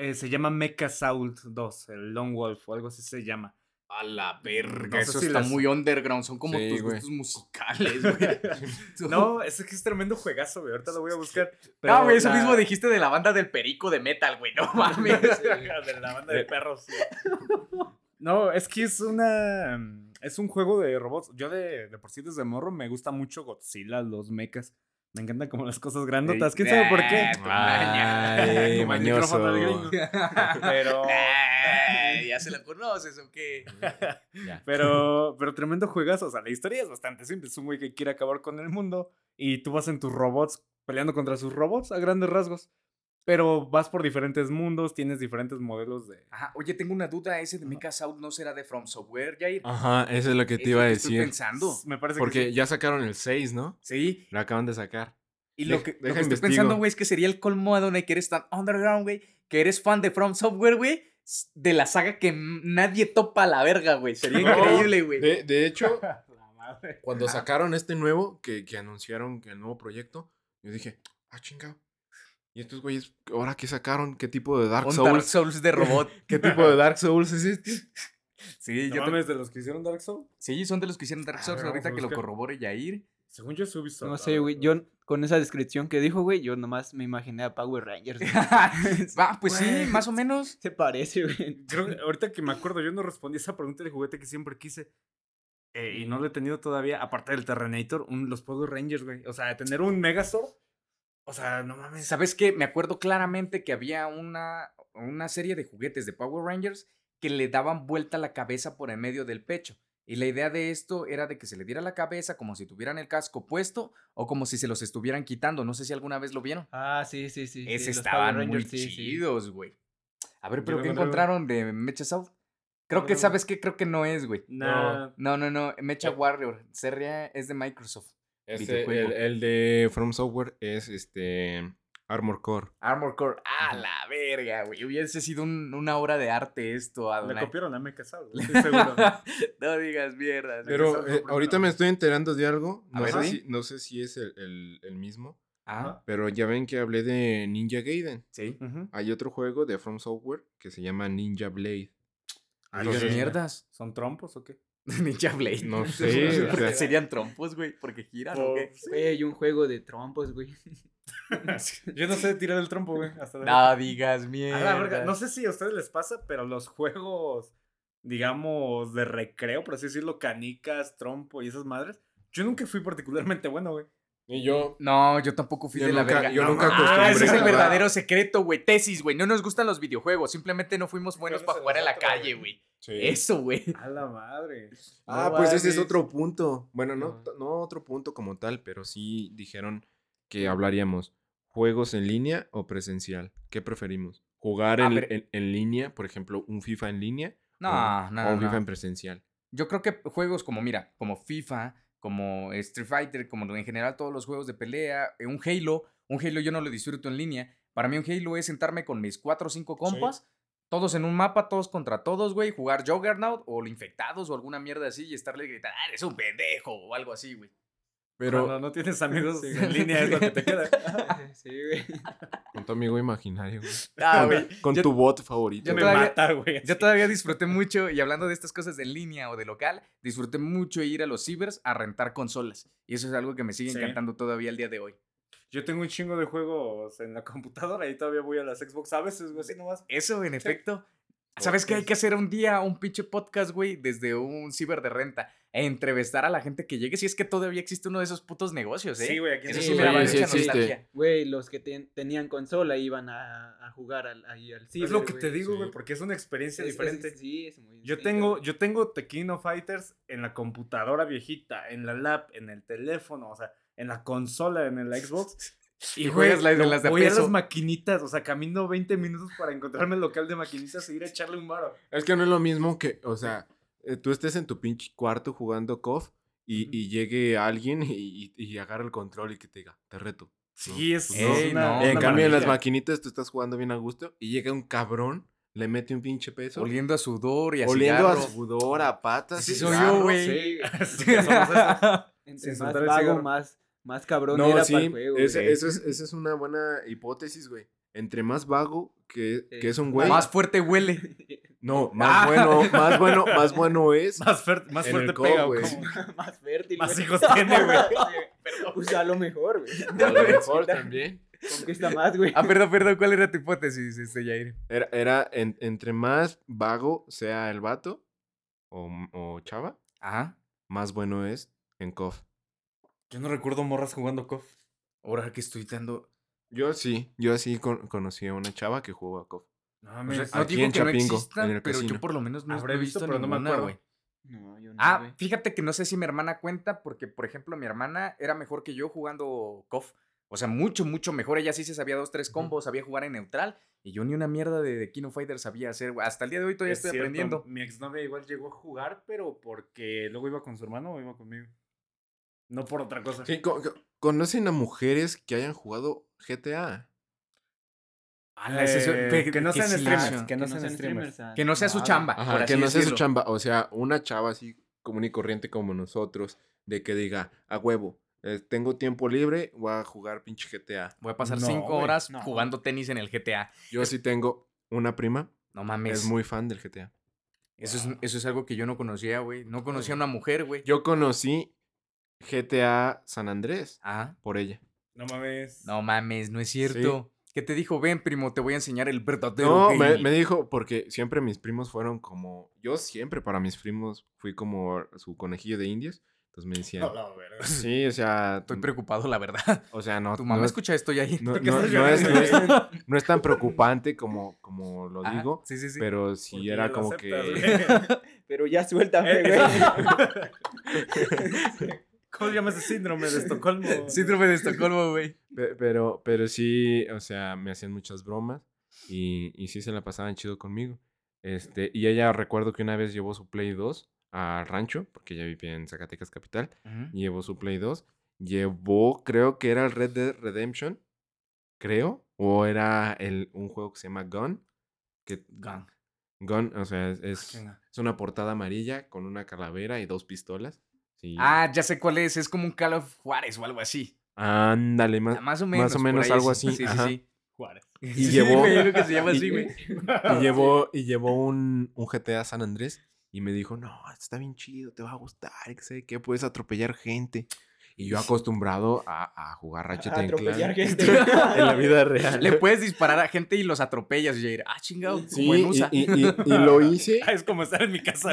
eh, se llama Mecha Sault 2, el Lone Wolf o algo así se llama. A la verga, No sé eso si está las- muy underground, son como Sí, tus güey. gustos musicales, güey. No, ese que es tremendo juegazo, güey. Ahorita lo voy a buscar. No, pero güey, eso la- mismo dijiste de la banda del perico de metal, güey, no mames. de la banda de perros. No, es que es una. mm, Es un juego de robots. Yo de, de por sí desde morro me gusta mucho Godzilla, los mechas. Me encantan como las cosas grandotas. ¿Quién sabe por qué? Ay, Como el micrófono del mañoso. gringo. Pero. Ya se la conoces o qué. Pero, pero tremendo juegazo. O sea, la historia es bastante simple. Es un güey que quiere acabar con el mundo y tú vas en tus robots peleando contra sus robots a grandes rasgos. Pero vas por diferentes mundos, tienes diferentes modelos de. Ajá, oye, tengo una duda, ese de Mecha Out no será de From Software, Jair. Ajá, eso es lo que te lo iba a que Estoy decir. pensando. Me parece Porque que sí. ya sacaron el 6, ¿no? Sí. Lo acaban de sacar. Y lo Deja- que, lo deja que estoy pensando, güey, es que sería el colmo a donde que eres tan underground, güey, que eres fan de From Software, güey, de la saga que nadie topa a la verga, güey. Sería No, increíble, güey. De, de hecho, La madre. cuando sacaron este nuevo, que, que anunciaron que el nuevo proyecto, yo dije, ah, chingado. ¿Y estos güeyes, ahora qué sacaron? ¿Qué tipo de Dark Un Souls? Dark Souls de robot. ¿Qué tipo de Dark Souls es este? Sí, ¿No yo te- mames de los que hicieron Dark Souls? sí, son de los que hicieron Dark A Souls. ver, Ahorita a que lo corrobore Jair. Según yo es Ubisoft. No sé, güey. Yo con esa descripción que dijo, güey, yo nomás me imaginé a Power Rangers. Va, pues sí, más o menos. Se parece, güey. Creo que ahorita que me acuerdo, yo no respondí esa pregunta de juguete que siempre quise. eh, y no lo he tenido todavía, aparte del Terrenator, un, los Power Rangers, güey. O sea, tener un Megazord. O sea, no mames. ¿Sabes qué? Me acuerdo claramente que había una, una serie de juguetes de Power Rangers que le daban vuelta la cabeza por en medio del pecho. Y la idea de esto era de que se le diera la cabeza como si tuvieran el casco puesto o como si se los estuvieran quitando. No sé si alguna vez lo vieron. Ah, sí, sí, sí. sí, Ese los estaban Power muy Rangers, sí, sí. chidos, güey. A ver, pero ¿qué encontraron de Mecha South? Creo que, No. ¿sabes qué? Creo que no es, güey. Nah. No, no, no. Mecha Eh. Warrior. Seria es de Microsoft. Este, el, el de From Software es este Armor Core. Armor Core. ¡Ah, la verga, güey! Hubiese sido un- una obra de arte esto, Le Adonai. copiaron a Mecha estoy seguro. no digas mierda. Pero eh, ahorita me estoy enterando de algo. No, ver, sé, si, no sé si es el, el- el mismo. Ah, Pero ya ven que hablé de Ninja Gaiden. sí. Hay otro juego de From Software que se llama Ninja Blade. Digas ¿qué? mierdas. ¿Son trompos o qué? Ninja Blade. No sé, o ¿Por qué sea- serían trompos, güey? ¿Porque giran o qué? Por- Güey, un juego de trompos, güey. Yo no sé tirar el trompo, güey. Hasta de- No digas A mierda. la No sé si a ustedes les pasa, pero los juegos, digamos, de recreo, por así decirlo, canicas, trompo y esas madres, yo nunca fui particularmente bueno, güey. Y yo. No, yo tampoco fui Yo de la nunca- verga. yo No nunca acostumbré ese es el a- verdadero secreto, güey. Tesis, güey. No nos gustan los videojuegos. Simplemente no fuimos buenos para jugar en la calle, güey. güey. Eso, güey. A la madre. Ah, No pues ese es otro punto. Bueno, no, no otro punto como tal, pero sí dijeron que hablaríamos juegos en línea o presencial. ¿Qué preferimos? ¿Jugar Ah, en, pero- en- en línea, por ejemplo, un FIFA en línea? No, o, no, o un no. FIFA en presencial. Yo creo que juegos como, mira, como FIFA, como Street Fighter, como en general todos los juegos de pelea, eh, un Halo, un Halo yo no lo disfruto en línea. Para mí un Halo es sentarme con mis cuatro o cinco compas, todos en un mapa, todos contra todos, güey, jugar Juggernaut o infectados o alguna mierda así y estarle gritando, ah, eres un pendejo o algo así, güey. Pero Cuando no tienes amigos Sí, en línea es lo que te queda. Sí, güey. con tu amigo imaginario, güey. Ah, Con- güey. Con yo- tu bot favorito. yo me todavía- mata, güey. Yo todavía disfruté mucho, y hablando de estas cosas de línea o de local, disfruté mucho ir a los cibers a rentar consolas. Y eso es algo que me sigue Sí. encantando todavía al día de hoy. Yo tengo un chingo de juegos en la computadora y todavía voy a las Xbox a veces, güey, así nomás. Eso, en efecto. ¿Sabes qué? Hay que hacer un día un pinche podcast, güey, desde un ciber de renta. E entrevistar a la gente que llegue, si es que todavía existe uno de esos putos negocios, ¿eh? Sí, güey, aquí Eso sí, sí, me sí, existe. Güey, los que ten- tenían consola iban a, a jugar al, ahí al ciber, Es lo que te digo, sí. güey, porque es una experiencia Es- es- diferente. sí, es muy Yo tengo, yo tengo Tequino Fighters en la computadora viejita, en la lap, en el teléfono, o sea, en la consola, en el Xbox. Y juegas las de las de voy a las maquinitas, o sea, camino 20 minutos para encontrarme el local de maquinitas e ir a echarle un varo. Es que no es lo mismo que, o sea, eh, tú estés en tu pinche cuarto jugando KOF y, y llegue alguien y, y, y agarra el control y que te diga, te reto. Sí, es, pues es no. Una, no, una en cambio, en las maquinitas tú estás jugando bien a gusto y llega un cabrón, le mete un pinche peso. Oliendo a sudor y a oliendo a sudor, a patas. Así y soy yo, güey. Sí, es somos más vago, cigarro. más, más cabrón No, era sí, para el juego. esa, güey. eso es, esa es una buena hipótesis, güey. Entre más vago que, Sí. que es un güey, Más fuerte huele. no, más Ah. bueno, más bueno, más bueno es. Más, fuerte más fuerte el co, pega, güey. más fértil. Más güey. hijos tiene, güey. Pero pues a lo mejor, güey. A lo mejor también. Conquista más, güey. Ah, perdón, perdón. ¿Cuál era tu hipótesis, este, Jair? Era, era en- entre más vago sea el vato o, o chava, Ajá. más bueno es en KOF. Yo no recuerdo morras jugando KOF. Ahora que estoy dando... Yo sí, yo sí con- conocí a una chava que jugó a KOF. No O mames. sea, no aquí digo en que no Chapingo, existan, en el pero yo por lo menos no Habré he visto, visto, pero no me acuerdo. güey. No, yo no, Ah, fíjate que no sé si mi hermana cuenta, porque, por ejemplo, mi hermana era mejor que yo jugando KOF. O sea, mucho, mucho mejor. Ella sí se sabía dos, tres combos, sabía jugar en neutral. Y yo ni una mierda de, de Kino Fighter sabía hacer. güey. Hasta el día de hoy todavía Es estoy cierto, aprendiendo. Mi exnovia igual llegó a jugar, pero porque luego iba con su hermano o iba conmigo. No por otra cosa. Sí, co- co- ¿Conocen a mujeres que hayan jugado GTA? Ala, ese es- Eh, pe- que no sean streamers, que no sean streamers. Que no sea su chamba. Ajá, por que así no sea su chamba. O sea, una chava así común y corriente como nosotros, de que diga, a huevo, eh, tengo tiempo libre, voy a jugar pinche GTA. Voy a pasar No, cinco horas no. jugando tenis en el GTA. Yo sí tengo una prima, No mames. es muy fan del GTA. Eso, es, eso es algo que yo no conocía, güey. No conocía a una mujer, güey. Yo conocí GTA San Andrés Ajá. por ella. No mames. No mames, no es cierto. ¿Qué te dijo? Ven, primo, te voy a enseñar el verdadero No, me, gaming". me dijo, porque siempre mis primos fueron como, yo siempre para mis primos fui como su conejillo de indias. Entonces me decían, No, no, sí, o sea, Estoy preocupado, la verdad. o sea, no, Tu no mamá es- escucha esto y ahí. no, ¿Por qué no- estás no es, tan- no es tan preocupante como, como lo Ajá, digo, Sí, sí, sí. pero sí Porque era como aceptas, que... güey. Pero ya suéltame, Eh, güey. ¿Cómo se llama ese síndrome de Estocolmo? Síndrome de Estocolmo, güey. Pe- Pero, pero sí, o sea, me hacían muchas bromas y, y sí se la pasaban chido conmigo. Este, y ella recuerdo que una vez llevó su Play 2 al rancho, porque ella vivía en Zacatecas Capital, y llevó su Play 2. Llevó, creo que era el Red Dead Redemption, creo, o era el, un juego que se llama Gun, que Gang. Gun, o sea, es, es, chinga. es una portada amarilla con una calavera y dos pistolas. Sí. Ah, ya sé cuál es. Es como un Call of Juárez o algo así. Ándale, más, Más o más menos. o por menos algo sí. así, Sí, sí, ajá. sí. Juárez. Y Sí, llevó- güey, yo creo que se llama así, y- güey. Y llevó, y llevó un, un GTA San Andrés y me dijo, no, está bien chido, te va a gustar, que sé que puedes atropellar gente. Y yo acostumbrado a, a jugar Ratchet A atropellar gente. en la vida real. Le puedes disparar a gente y los atropellas y Jair. Ah, chingado, Sí, como en y, USA. y- y- y lo hice, Ah, es como estar en mi casa,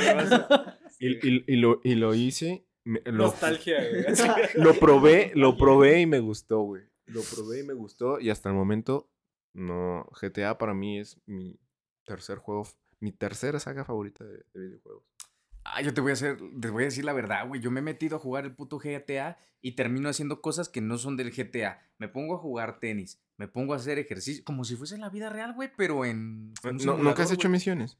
y- y lo, y lo hice, me- lo, Nostalgia, güey. lo probé, lo probé y me gustó, güey. Lo probé y me gustó y hasta el momento, no, GTA para mí es mi tercer juego, mi tercera saga favorita de, de videojuegos. Ah, yo te voy a hacer, te voy a decir la verdad, güey. Yo me he metido a jugar el puto GTA y termino haciendo cosas que no son del GTA. Me pongo a jugar tenis, me pongo a hacer ejercicio, como si fuese en la vida real, güey, pero en. un No- ¿Nunca has hecho misiones?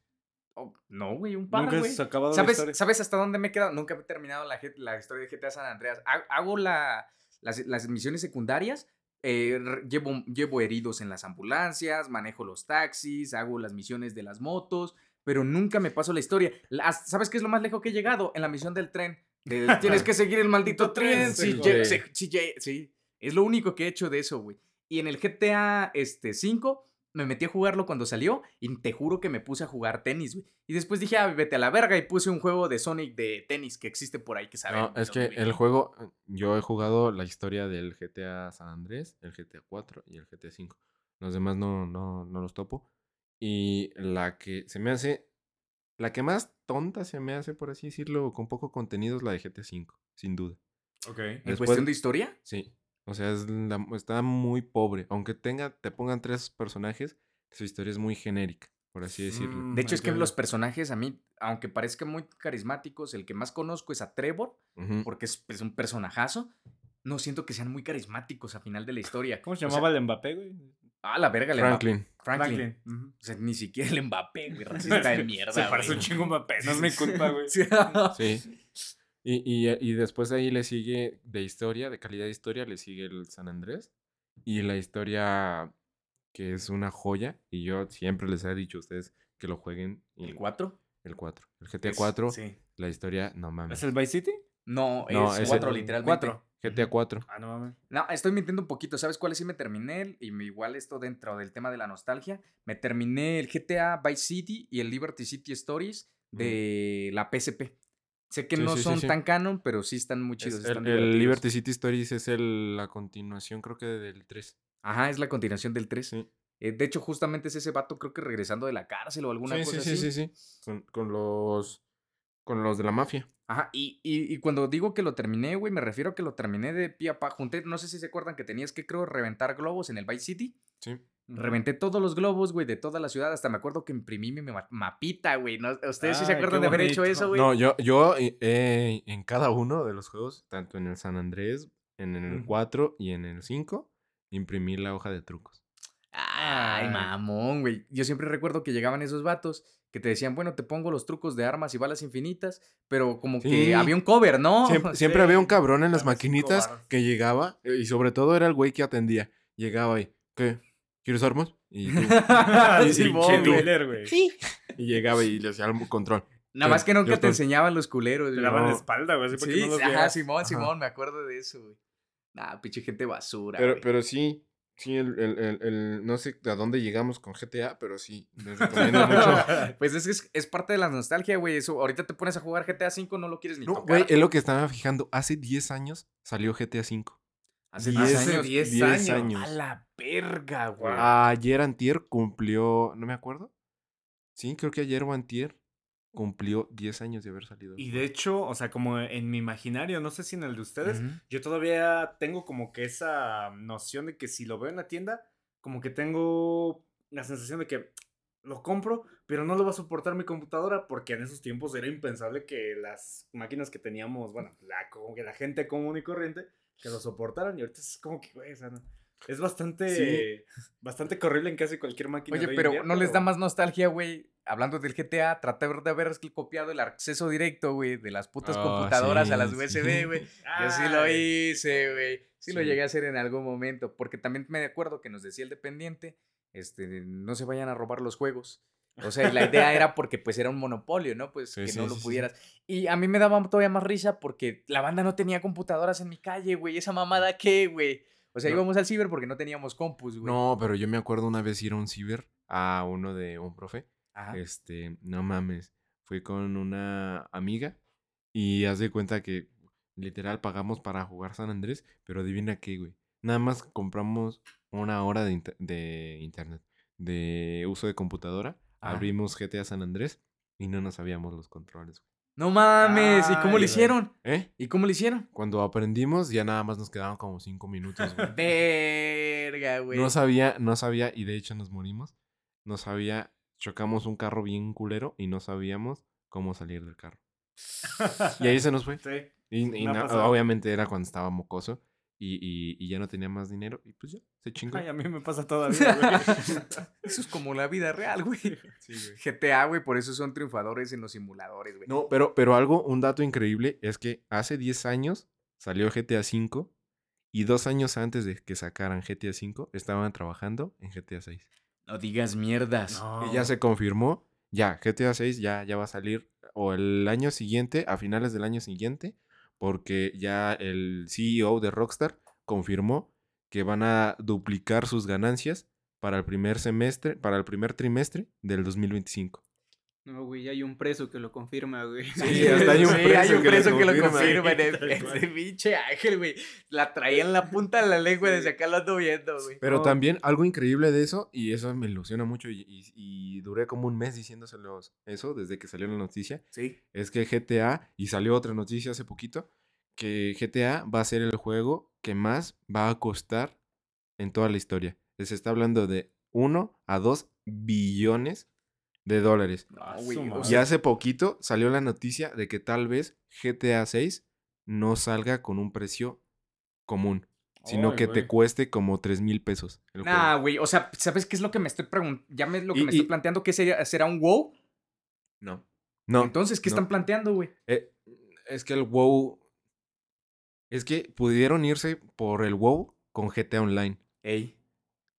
Oh, no, güey, un par, Nunca güey. la. ¿Sabes, ¿Sabes hasta dónde me he quedado? Nunca he terminado la, la historia de GTA San Andreas. Ha- Hago la, las, las misiones secundarias, eh, llevo, llevo heridos en las ambulancias, manejo los taxis, hago las misiones de las motos, pero nunca me paso la historia. Las- ¿Sabes qué es lo más lejos que he llegado? En la misión del tren. Tienes que seguir el maldito tren. Sí, sí. Es lo único que he hecho de eso, güey. Y en el GTA este, 5 me metí a jugarlo cuando salió y te juro que me puse a jugar tenis, güey. Y después dije, ah, vete a la verga y puse un juego de Sonic de tenis que existe por ahí que saben. No, es que el juego, eh, yo he jugado la historia del GTA San Andrés, el GTA 4 y el GTA 5. Los demás no, no, no los topo. Y la que se me hace, la que más tonta se me hace, por así decirlo, con poco contenido es la de GTA 5, sin duda. Ok. ¿En cuestión de historia? Sí. O sea, es la- está muy pobre. Aunque tenga, te pongan tres personajes, su historia es muy genérica, por así decirlo. Mm, De hecho, es que los personajes a mí, aunque parezcan muy carismáticos, el que más conozco es a Trevor, Ujú. porque es, es un personajazo. No siento que sean muy carismáticos a final de la historia. ¿Cómo se O sea, llamaba el Mbappé, güey? ah, la verga, el Mbappé. Franklin. Franklin. Ujú. O sea, ni siquiera el Mbappé, güey. Racista de mierda. Se parece güey. un chingo Mbappé, no es mi culpa, güey. Sí. Y, y, y después de ahí le sigue de historia, de calidad de historia, le sigue el San Andrés. Y la historia que es una joya. Y yo siempre les he dicho a ustedes que lo jueguen. y- ¿El 4? El 4. El GTA 4, Sí. la historia, no mames. ¿Es el Vice City? No, No, es es 4 el- literalmente. cuatro. GTA 4. Ah, no mames. No, estoy mintiendo un poquito. ¿Sabes cuáles sí me terminé? Y me- igual esto dentro del tema de la nostalgia. Me terminé el GTA Vice City y el Liberty City Stories de la PSP. Sé que Sí, no sí, son sí. tan canon, pero sí están muy chidos. el, están el divertidos. Liberty City Stories es el- la continuación, creo que del 3. Ajá, es la continuación del 3. Sí. Eh, de hecho, justamente es ese vato, creo que regresando de la cárcel o alguna cosa sí, así. sí, sí, sí. Con, con los. Con los de la mafia. Ajá, y, y, y cuando digo que lo terminé, güey, me refiero a que lo terminé de pie a pa. Junté, no sé si se acuerdan que tenías que, creo, reventar globos en el Vice City. Sí. Reventé todos los globos, güey, de toda la ciudad. Hasta me acuerdo que imprimí mi ma- mapita, güey. ¿no? ¿Ustedes sí se acuerdan de haber hecho eso, güey? No, yo, yo eh, eh, en cada uno de los juegos, tanto en el San Andrés, en el Ujú. 4 y en el 5, imprimí la hoja de trucos. Ay, Ay. mamón, güey. Yo siempre recuerdo que llegaban esos vatos que te decían, bueno, te pongo los trucos de armas y balas infinitas, pero como Sí. que había un cover, ¿no? Siempre, siempre sí, había un cabrón en las maquinitas que llegaba, eh, y sobre todo era el güey que atendía. Llegaba y, ¿qué? ¿Quieres armas? Y, tú- Sí, sí, pinche tú. y llegaba y le hacía el control. Nada más que nunca te estoy- enseñaban los culeros, Te daban la espalda, güey, que Sí, no los ajá. Simón, Ajá. Simón, me acuerdo de eso, güey. Nah, pinche gente basura, Pero, güey. pero sí, sí, el, el- el- el- no sé a dónde llegamos con GTA, pero sí, les recomiendo mucho. Pues es, es, es parte de la nostalgia, güey. Eso, ahorita te pones a jugar GTA V, no lo quieres ni No, tocar. güey, es lo que estaba fijando. Hace 10 años salió GTA V. Hace 10 10 Hace años. 10 10 años. años. A la verga, güey. Ayer antier cumplió, no me acuerdo. Sí, creo que ayer o antier. cumplió 10 años de haber salido. Y de hecho, o sea, como en mi imaginario, no sé si en el de ustedes, yo todavía tengo como que esa noción de que si lo veo en la tienda, como que tengo la sensación de que lo compro, pero no lo va a soportar mi computadora porque en esos tiempos era impensable que las máquinas que teníamos, bueno, la, como que la gente común y corriente, que lo soportaran. Y ahorita es como que, güey, o sea, no- es bastante, bastante corrible en casi cualquier máquina. Oye, de pero ¿no les da más nostalgia, güey? Hablando del GTA, tratar de haber copiado el acceso directo, güey, de las putas Ah, computadoras a las sí, USB, sí. güey. Yo sí lo hice, güey. Sí, lo Sí. llegué a hacer en algún momento. Porque también me acuerdo que nos decía el dependiente, este, no se vayan a robar los juegos. O sea, y la idea era porque pues era un monopolio, ¿no? Pues Sí, que sí, no lo sí, pudieras. Y a mí me daba todavía más risa porque la banda no tenía computadoras en mi calle, güey. Esa mamada qué, güey. O sea, No. íbamos al ciber porque no teníamos compus, güey. No, pero yo me acuerdo una vez ir a un ciber a uno de un profe. Ajá. Este, no mames. Fui con una amiga y haz de cuenta que literal pagamos para jugar San Andrés, pero adivina qué, güey. Nada más compramos una hora de, inter- de internet, de uso de computadora. Ajá. Abrimos GTA San Andrés y no nos sabíamos los controles. güey. No mames. ¿Y cómo Ay, lo güey. hicieron? ¿Eh? ¿Y cómo lo hicieron? Cuando aprendimos ya nada más nos quedaban como cinco minutos, güey. Verga, güey. No sabía, no sabía, y de hecho nos morimos. No sabía, chocamos un carro bien culero y no sabíamos cómo salir del carro. Y ahí se nos fue. Sí. Y, obviamente era cuando estaba mocoso y, y- y ya no tenía más dinero y pues ya, se chingó. Ay, a mí me pasa todavía, güey. Eso es como la vida real, güey. Sí, güey. GTA, güey, por eso son triunfadores en los simuladores, güey. No, pero, pero algo, un dato increíble es que hace 10 años salió GTA V y dos años antes de que sacaran GTA V estaban trabajando en GTA VI. No digas mierdas. No. Y ya se confirmó, ya, GTA 6 ya, ya va a salir o el año siguiente, a finales del año siguiente, porque ya el CEO de Rockstar confirmó que van a duplicar sus ganancias para el primer semestre, para el primer trimestre del 2025. No, güey, ya hay un preso que lo confirma, güey. Sí, hasta hay un Sí, preso hay un que lo preso que lo confirma. confirma. Ese pinche ángel, güey. La traía en la punta de la lengua desde acá lo ando viendo, güey. Pero No. también algo increíble de eso, y eso me ilusiona mucho, y, y- y duré como un mes diciéndoselos eso desde que salió la noticia, Sí. es que GTA, y salió otra noticia hace poquito, que GTA va a ser el juego que más va a costar en toda la historia. Se está hablando de 1 a 2 billones de dólares. Madre. Y hace poquito salió la noticia de que tal vez GTA 6 no salga con un precio común, sino que te cueste como 3 mil pesos. Nah, güey. O sea, ¿sabes qué es lo que me estoy preguntando? Ya me, lo que Y- me estoy planteando, ¿qué sería? ¿Será un WoW? No. No. Entonces, ¿qué no. están planteando, güey? Eh, es que el WoW. Es que pudieron irse por el WoW con GTA Online. Ey.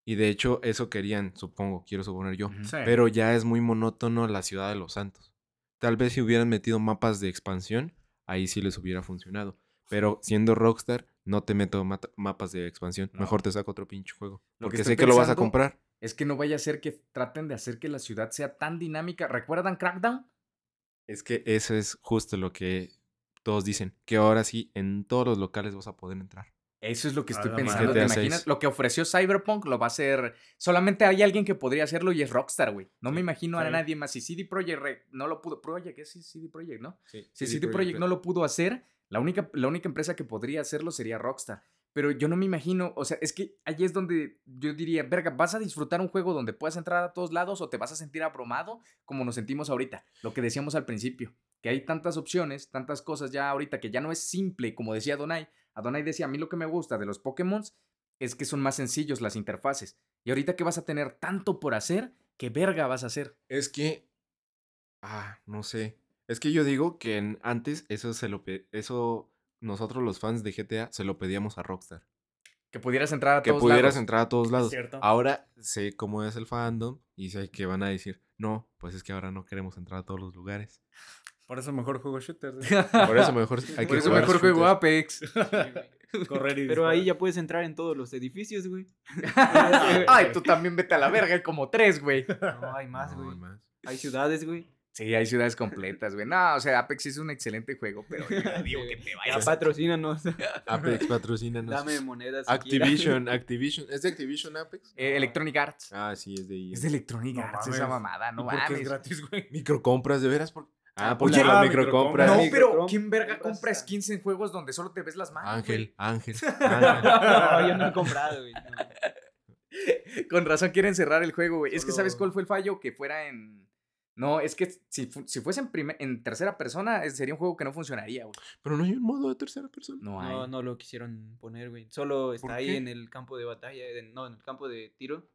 Y de hecho, eso querían, supongo, quiero suponer yo. Sí. Pero ya es muy monótono la ciudad de los santos. Tal vez si hubieran metido mapas de expansión, ahí sí les hubiera funcionado. Pero siendo Rockstar, no te meto mapas de expansión. No. Mejor te saco otro pinche juego. Lo Porque sé que lo vas a comprar. Es que no vaya a ser que traten de hacer que la ciudad sea tan dinámica. ¿Recuerdan Crackdown? Es que eso es justo lo que todos dicen. Que ahora sí, en todos los locales vas a poder entrar. Eso es lo que estoy pensando. ¿Te imaginas? 6. Lo que ofreció Cyberpunk lo va a hacer. Solamente hay alguien que podría hacerlo y es Rockstar, güey. No me Sí, imagino a nadie más. Si CD Projekt no lo pudo. Projekt, es CD Projekt, ¿no? Sí, Si CD Projekt no lo pudo hacer, la única, la única empresa que podría hacerlo sería Rockstar. Pero yo no me imagino, o sea, es que ahí es donde yo diría, verga, ¿vas a disfrutar un juego donde puedas entrar a todos lados o te vas a sentir abrumado como nos sentimos ahorita? Lo que decíamos al principio, que hay tantas opciones, tantas cosas ya ahorita que ya no es simple, como decía Donai. Adonai decía, a mí lo que me gusta de los Pokémon es que son más sencillos las interfaces. Y ahorita que vas a tener tanto por hacer, ¿qué verga vas a hacer? Es que. Ah, no sé. Es que yo digo que en- antes eso se lo eso nosotros los fans de GTA se lo pedíamos a Rockstar. Que pudieras entrar a Que todos pudieras lados. entrar a todos lados. cierto. Ahora sé cómo es el fandom y sé que van a decir, no, pues es que ahora no queremos entrar a todos los lugares. Por eso mejor juego shooters. Por eso mejor hay Por eso jugar mejor juego. Apex. Correr y Pero ahí ya puedes entrar en todos los edificios, güey. Ay, tú también vete a la verga, hay como tres, güey. No, hay más, No, güey. hay más. Hay ciudades, güey. Sí, hay ciudades completas, güey. No, o sea, Apex es un excelente juego, pero yo no digo que te Ya vayas. patrocínanos. Apex patrocínanos. Dame monedas. Activision, Activision. ¿Es de Activision Apex? Eh, Electronic Arts. Ah, sí, es de EA. Es de Electronic No Arts mames. esa mamada, ¿Y no por qué es mames. gratis, güey? Microcompras, de veras. por- Ah, pues Oye, la ah, microcompra. No, pero microcompras, ¿quién verga compras, compra ah. skins en juegos donde solo te ves las manos? Ángel, Ángel. No, yo no he comprado, güey. no. Con razón quieren cerrar el juego, güey. Es que ¿sabes cuál fue el fallo? Que fuera en... No, es que si, fu- si fuese en, primer- en tercera persona, sería un juego que no funcionaría, güey. Pero no hay un modo de tercera persona. No hay. No, no lo quisieron poner, güey. Solo está ahí qué? en el campo de batalla, en- no, en el campo de tiro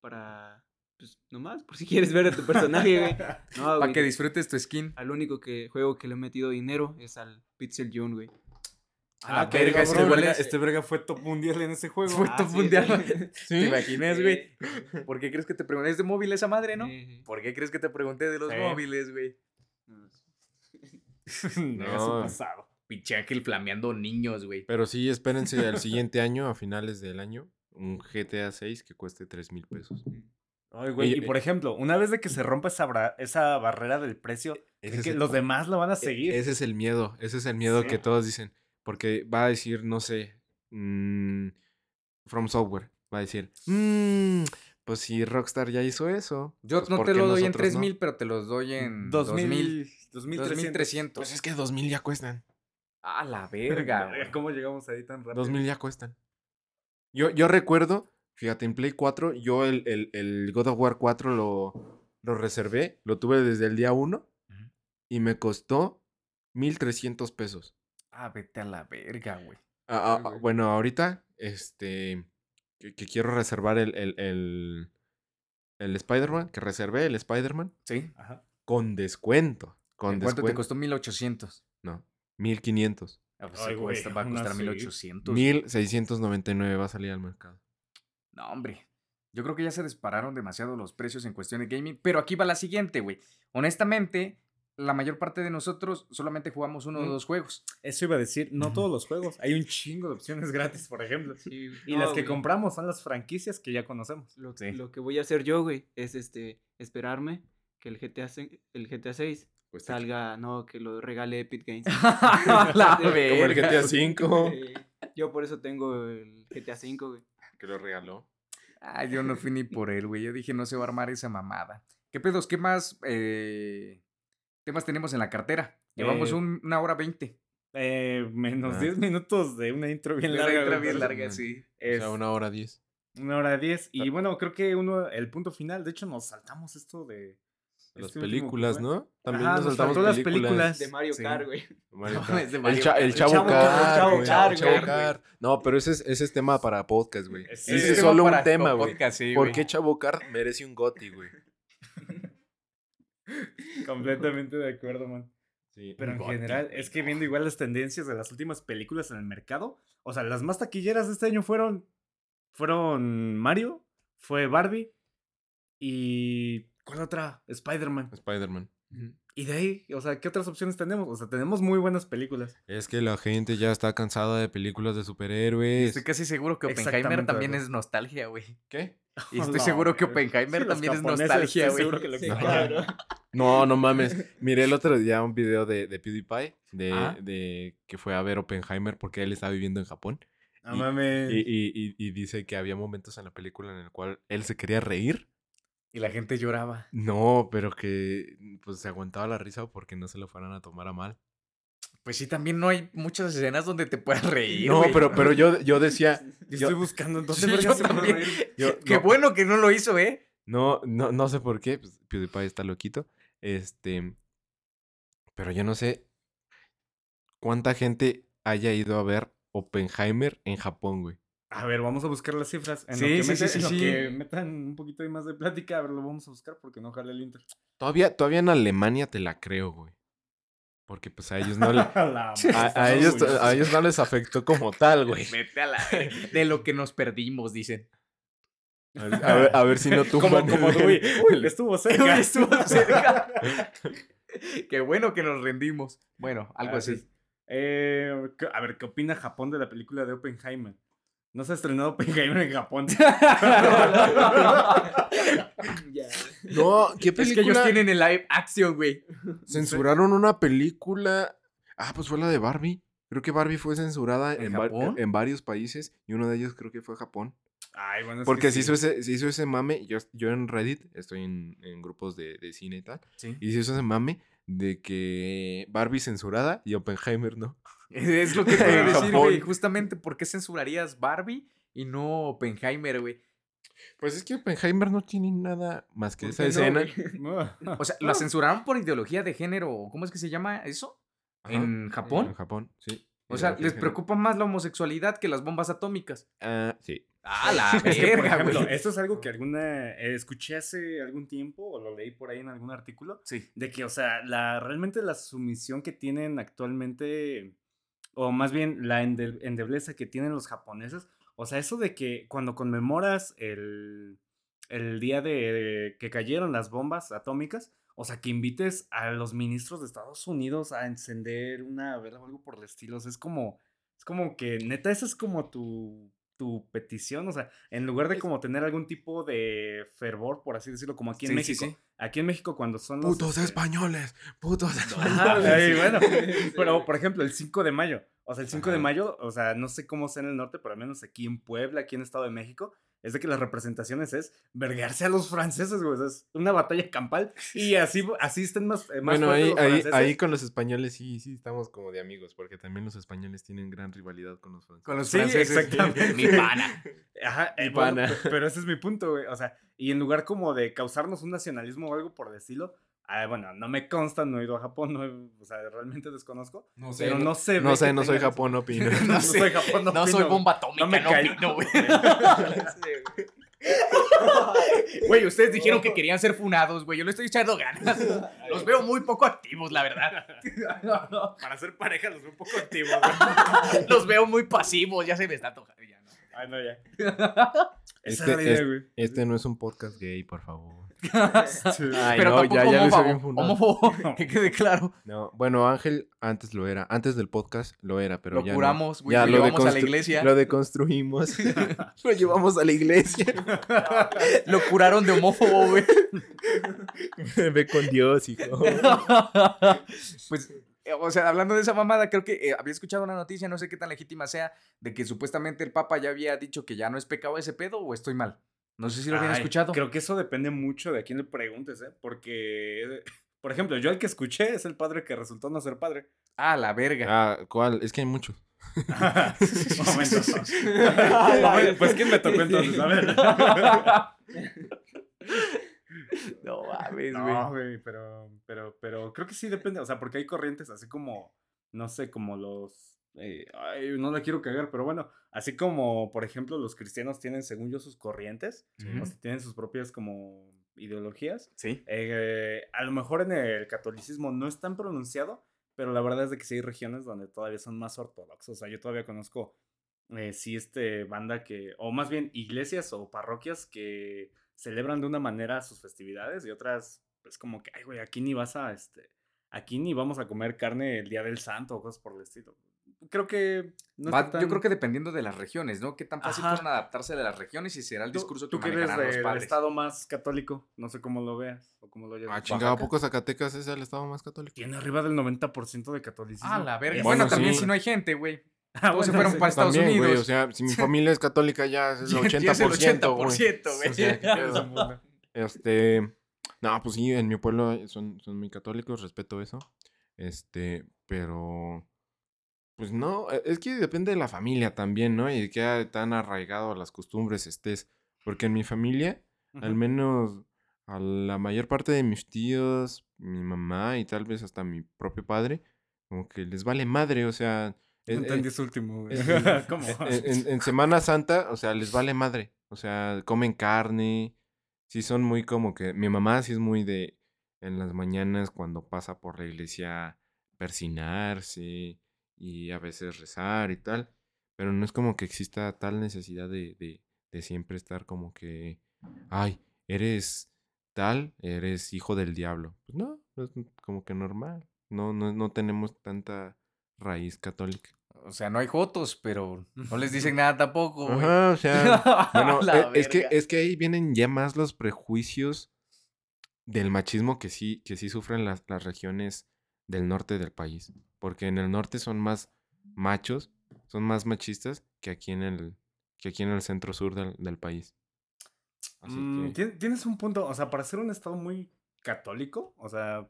para, pues, nomás, por si quieres ver a tu personaje, güey. No, Para güey. que disfrutes tu skin. Al único que, juego que le he metido dinero es al Pixel June, güey. A la Ah, verga, igual verga, es- Este verga fue top mundial en ese juego. Fue Ah, top sí, mundial. sí. ¿Te imaginas, Sí. güey? ¿Por qué crees que te pregunté? ¿Es de móvil esa madre, no? Sí, sí. ¿Por qué crees que te pregunté de los Sí. móviles, güey? No. pasado. Pinche Ángel flameando niños, güey. Pero sí, espérense al siguiente año, a finales del año, un GTA 6 que cueste 3 mil pesos. Ay, güey, Y- y por ejemplo, una vez de que se rompa esa, bra- esa barrera del precio, Ese es que el- los demás lo van a E- seguir. Ese es el miedo, ese es el miedo Sí. que todos dicen. Porque va a decir, no sé, mm, From Software, va a decir, "Mm, pues si Rockstar ya hizo eso. Yo pues, no ¿por te lo doy en nosotros 3000, no?". pero te los doy en 2000, 2000. 2300. 2300. Pues es que 2000 ya cuestan. A la verga. ¿Cómo llegamos ahí tan rápido? 2000 ya cuestan. Yo, yo recuerdo, fíjate, en Play 4, yo el, el- el God of War 4 lo, lo reservé, lo tuve desde el día 1 Ujú. y me costó 1300 pesos. Ah, vete a la verga, güey. Ah, ah, güey. bueno, ahorita, este, que, que quiero reservar el, el, el, el Spider-Man, que reservé el Spider-Man ¿Sí? Ajá. con descuento. Con ¿En ¿Cuánto te descuento. costó 1800? No, 1500. Ah, pues Ay, sí güey, cuesta, va a costar así. 1800. 1699 va a salir al mercado. No, hombre. Yo creo que ya se dispararon demasiado los precios en cuestión de gaming. Pero aquí va la siguiente, güey. Honestamente, la mayor parte de nosotros solamente jugamos uno o Mm. dos juegos. Eso iba a decir, no todos los juegos. Hay un chingo de opciones gratis, por ejemplo. Sí. Y No, las que güey. compramos son las franquicias que ya conocemos. Lo, Sí. lo que voy a hacer yo, güey, es este esperarme que el GTA, el GTA 6 Pues salga, no, que lo regale Epic Games. la Como el Como el. GTA V Eh, yo por eso tengo el GTA 5, güey. Que lo regaló. Ah, yo no fui ni por él, güey. Yo dije, no se va a armar esa mamada. ¿Qué pedos? ¿Qué más eh, temas tenemos en la cartera? Llevamos Eh, un- una hora veinte. Eh, menos Ah. 10 minutos de una intro bien Una larga. letra güey, bien larga, es- sí. O sea, una hora diez. una hora 10. Y bueno, creo que uno, el punto final, de hecho nos saltamos esto de... Las este último películas, ¿no? También Ajá, nos nos saltamos faltó las películas. películas. De Mario Sí. Kart, güey. Mario No, Kart. es de el, Mario cha- Kart. el El Chavo Kart. Kart, Chavo Kart. No, pero ese es, ese es tema para podcast, güey. Sí, Ese es solo un tema, güey. sí, ¿Por qué Chavo Kart merece un goti, güey? Completamente de acuerdo, man. Sí. Pero en Goti, general, es que viendo igual las tendencias de las últimas películas en el mercado, o sea, las más taquilleras de este año fueron, fueron Mario, fue Barbie y... ¿Cuál otra? Spider-Man. Spider-Man. Y de ahí, o sea, ¿qué otras opciones tenemos? O sea, tenemos muy buenas películas. Es que la gente ya está cansada de películas de superhéroes. Estoy casi seguro que Oppenheimer también es nostalgia, güey. ¿Qué? Y estoy No, seguro que. Oppenheimer Sí, también es nostalgia, güey. Sí, claro. No, no mames. Miré el otro día un video de, de PewDiePie de, Ah. de que fue a ver Oppenheimer porque él estaba viviendo en Japón. No Y- mames. Y, y- y- y dice que había momentos en la película en el cual él se quería reír. Y la gente lloraba. No, pero que pues se aguantaba la risa porque no se lo fueran a tomar a mal. Pues sí, también no hay muchas escenas donde te puedas reír. No, pero, pero yo, yo decía, Yo estoy buscando entonces. Sí, yo también. reír. yo- Qué no, bueno que no lo hizo, ¿eh? No, no, no sé por qué. Pues, PewDiePie está loquito. Este. Pero yo no sé cuánta gente haya ido a ver Oppenheimer en Japón, güey. A ver, vamos a buscar las cifras. En Sí, lo que, sí, mete- sí, en lo sí, que metan un poquito más de plática, a ver, lo vamos a buscar porque no jala el Inter. Todavía, todavía en Alemania te la creo, güey. Porque pues a ellos no le- A, ellos, orgulloso. a ellos no les afectó como tal, güey. Vete a la... De lo que nos perdimos, dicen. A ver, a ver, a ver si no Como, tumban como Dewey. Uy, el- estuvo cerca. Estuvo cerca. Qué bueno que nos rendimos. Bueno, algo Ah, así. sí. Eh, ¿qué- a ver, ¿qué opina Japón de la película de Oppenheimer? No se ha estrenado Oppenheimer en Japón. No, ¿qué Es que ellos película? tienen el live action, güey. Censuraron una película. Ah, pues fue la de Barbie. Creo que Barbie fue censurada ¿En en, va- Japón? en varios países y uno de ellos creo que fue Japón. Ay, bueno, es Porque que se, sí. hizo ese, se hizo ese mame. Yo, yo en Reddit estoy en, en grupos de, de cine y tal. Sí. Y se hizo ese mame de que Barbie censurada y Oppenheimer no. Es lo que te iba a decir, güey. Justamente, ¿por qué censurarías Barbie y no Oppenheimer, güey? Pues es que Oppenheimer no tiene nada más que ¿Por esa no, escena. O sea, ¿la censuraron por ideología de género? ¿Cómo es que se llama eso? Ajá, ¿En Japón? En Japón, sí. O sea, les preocupa más la homosexualidad que las bombas atómicas. Ah, sí. ¡Ah, la Es que, por verga, güey! esto es algo que alguna eh, escuché hace algún tiempo o lo leí por ahí en algún artículo Sí. de que, o sea, la realmente la sumisión que tienen actualmente o más bien la ende- endebleza que tienen los japoneses, o sea, eso de que cuando conmemoras el el día de que cayeron las bombas atómicas, o sea, que invites a los ministros de Estados Unidos a encender una vela o algo por el estilo, o sea, es como es como que neta esa es como tu tu petición, o sea, en lugar de como tener algún tipo de fervor, por así decirlo, como aquí en Sí, México. sí. Aquí en México cuando son los Putos este, españoles, putos españoles. bueno, pero por ejemplo, el 5 de mayo, o sea, el 5 de Ajá. mayo, o sea, no sé cómo sea en el norte, pero al menos aquí en Puebla, aquí en Estado de México, es de que las representaciones es vergarse a los franceses, güey, o sea, es una batalla campal y así, así estén más, eh, más Bueno, ahí, los ahí, ahí con los españoles sí, sí estamos como de amigos, porque también los españoles tienen gran rivalidad con los franceses. Con los Sí, franceses. exactamente. Mi pana. Ajá, Mi eh, bueno, pana. pe- pero ese es mi punto, güey. O sea, y en lugar como de causarnos un nacionalismo o algo por el estilo, ah, bueno, no me consta, no he ido a Japón, no he- o sea, realmente desconozco. No pero no sé. No sé, no soy Japón, no opino. No, soy Japón, no, No soy bomba atómica, No me no, opino, güey. Güey, ustedes dijeron que querían ser funados, güey. Yo le estoy echando ganas. Los veo muy poco activos, la verdad. Para ser pareja los veo un poco activos. güey. Los veo muy pasivos. Ya se me está tocando. Ya, ¿no? Ay, no, ya. Esa Este, idea, es- güey. este no es un podcast gay, por favor. Ay, Pero no, tampoco ya, ya lo homófobo. que quede claro. No, bueno, Ángel antes lo era. Antes del podcast lo era, pero lo ya curamos, güey. Ya lo lo llevamos a la iglesia. Lo deconstruimos. lo llevamos a la iglesia. Lo curaron de homófobo, güey. Ve con Dios, hijo. pues, eh, o sea, hablando de esa mamada, creo que eh, había escuchado una noticia, no sé qué tan legítima sea, de que supuestamente el Papa ya había dicho que ya no es pecado ese pedo o estoy mal. No sé si lo habían Ay, escuchado. Creo que eso depende mucho de a quién le preguntes, ¿eh? Porque, por ejemplo, yo el que escuché es el padre que resultó no ser padre. Ah, la verga. Ah, ¿cuál? Es que hay muchos. Momento. Momento, pues quién me tocó entonces, a ver. no mames, güey. No, güey, pero, pero, pero creo que sí depende, o sea, porque hay corrientes así como, no sé, como los, eh, ay, no la quiero cagar, pero bueno, así como, por ejemplo, los cristianos tienen, según yo, sus corrientes, o sea, tienen sus propias como ideologías, Sí. eh, a lo mejor en el catolicismo no es tan pronunciado, pero la verdad es de que sí hay regiones donde todavía son más ortodoxos. O sea, yo todavía conozco, eh, sí, este banda que, o más bien iglesias o parroquias que celebran de una manera sus festividades y otras, pues como que, ay, güey, aquí ni vas a, este, aquí ni vamos a comer carne el día del santo o cosas por el estilo. Creo que... No Va- está Yo creo que dependiendo de las regiones, ¿no? Qué tan fácil Ajá. fueron adaptarse de las regiones y será el Tú- discurso tú que que eres manejarán los padres. estado más católico, no sé cómo lo veas o cómo lo hayas Ah, chingado, ¿a poco Zacatecas es el estado más católico? Tiene arriba del 90% de catolicismo. Ah, la verga. Bueno, Bueno, también si no hay gente, güey. Ah, Todos se bueno, fueron sí. para Estados También, Unidos. o sea, si mi familia es católica ya es el 80%, Ya es el 80%, güey. Este, no, pues sí, en mi pueblo son, son muy católicos, respeto eso. Este, pero, pues no, e- es que depende de la familia también, ¿no? Y de qué tan arraigado a las costumbres estés. Porque en mi familia, al menos a la mayor parte de mis tíos, mi mamá y tal vez hasta mi propio padre, como que les vale madre, o sea... Eh, eh, entendí eso último, güey. ¿Cómo? en, en- en Semana Santa, o sea, les vale madre. O sea, comen carne. Sí, son muy como que. Mi mamá sí es muy de. En las mañanas, cuando pasa por la iglesia, persinarse y a veces rezar y tal. Pero no es como que exista tal necesidad de, de, de siempre estar como que. Ay, eres tal, eres hijo del diablo. Pues no, es como que normal. No, no, no tenemos tanta raíz católica. O sea, no hay jotos, pero no les dicen nada tampoco, güey. Ajá, o sea, bueno, e- es que, es que ahí vienen ya más los prejuicios del machismo que sí, que sí sufren las, las regiones del norte del país. Porque en el norte son más machos, son más machistas que aquí en el, que aquí en el centro sur del, del país. Así Mm, que, tien- Tienes un punto, o sea, para ser un estado muy católico, o sea,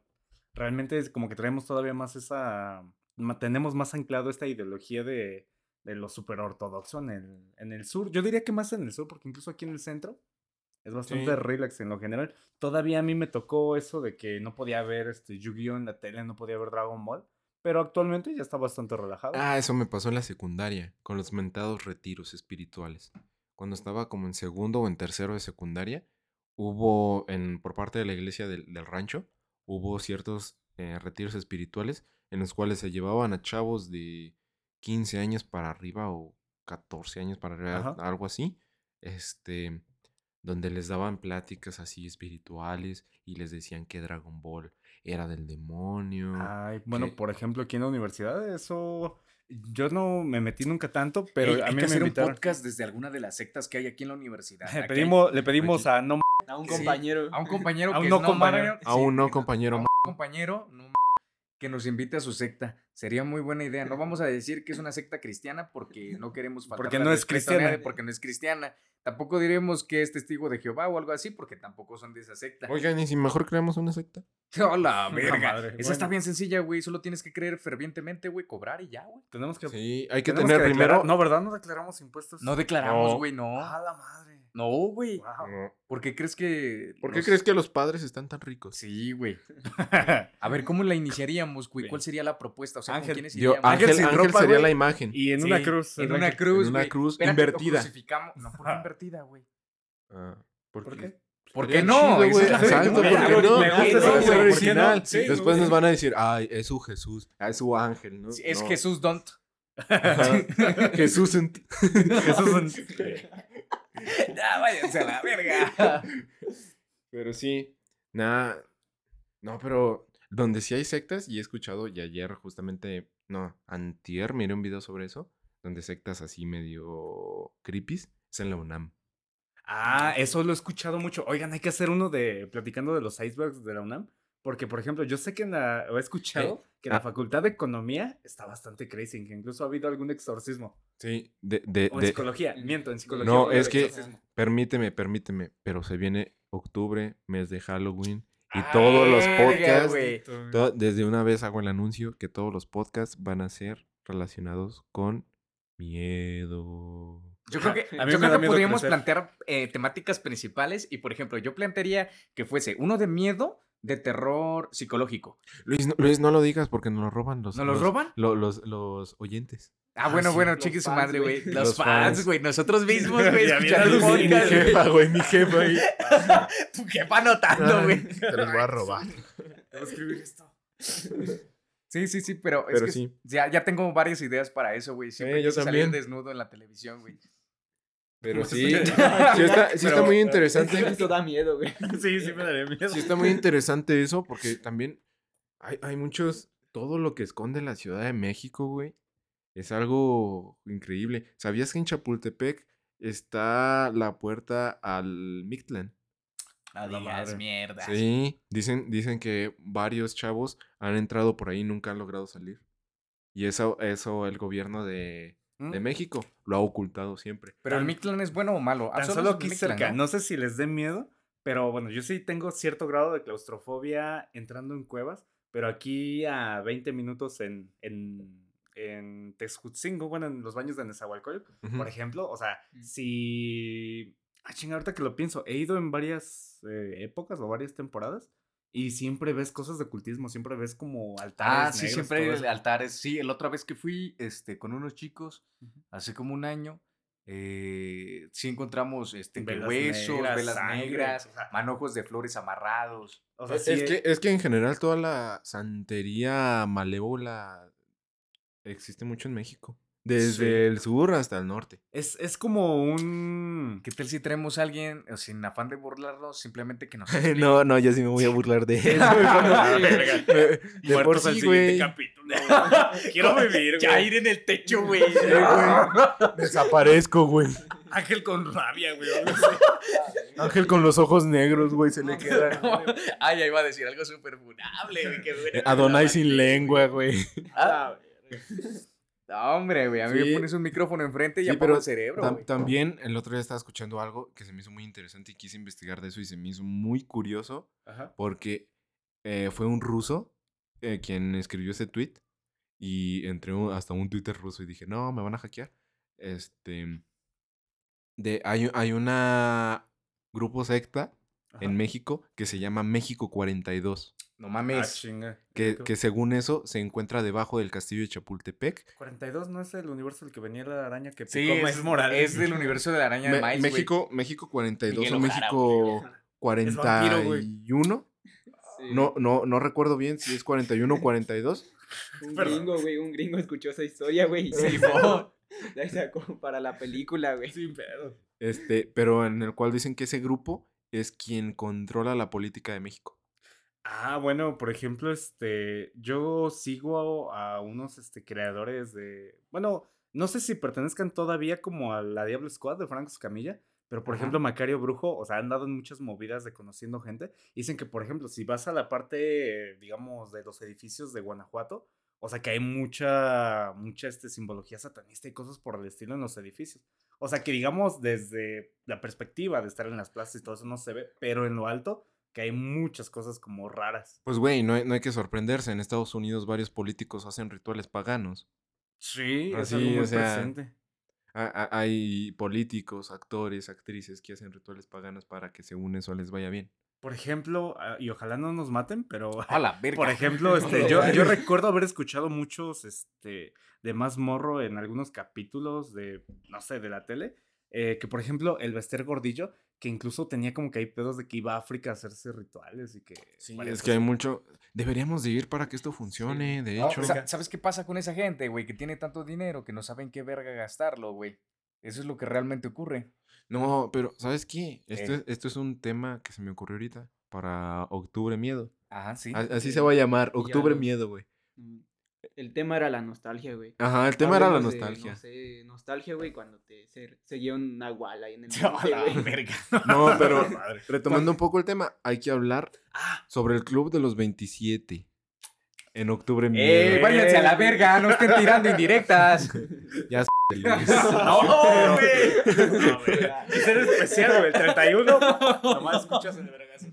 realmente es como que traemos todavía más esa, tenemos más anclado esta ideología de, de lo super ortodoxo en el, en el sur. Yo diría que más en el sur, porque incluso aquí en el centro es bastante Sí. relax en lo general. Todavía a mí me tocó eso de que no podía ver este Yu-Gi-Oh en la tele, no podía ver Dragon Ball, pero actualmente ya está bastante relajado. Ah, eso me pasó en la secundaria, con los mentados retiros espirituales. Cuando estaba como en segundo o en tercero de secundaria, hubo, en, por parte de la iglesia del, del rancho, hubo ciertos eh, retiros espirituales en los cuales se llevaban a chavos de 15 años para arriba o 14 años para arriba, Ajá. algo así, este, donde les daban pláticas así espirituales y les decían que Dragon Ball era del demonio. Ay, bueno, que- por ejemplo, aquí en la universidad, eso. Yo no me metí nunca tanto, pero Ey, a hay mí que me hacer un podcast desde alguna de las sectas que hay aquí en la universidad. Le hay- pedimos, le pedimos a no A un Sí. compañero. a un compañero A un que no no compañero. Aún sí, no, compañero. a un compañero no que nos invite a su secta. Sería muy buena idea. No vamos a decir que es una secta cristiana porque no queremos faltar Porque no es cristiana. nadie, Porque no es cristiana. Tampoco diremos que es testigo de Jehová o algo así porque tampoco son de esa secta. Oigan, ¿y si mejor creamos una secta? ¡Oh, la verga! Esa está bien sencilla, güey. Solo tienes que creer fervientemente, güey. Cobrar y ya, güey. Tenemos que. Sí, hay que tener primero. No, ¿verdad? No declaramos impuestos. No declaramos, No. güey, no. A la madre. No, güey. Wow. No. ¿Por qué crees que.? ¿Por qué crees que los padres están tan ricos? Sí, güey. A ver, ¿cómo la iniciaríamos, güey? ¿Cuál sería la propuesta? O sea, ¿con Ángel, quiénes Yo, iríamos? Ángel, sin Ángel ropa, sería güey. la imagen. y en Sí, una cruz. En una cruz, En una cruz Espérate, invertida. crucificamos. No, ¿por qué invertida, güey? Ah, ¿Por qué? ¿Por qué no? Exacto, ¿por pregunta, qué güey. no? Después güey. nos van a decir, ay, es su Jesús, ah, es su ángel, ¿no? Sí, Es No. Jesús Don't. Jesús. Jesús ya, váyanse a la verga. Pero sí, nada. No, pero donde sí hay sectas, y he escuchado, y ayer justamente, no, antier miré un video sobre eso, donde sectas así medio creepies, es en la UNAM. Ah, eso lo he escuchado mucho. Oigan, hay que hacer uno de platicando de los icebergs de la UNAM. Porque, por ejemplo, yo sé que en la, o he escuchado que en la ah. Facultad de Economía está bastante crazy, que incluso ha habido algún exorcismo. Sí, de... de, O en de- psicología, miento, en psicología. no, es que, exorcismo. permíteme, permíteme, pero se viene octubre, mes de Halloween, y Ah, todos los verga, podcasts, to- desde una vez hago el anuncio que todos los podcasts van a ser relacionados con miedo. Yo creo que, A mí yo creo que podríamos crecer. plantear eh, temáticas principales y, por ejemplo, yo plantearía que fuese uno de miedo, de terror psicológico. Luis, no, Luis, no lo digas porque nos lo roban los... ¿Nos los roban? lo- los, los oyentes. Ah, Ah, bueno, sí, bueno, los cheque su madre, güey. güey. Los, Los fans, güey. Nosotros mismos, güey. Escuchando mi podcast, güey. jefa, güey, mi jefa ahí. Tu jefa anotando, güey. Te los voy a robar. Escribir esto. Sí, sí, sí, pero, es Pero que sí. ya, ya tengo varias ideas para eso, güey. Siempre Eh, yo salir desnudo en la televisión, güey. Pero sí, sí está, sí está Pero- muy interesante. grito da miedo, güey. Sí, sí me daría miedo. Sí está muy interesante eso porque también hay, hay muchos... Todo lo que esconde la Ciudad de México, güey, es algo increíble. ¿Sabías que en Chapultepec está la puerta al Mictlán? No digas mierda. Sí, dicen, dicen que varios chavos han entrado por ahí y nunca han logrado salir. Y eso, eso el gobierno de, de ¿Mm? México lo ha ocultado siempre. Pero el Mictlán es bueno o malo. Tan solo aquí cerca. ¿no? ¿no? sé si les dé miedo, pero bueno, yo sí tengo cierto grado de claustrofobia entrando en cuevas, pero aquí a 20 minutos en, en, en Texcutzingo, bueno, en los baños de Nezahualcóyotl, Ujú. por ejemplo, o sea, Mm. si... Ah, chinga, ahorita que lo pienso, he ido en varias eh, épocas o varias temporadas y siempre ves cosas de ocultismo, siempre ves como altares Ah, sí, negros, siempre hay altares. Sí, la otra vez que fui este, con unos chicos, hace como un año, eh, sí encontramos este, Velas huesos, negras, velas sangre, negras, o sea- manojos de flores amarrados. O sea, Es, sí, es eh, que, es que en general toda la santería malévola existe mucho en México. Desde Sí. el sur hasta el norte. es, es como un... ¿Qué tal si traemos a alguien eh, sin afán de burlarnos, simplemente que nos no, no, yo sí me voy a burlar de él. Ah, de por Muertos al sí, siguiente güey. capítulo. Quiero vivir, güey. Ya ir en el techo, güey. Desaparezco, güey. Ángel con rabia, güey. Ángel con los ojos negros, güey, se le queda. Ay, ya iba a decir algo súper funable, güey. que Adonai sin lengua, güey. Ah, no, hombre, güey. A mí Sí. me pones un micrófono enfrente y Sí, ya pero el cerebro, Tam- güey. también el otro día estaba escuchando algo que se me hizo muy interesante y quise investigar de eso y se me hizo muy curioso Ajá. porque eh, fue un ruso eh, quien escribió ese tweet y entré un- hasta un Twitter ruso y dije, no, me van a hackear. Este, de, hay, hay una grupo secta Ajá. en México que se llama México 42, No Ah, mames. que, que según eso se encuentra debajo del castillo de Chapultepec. 42 no es el universo el que venía la araña que picó sí, es, Miles Morales. es del universo de la araña de Me- Miles, güey. México, México 42 Miguel o Ojara, México güey. 41. Sí. No, no, no recuerdo bien si es 41 o 42. Un Perdón. gringo, güey, un gringo escuchó esa historia, güey. y Sí, de mo. sacó- de para la película, güey. Sin pedo. Este, pero en el cual dicen que ese grupo es quien controla la política de México. Ah, bueno, por ejemplo, este, yo sigo a unos este, creadores de, bueno, no sé si pertenezcan todavía como a la Diablo Squad de Franco Escamilla, pero por Ajá. ejemplo, Macario Brujo, o sea, han dado en muchas movidas de conociendo gente. Dicen que, por ejemplo, si vas a la parte, digamos, de los edificios de Guanajuato, o sea, que hay mucha, mucha este, simbología satanista y cosas por el estilo en los edificios. O sea, que digamos, desde la perspectiva de estar en las plazas y todo eso no se ve, pero en lo alto, que hay muchas cosas como raras. Pues güey, no hay, no hay que sorprenderse. En Estados Unidos varios políticos hacen rituales paganos. Sí, es Así, algo muy o sea, presente. Ha- ha- Hay políticos, actores, actrices que hacen rituales paganos para que según eso les vaya bien. Por ejemplo, ah, y ojalá no nos maten, pero A la verga. por ejemplo, este, yo, yo recuerdo haber escuchado muchos este, de más morro en algunos capítulos de, no sé, de la tele, eh, que por ejemplo, el Bester Gordillo, que incluso tenía como que hay pedos de que iba a África a hacerse rituales y que... varias es que hay mucho... Deberíamos de ir para que esto funcione, de No, hecho. sa- ¿Sabes qué pasa con esa gente, güey? Que tiene tanto dinero que no saben qué verga gastarlo, güey. Eso es lo que realmente ocurre. No, pero ¿sabes qué? Esto, es, esto es un tema que se me ocurrió ahorita para Octubre Miedo. Ajá, sí. A- Así sí. se va a llamar, ya Octubre Miedo, güey. El tema era la nostalgia, güey. Ajá, el tema era la Hablemos de, nostalgia. no sé, nostalgia, güey, cuando te se, seguía un nahual ahí en el monte, la verga. No, pero retomando un poco el tema, hay que hablar Ah, sobre el Club de los 27. En Octubre ¡Eh! Miedo. ¡Váyanse a la verga! ¡No estén tirando indirectas! Ya s- no, güey. No, güey. Ese era especial, güey. El 31. Nomás escuchas el vergazo.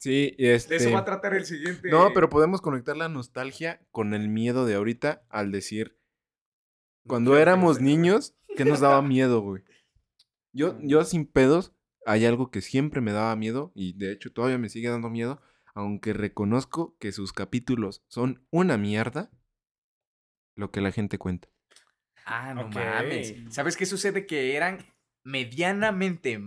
Sí, este... eso va a tratar el siguiente. No, pero podemos conectar la nostalgia con el miedo de ahorita al decir, cuando éramos niños, ¿qué nos daba miedo, güey? Yo, yo sin pedos, hay algo que siempre me daba miedo y de hecho todavía me sigue dando miedo, aunque reconozco que sus capítulos son una mierda, lo que la gente cuenta. Ah, no Ok. mames. ¿Sabes qué sucede? Que eran medianamente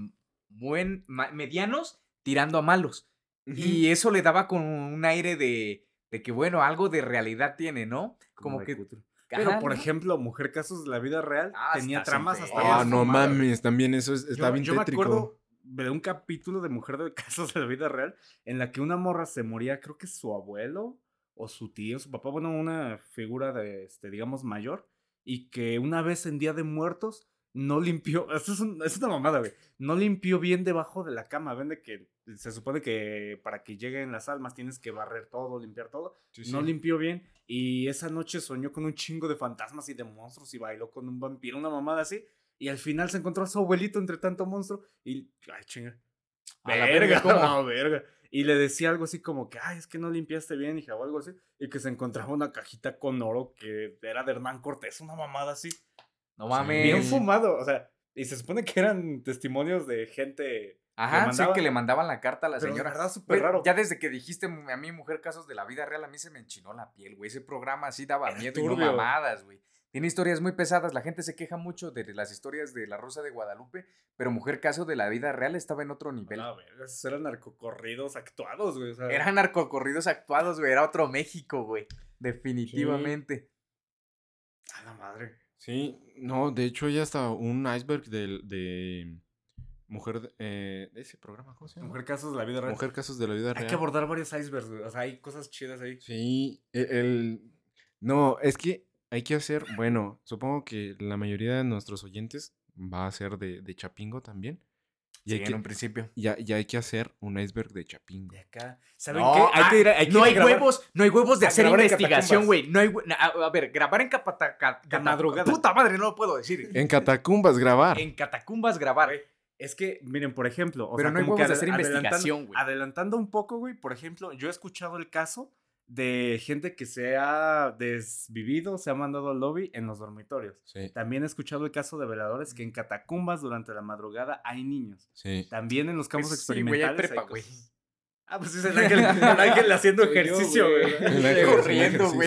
buen, ma- medianos tirando a malos. Y eso le daba con un aire de, de que, bueno, algo de realidad tiene, ¿no? Como de que... cutre. Pero, Ajá, por ¿no? ejemplo, Mujer Casos de la Vida Real Ah, tenía tramas hasta Ah, no fumadas, güey. mames, también eso es- está yo, bien yo me tétrico. acuerdo de un capítulo de Mujer de Casos de la Vida Real en la que una morra se moría, creo que su abuelo o su tío, su papá, bueno, una figura de, este, digamos, mayor, y que una vez en Día de Muertos no limpió, esto es, un- es una mamada, güey, no limpió bien debajo de la cama, ven de que se supone que para que lleguen las almas tienes que barrer todo, limpiar todo, Sí, no sí. limpió bien y esa noche soñó con un chingo de fantasmas y de monstruos y bailó con un vampiro, una mamada así. Y al final se encontró a su abuelito entre tanto monstruo y. Ay, chinga. Verga, no, verga. Y le decía algo así como que, ay, es que no limpiaste bien, hija, o algo así. Y que se encontraba una cajita con oro que era de Hernán Cortés, una mamada así. No mames. Bien fumado, o sea. Y se supone que eran testimonios de gente. Ajá, Le sí, que le mandaban la carta a la Pero señora. verdad, súper raro. Ya desde que dijiste a mí, mujer, casos de la vida real, a mí se me enchinó la piel, güey. Ese programa así daba Era miedo y no turbio. mamadas, güey. Tiene historias muy pesadas. La gente se queja mucho de las historias de La Rosa de Guadalupe, pero Mujer Caso de la Vida Real estaba en otro nivel. No, verga, esos eran narcocorridos actuados, güey. O sea, Eran narcocorridos actuados, güey. Era otro México, güey. Definitivamente. A la madre. Sí, no, de hecho hay hasta un iceberg de, de mujer, eh, ese programa, ¿cómo se llama? Mujer casos de la vida real. Mujer casos de la vida Hay real. que abordar varios icebergs, güey. O sea, hay cosas chidas ahí. Sí, e- el, no, es que hay que hacer, bueno, supongo que la mayoría de nuestros oyentes va a ser de, de Chapingo también. Y Sí, hay en que, un principio. ya, ya hay que hacer un iceberg de Chapingo. De acá. ¿Saben No, qué? Hay ah, que ir a- hay que no hay grabar- huevos, no hay huevos de hacer investigación, catacumbas. güey. No hay a, a ver, grabar en capataca, De madrugada. Puta madre, no lo puedo decir. En catacumbas grabar. En catacumbas grabar. Güey, Es que, miren, por ejemplo. o Pero sea, no hay como que huevos de hacer investigación, güey. Adelantando un poco, güey. Por ejemplo, yo he escuchado el caso de gente que se ha desvivido, se ha mandado al lobby en los dormitorios. Sí, También he escuchado el caso de veladores que en catacumbas durante la madrugada hay niños. sí. También en los campos Pues sí, güey, hay experimentales. prepa, hay. Ah, pues es el ángel, el ángel haciendo ejercicio, güey. güey. El ángel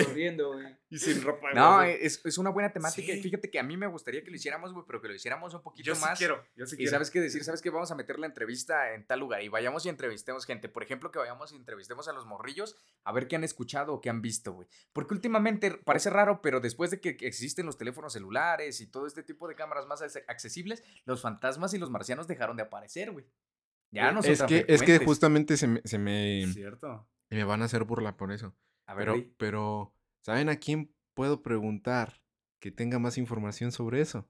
Corriendo, güey. Y sin ropa. No, güey. es, es una buena temática. y Sí. Fíjate que a mí me gustaría que lo hiciéramos, güey, pero que lo hiciéramos un poquito yo sí más. quiero, yo sí Y quiero. sabes qué decir, sabes que vamos a meter la entrevista en tal lugar y vayamos y entrevistemos gente. Por ejemplo, que vayamos y entrevistemos a los morrillos a ver qué han escuchado o qué han visto, güey. Porque últimamente parece raro, pero después de que existen los teléfonos celulares y todo este tipo de cámaras más ac- accesibles, los fantasmas y los marcianos dejaron de aparecer, güey. Ya no son es tan que, es que justamente se me, se me, Cierto. me van a hacer burla por eso. A ver, Pero, güey. pero, ¿saben a quién puedo preguntar que tenga más información sobre eso?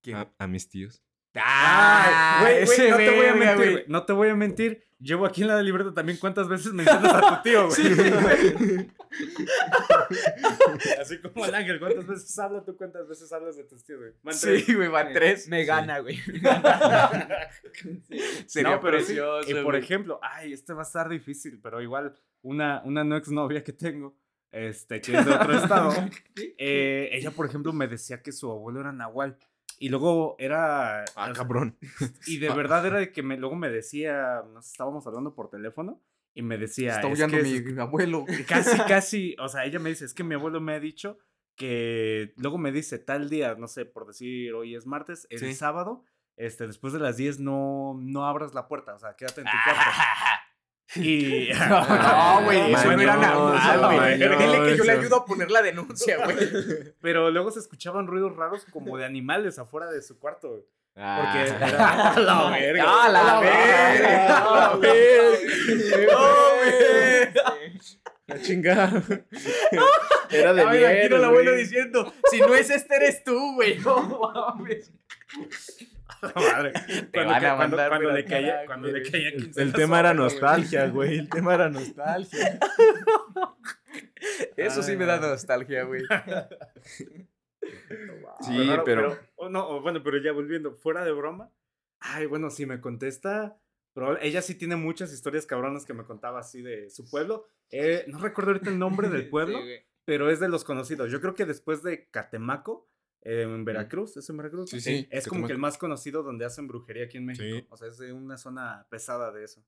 ¿Quién? A, a mis tíos. ¡Ah! güey, güey, ese no te voy a mentir, güey. No te voy a mentir. Llevo aquí en la libreta también cuántas veces mencionas a tu tío, güey. Así como el ángel, ¿cuántas veces habla tú? ¿Cuántas veces hablas de tus tíos, güey? Sí, güey, van tres. Me gana, güey. Sería no, pero precioso. y por güey. ejemplo, ay, este va a estar difícil, pero igual, una, una no exnovia que tengo, este, que es de otro estado, eh, ella, por ejemplo, me decía que su abuelo era nahual. Y luego era. Ah, o sea, cabrón. Y de verdad era de que me, luego me decía, nos estábamos hablando por teléfono, y me decía. Está "Es huyendo que mi es- abuelo. Casi, casi, o sea, ella me dice, es que mi abuelo me ha dicho que luego me dice tal día, no sé, por decir hoy es martes, el Sí. sábado, este, después de las 10 no, no abras la puerta, o sea, quédate en tu cuarto. Y... No, güey, eso no era normal, güey. Dile que yo le ayudo a poner la denuncia, güey. Pero luego se escuchaban ruidos raros como de animales afuera de su cuarto, güey. Porque Ah. era... ¡A la verga! ¡Ah, la verga! ¡Ah, ¡Ah, verga! ¡Oh, güey! La chingada. Era de A ver, aquí miel, no el abuelo diciendo, si no es este, eres tú, güey. No mames. ¡A la madre! Cuando, van que- a cuando, mandar, cuando pero le caía, cuando le caía El, el tema era nostalgia, güey. El tema era nostalgia. Eso sí me da nostalgia, güey. Sí, pero- oh, no, oh, bueno, pero ya volviendo, fuera de broma. Ay, bueno, si me contesta. Pero ella sí tiene muchas historias cabronas que me contaba así de su pueblo. Eh, no recuerdo ahorita el nombre del pueblo, Sí, pero es de los conocidos. Yo creo que después de Catemaco, en Veracruz, ¿es en Veracruz? Sí, sí, Es como que el más conocido donde hacen brujería aquí en México. Sí. O sea, es de una zona pesada de eso.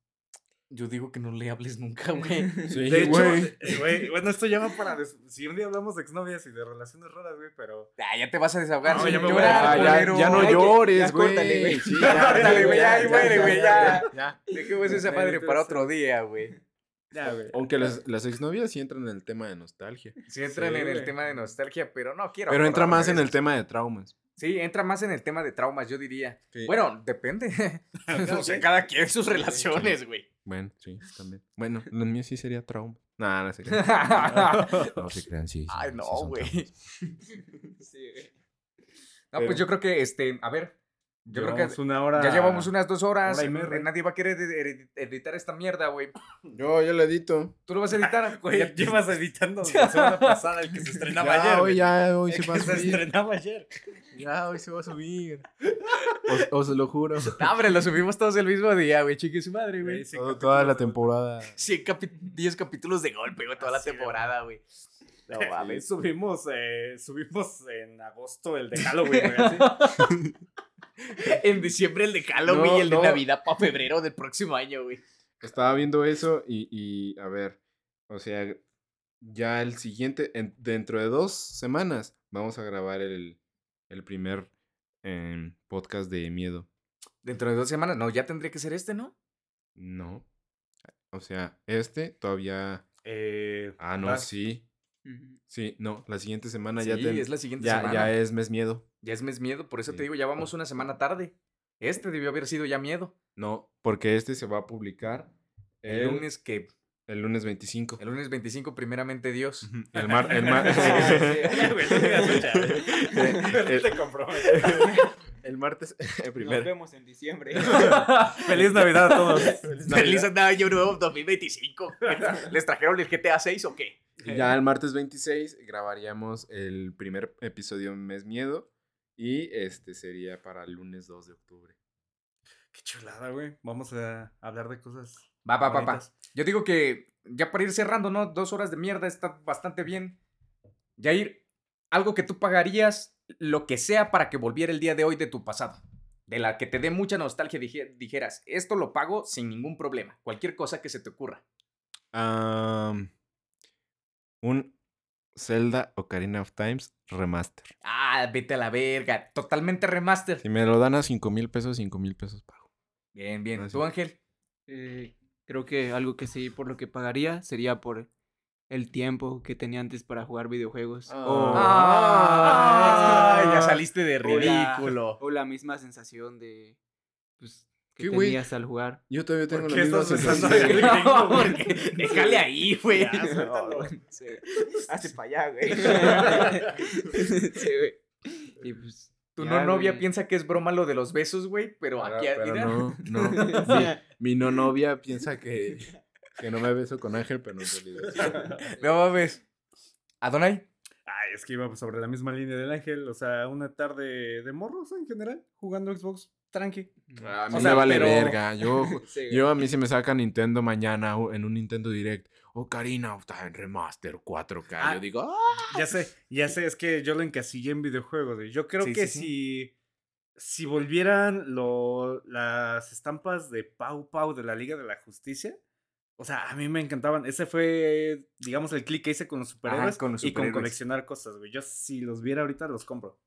Yo digo que no le hables nunca, güey. Sí, de hecho, güey. eh, güey, bueno, esto ya va para. des- Si un día hablamos de exnovias y de relaciones raras, güey, pero. Ah, ya te vas a desahogar. No, sin ya me voy a- Ah, ya, ya no llores, ya güey. córtale, güey. Sí, Córtale, güey, ya, güey, ya. ya. Dejemos esa madre para otro día, güey. Ya, güey. Aunque las, las exnovias sí entran en el tema de nostalgia. Sí entran Sí, en el tema de nostalgia, pero no quiero. Pero entra más en el tema de traumas. Sí, entra más en el tema de traumas, yo diría. Sí. Bueno, depende. o sea, cada quien sus relaciones, güey. Bueno, sí, también. Bueno, lo mío sí sería trauma. No, no sé. No se crean, sí. Ay, no, güey. traumas. Sí, güey. No, Pero- pues yo creo que, este, a ver, yo creo que Llevamos una hora. ya llevamos unas dos horas. hora y media. Nadie va a querer edi- editar esta mierda, güey. Yo ya lo edito. ¿Tú lo vas a editar? Güey, Ya- llevas editando la semana pasada el que se estrenaba Ya, ayer. hoy ya, hoy El se va a que se subir. estrenaba ayer. Ya, hoy se va a subir. Os, os lo juro. No, hombre, lo subimos todos el mismo día, güey. Chique su madre, güey. Sí, Todo- toda la temporada. 100 capi- 10 capítulos de golpe, güey, toda la Así, temporada, güey. No mames. subimos, eh, subimos en agosto el de Halloween, güey. En diciembre el de Halloween No, y el de. Navidad para febrero del próximo año, güey. Estaba viendo eso y, y, a ver, o sea, ya el siguiente, en- dentro de dos semanas, vamos a grabar el, el primer em, podcast de miedo. Dentro de dos semanas. No, ya tendría que ser este, ¿no? No. O sea, este todavía... Eh, Ah, no, ah, sí. Sí, no, la siguiente semana sí, ya, ten- es la siguiente ya, semana. ya es mes miedo. Ya es mes miedo, por eso Sí. te digo, ya vamos una semana tarde. Este debió haber sido ya miedo. No, porque este se va a publicar El, el, lunes que. el lunes 25. El lunes 25, primeramente Dios. El mar... El mar... El, Te martes Nos primero. vemos en diciembre. Feliz Navidad a todos. Feliz año nuevo 2025. ¿Les trajeron el GTA 6 o qué? Ya el martes 26 grabaríamos el primer episodio Mes Miedo. Y este sería para el lunes 2 de octubre. Qué chulada, güey. Vamos a hablar de cosas Va, va, va, va. Yo digo que ya para ir cerrando, ¿no? Dos horas de mierda está bastante bien. Jair, algo que tú pagarías, lo que sea para que volviera el día de hoy de tu pasado. De la que te dé mucha nostalgia, dije- dijeras, esto lo pago sin ningún problema. Cualquier cosa que se te ocurra. Am, un Zelda Ocarina of Times remaster. Ah, vete a la verga. Totalmente remaster. Si me lo dan a 5 mil pesos, 5 mil pesos pago. Bien, bien. Gracias. ¿Tú, Ángel? Eh, creo que algo que sí, por lo que pagaría, sería por el tiempo que tenía antes para jugar videojuegos. o- Ah, ya saliste de o la- ridículo. O la misma sensación de. Pues. Que ¿Qué, güey? tenías al jugar. Yo todavía tengo ¿Por la qué misma sensación. No, porque- Déjale ahí, güey. Sí. Hazte para allá, güey. sí, güey. Y pues. Tu ya, no novia güey. piensa que es broma lo de los besos, güey, pero aquí, pero mira. no, no. Mi, mi no novia piensa que, que no me beso con Ángel, pero en realidad. No mames. ¿Adonai? Ay, es que iba sobre la misma línea del ángel. O sea, una tarde de morros en general, jugando Xbox tranqui. A mí O me vale pero- verga. Yo, Sí, yo a mí si me saca Nintendo mañana en un Nintendo Direct. Ocarina of Time Remaster 4K. Ah. Yo digo, "Ah". Ya sé, ya sé, es que yo lo encasillé en videojuegos. güey. Yo creo Sí, que sí, si. Si volvieran lo, las estampas de Pau Pau de la Liga de la Justicia, o sea, a mí me encantaban. Ese fue, digamos, el click que hice con los superhéroes con los y con superhéroes. coleccionar cosas, güey. Yo si los viera ahorita los compro.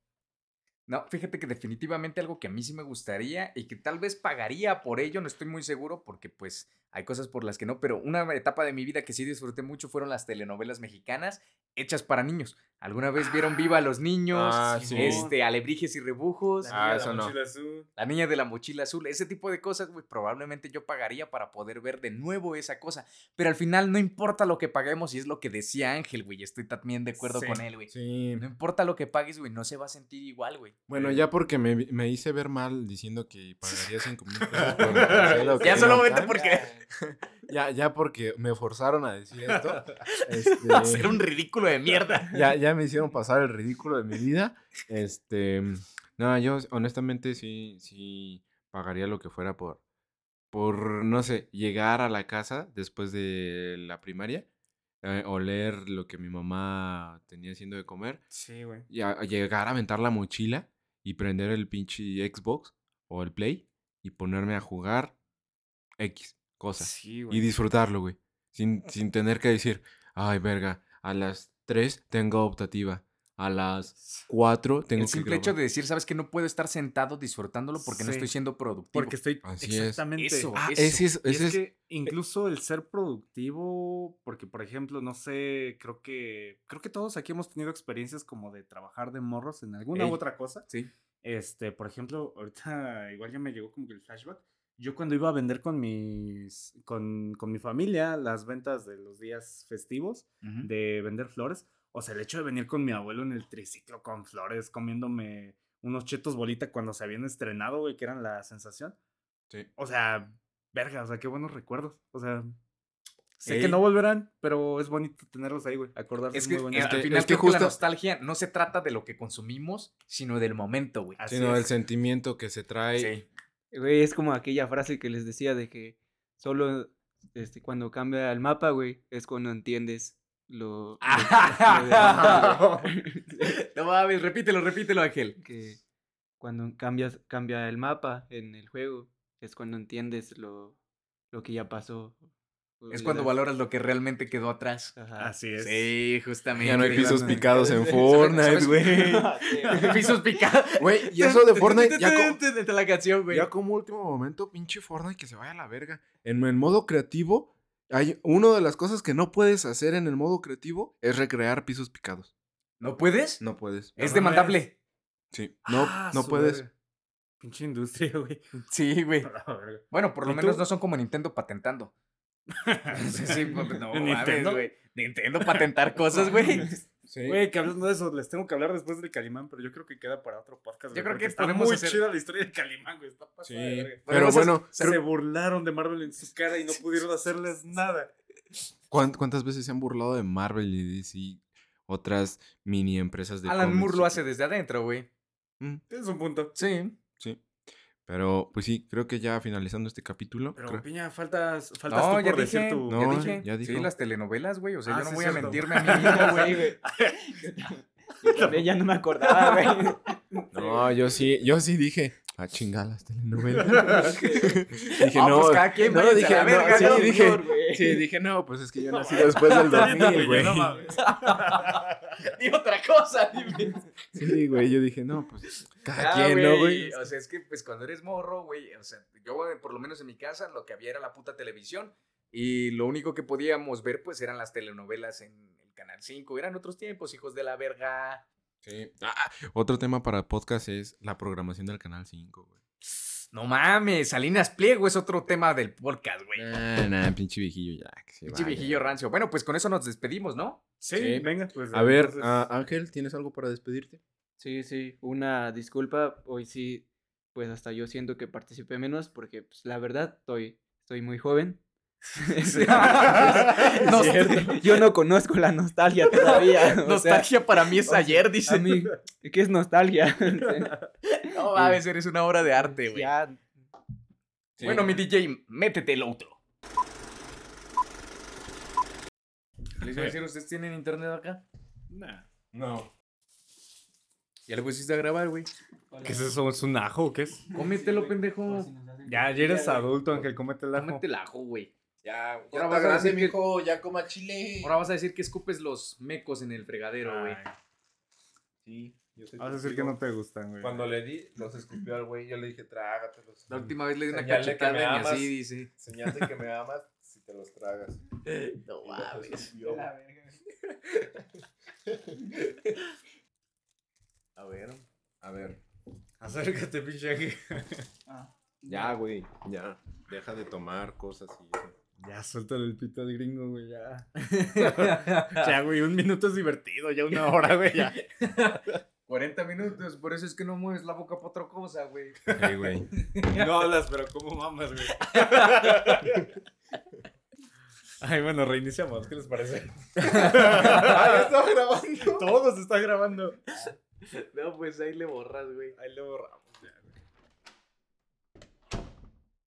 No, fíjate que definitivamente algo que a mí sí me gustaría y que tal vez pagaría por ello, no estoy muy seguro porque pues hay cosas por las que no, pero una etapa de mi vida que sí disfruté mucho fueron las telenovelas mexicanas hechas para niños. ¿Alguna vez vieron Viva a los niños? Ah, sí. Este, Alebrijes y Rebujos. Ah, eso no. La niña de la mochila azul, ese tipo de cosas, güey, probablemente yo pagaría para poder ver de nuevo esa cosa. Pero al final no importa lo que paguemos y es lo que decía Ángel, güey, estoy también de acuerdo Sí. con él, güey. Sí. No importa lo que pagues, güey, no se va a sentir igual, güey. Bueno, ya porque me, me hice ver mal diciendo que pagaría 5 mil pesos por Ya solamente porque Ya, ya porque me forzaron a decir esto. este, hacer un ridículo de mierda. ya, ya me hicieron pasar el ridículo de mi vida. Este, no, yo honestamente sí, sí pagaría lo que fuera por, por, no sé, llegar a la casa después de la primaria, eh, oler lo que mi mamá tenía haciendo de comer, Sí, güey. y a- a llegar a aventar la mochila y prender el pinche Xbox o el Play y ponerme a jugar X cosa Sí, y güey. disfrutarlo, güey. Sin, sin tener que decir, ay, verga, a las 3 tengo optativa, a las 4 tengo El que simple hecho grabar". de decir, sabes que no puedo estar sentado disfrutándolo porque no estoy siendo productivo. Porque estoy Así es. exactamente. Eso, Ah, eso. ese es, ese es es- que incluso el ser productivo, porque por ejemplo, no sé, creo que creo que todos aquí hemos tenido experiencias como de trabajar de morros en alguna Ey. u otra cosa. Sí. Este, por ejemplo, ahorita igual ya me llegó como que el flashback. Yo cuando iba a vender con mis con, con mi familia las ventas de los días festivos de vender flores, o sea, el hecho de venir con mi abuelo en el triciclo con flores, comiéndome unos chetos bolita cuando se habían estrenado, güey, que eran la sensación. Sí. O sea, verga, o sea, qué buenos recuerdos. O sea, sé Ey. que no volverán, pero es bonito tenerlos ahí, güey. Acordarse Es que muy bonito. Es que- al final es que que la justo- nostalgia no se trata de lo que consumimos, sino del momento, güey. Así sino el es. sentimiento que se trae. Sí. Güey, es como aquella frase que les decía de que solo este, cuando cambia el mapa, güey, es cuando entiendes lo, lo- lo de- no mames, repítelo, repítelo, Ángel. que cuando cambias, cambia el mapa en el juego, es cuando entiendes lo, lo que ya pasó. Es cuando das- valoras lo que realmente quedó atrás. Ajá. Así es. Sí, justamente. Ya no hay pisos picados en ¿Sabes- Fortnite, güey. pisos picados. Güey, y eso de Fortnite, ya, co- de la canción, güey. ya como último momento, pinche Fortnite que se vaya a la verga. En el modo creativo, hay una de las cosas que no puedes hacer en el modo creativo es recrear pisos picados. ¿No puedes? No puedes. Es demandable. Sí. No, Ah, no puedes. Pinche industria, güey. Sí, güey. Bueno, por lo ¿Y menos tú? no son como Nintendo patentando. sí, sí, pues, no, ¿En mames, Nintendo? güey. Nintendo patentar cosas, güey. Sí. Güey, que hablando de eso, les tengo que hablar después del Calimán, pero yo creo que queda para otro podcast. Yo creo que está muy hacer- chida la historia del Calimán, güey. Está pasada Sí. Pero hacer- bueno, Se creo- burlaron de Marvel en su cara y no pudieron hacerles nada. ¿cuán- ¿cuántas veces se han burlado de Marvel y DC? Otras mini empresas de Alan Moore lo hace desde adentro, güey. Mm, Es un punto. Sí. Pero, pues sí, creo que ya finalizando este capítulo. Pero, creo- Piña, faltas, faltas No, tú ya por decir dije, tu... No, ya dije. ya Sí, las telenovelas, güey. O sea, Ah, yo no sí, voy a mentirme a mí mismo, güey. También ya no me acordaba, güey. No, yo sí, yo sí dije, a chingar las telenovelas. dije, Ah, no, pues cada quien no, dije, no, sí, ¿no? dije, güey. sí, dije, no, pues es que yo nací después del 2000, güey. No mames. Otra cosa, dime. Sí, güey, yo dije, no, pues cada Ah, quien, ¿no, güey? O sea, es que pues cuando eres morro, güey, o sea, yo por lo menos en mi casa lo que había era la puta televisión y lo único que podíamos ver pues eran las telenovelas en el Canal 5. Eran otros tiempos, hijos de la verga. Sí. Ah, otro tema para podcast es la programación del Canal 5, güey. No mames, Salinas Pliego es otro tema del podcast, güey. Nah, nah, pinche viejillo ya. que se Pinche vaya. viejillo rancio. Bueno, pues con eso nos despedimos, ¿no? Sí, Sí. venga, pues. A ver, entonces- ah, Ángel, ¿tienes algo para despedirte? Sí, sí, una disculpa. Hoy sí, pues hasta yo siento que participé menos porque, pues, la verdad, estoy, estoy muy joven. No. Yo no conozco la nostalgia todavía. sea, Nostalgia para mí es ayer, dice. a mí, ¿qué es nostalgia? No mames, eres una obra de arte, güey. Bueno, mi DJ, métete el otro. Les a decir, ¿ustedes tienen internet acá? Nah. No. Ya le pusiste a grabar, güey. ¿Qué es eso? ¿Es un ajo o qué es? Cómetelo, pendejo. Ya, ya eres adulto, Ángel, cómete el ajo. Cómete el ajo, güey. Ya, Ahora ya vas está a grande, decir que- mijo, ya coma chile. Ahora vas a decir que escupes los mecos en el fregadero, güey. Sí, yo soy Vas a decir que no te gustan, güey. Cuando le di, los escupió al güey, yo le dije, trágatelos. La última vez le di una que cachetada me y amas. así dice. Señal de que me amas si te los tragas. No escupió. A ver. A ver. Acércate, pinche Ángel. Ya, güey, ya. Deja de tomar cosas y eso. Ya, suéltale el pito al gringo, güey, ya. ya, güey, un minuto es divertido, ya una hora, güey, ya. 40 minutos, por eso es que no mueves la boca para otra cosa, güey. Sí, güey. No hablas, pero ¿cómo mamas, güey? Ay, bueno, reiniciamos, ¿qué les parece? ¡Ah, estaba grabando! Todo se está grabando. No, pues ahí le borras, güey. Ahí lo borramos.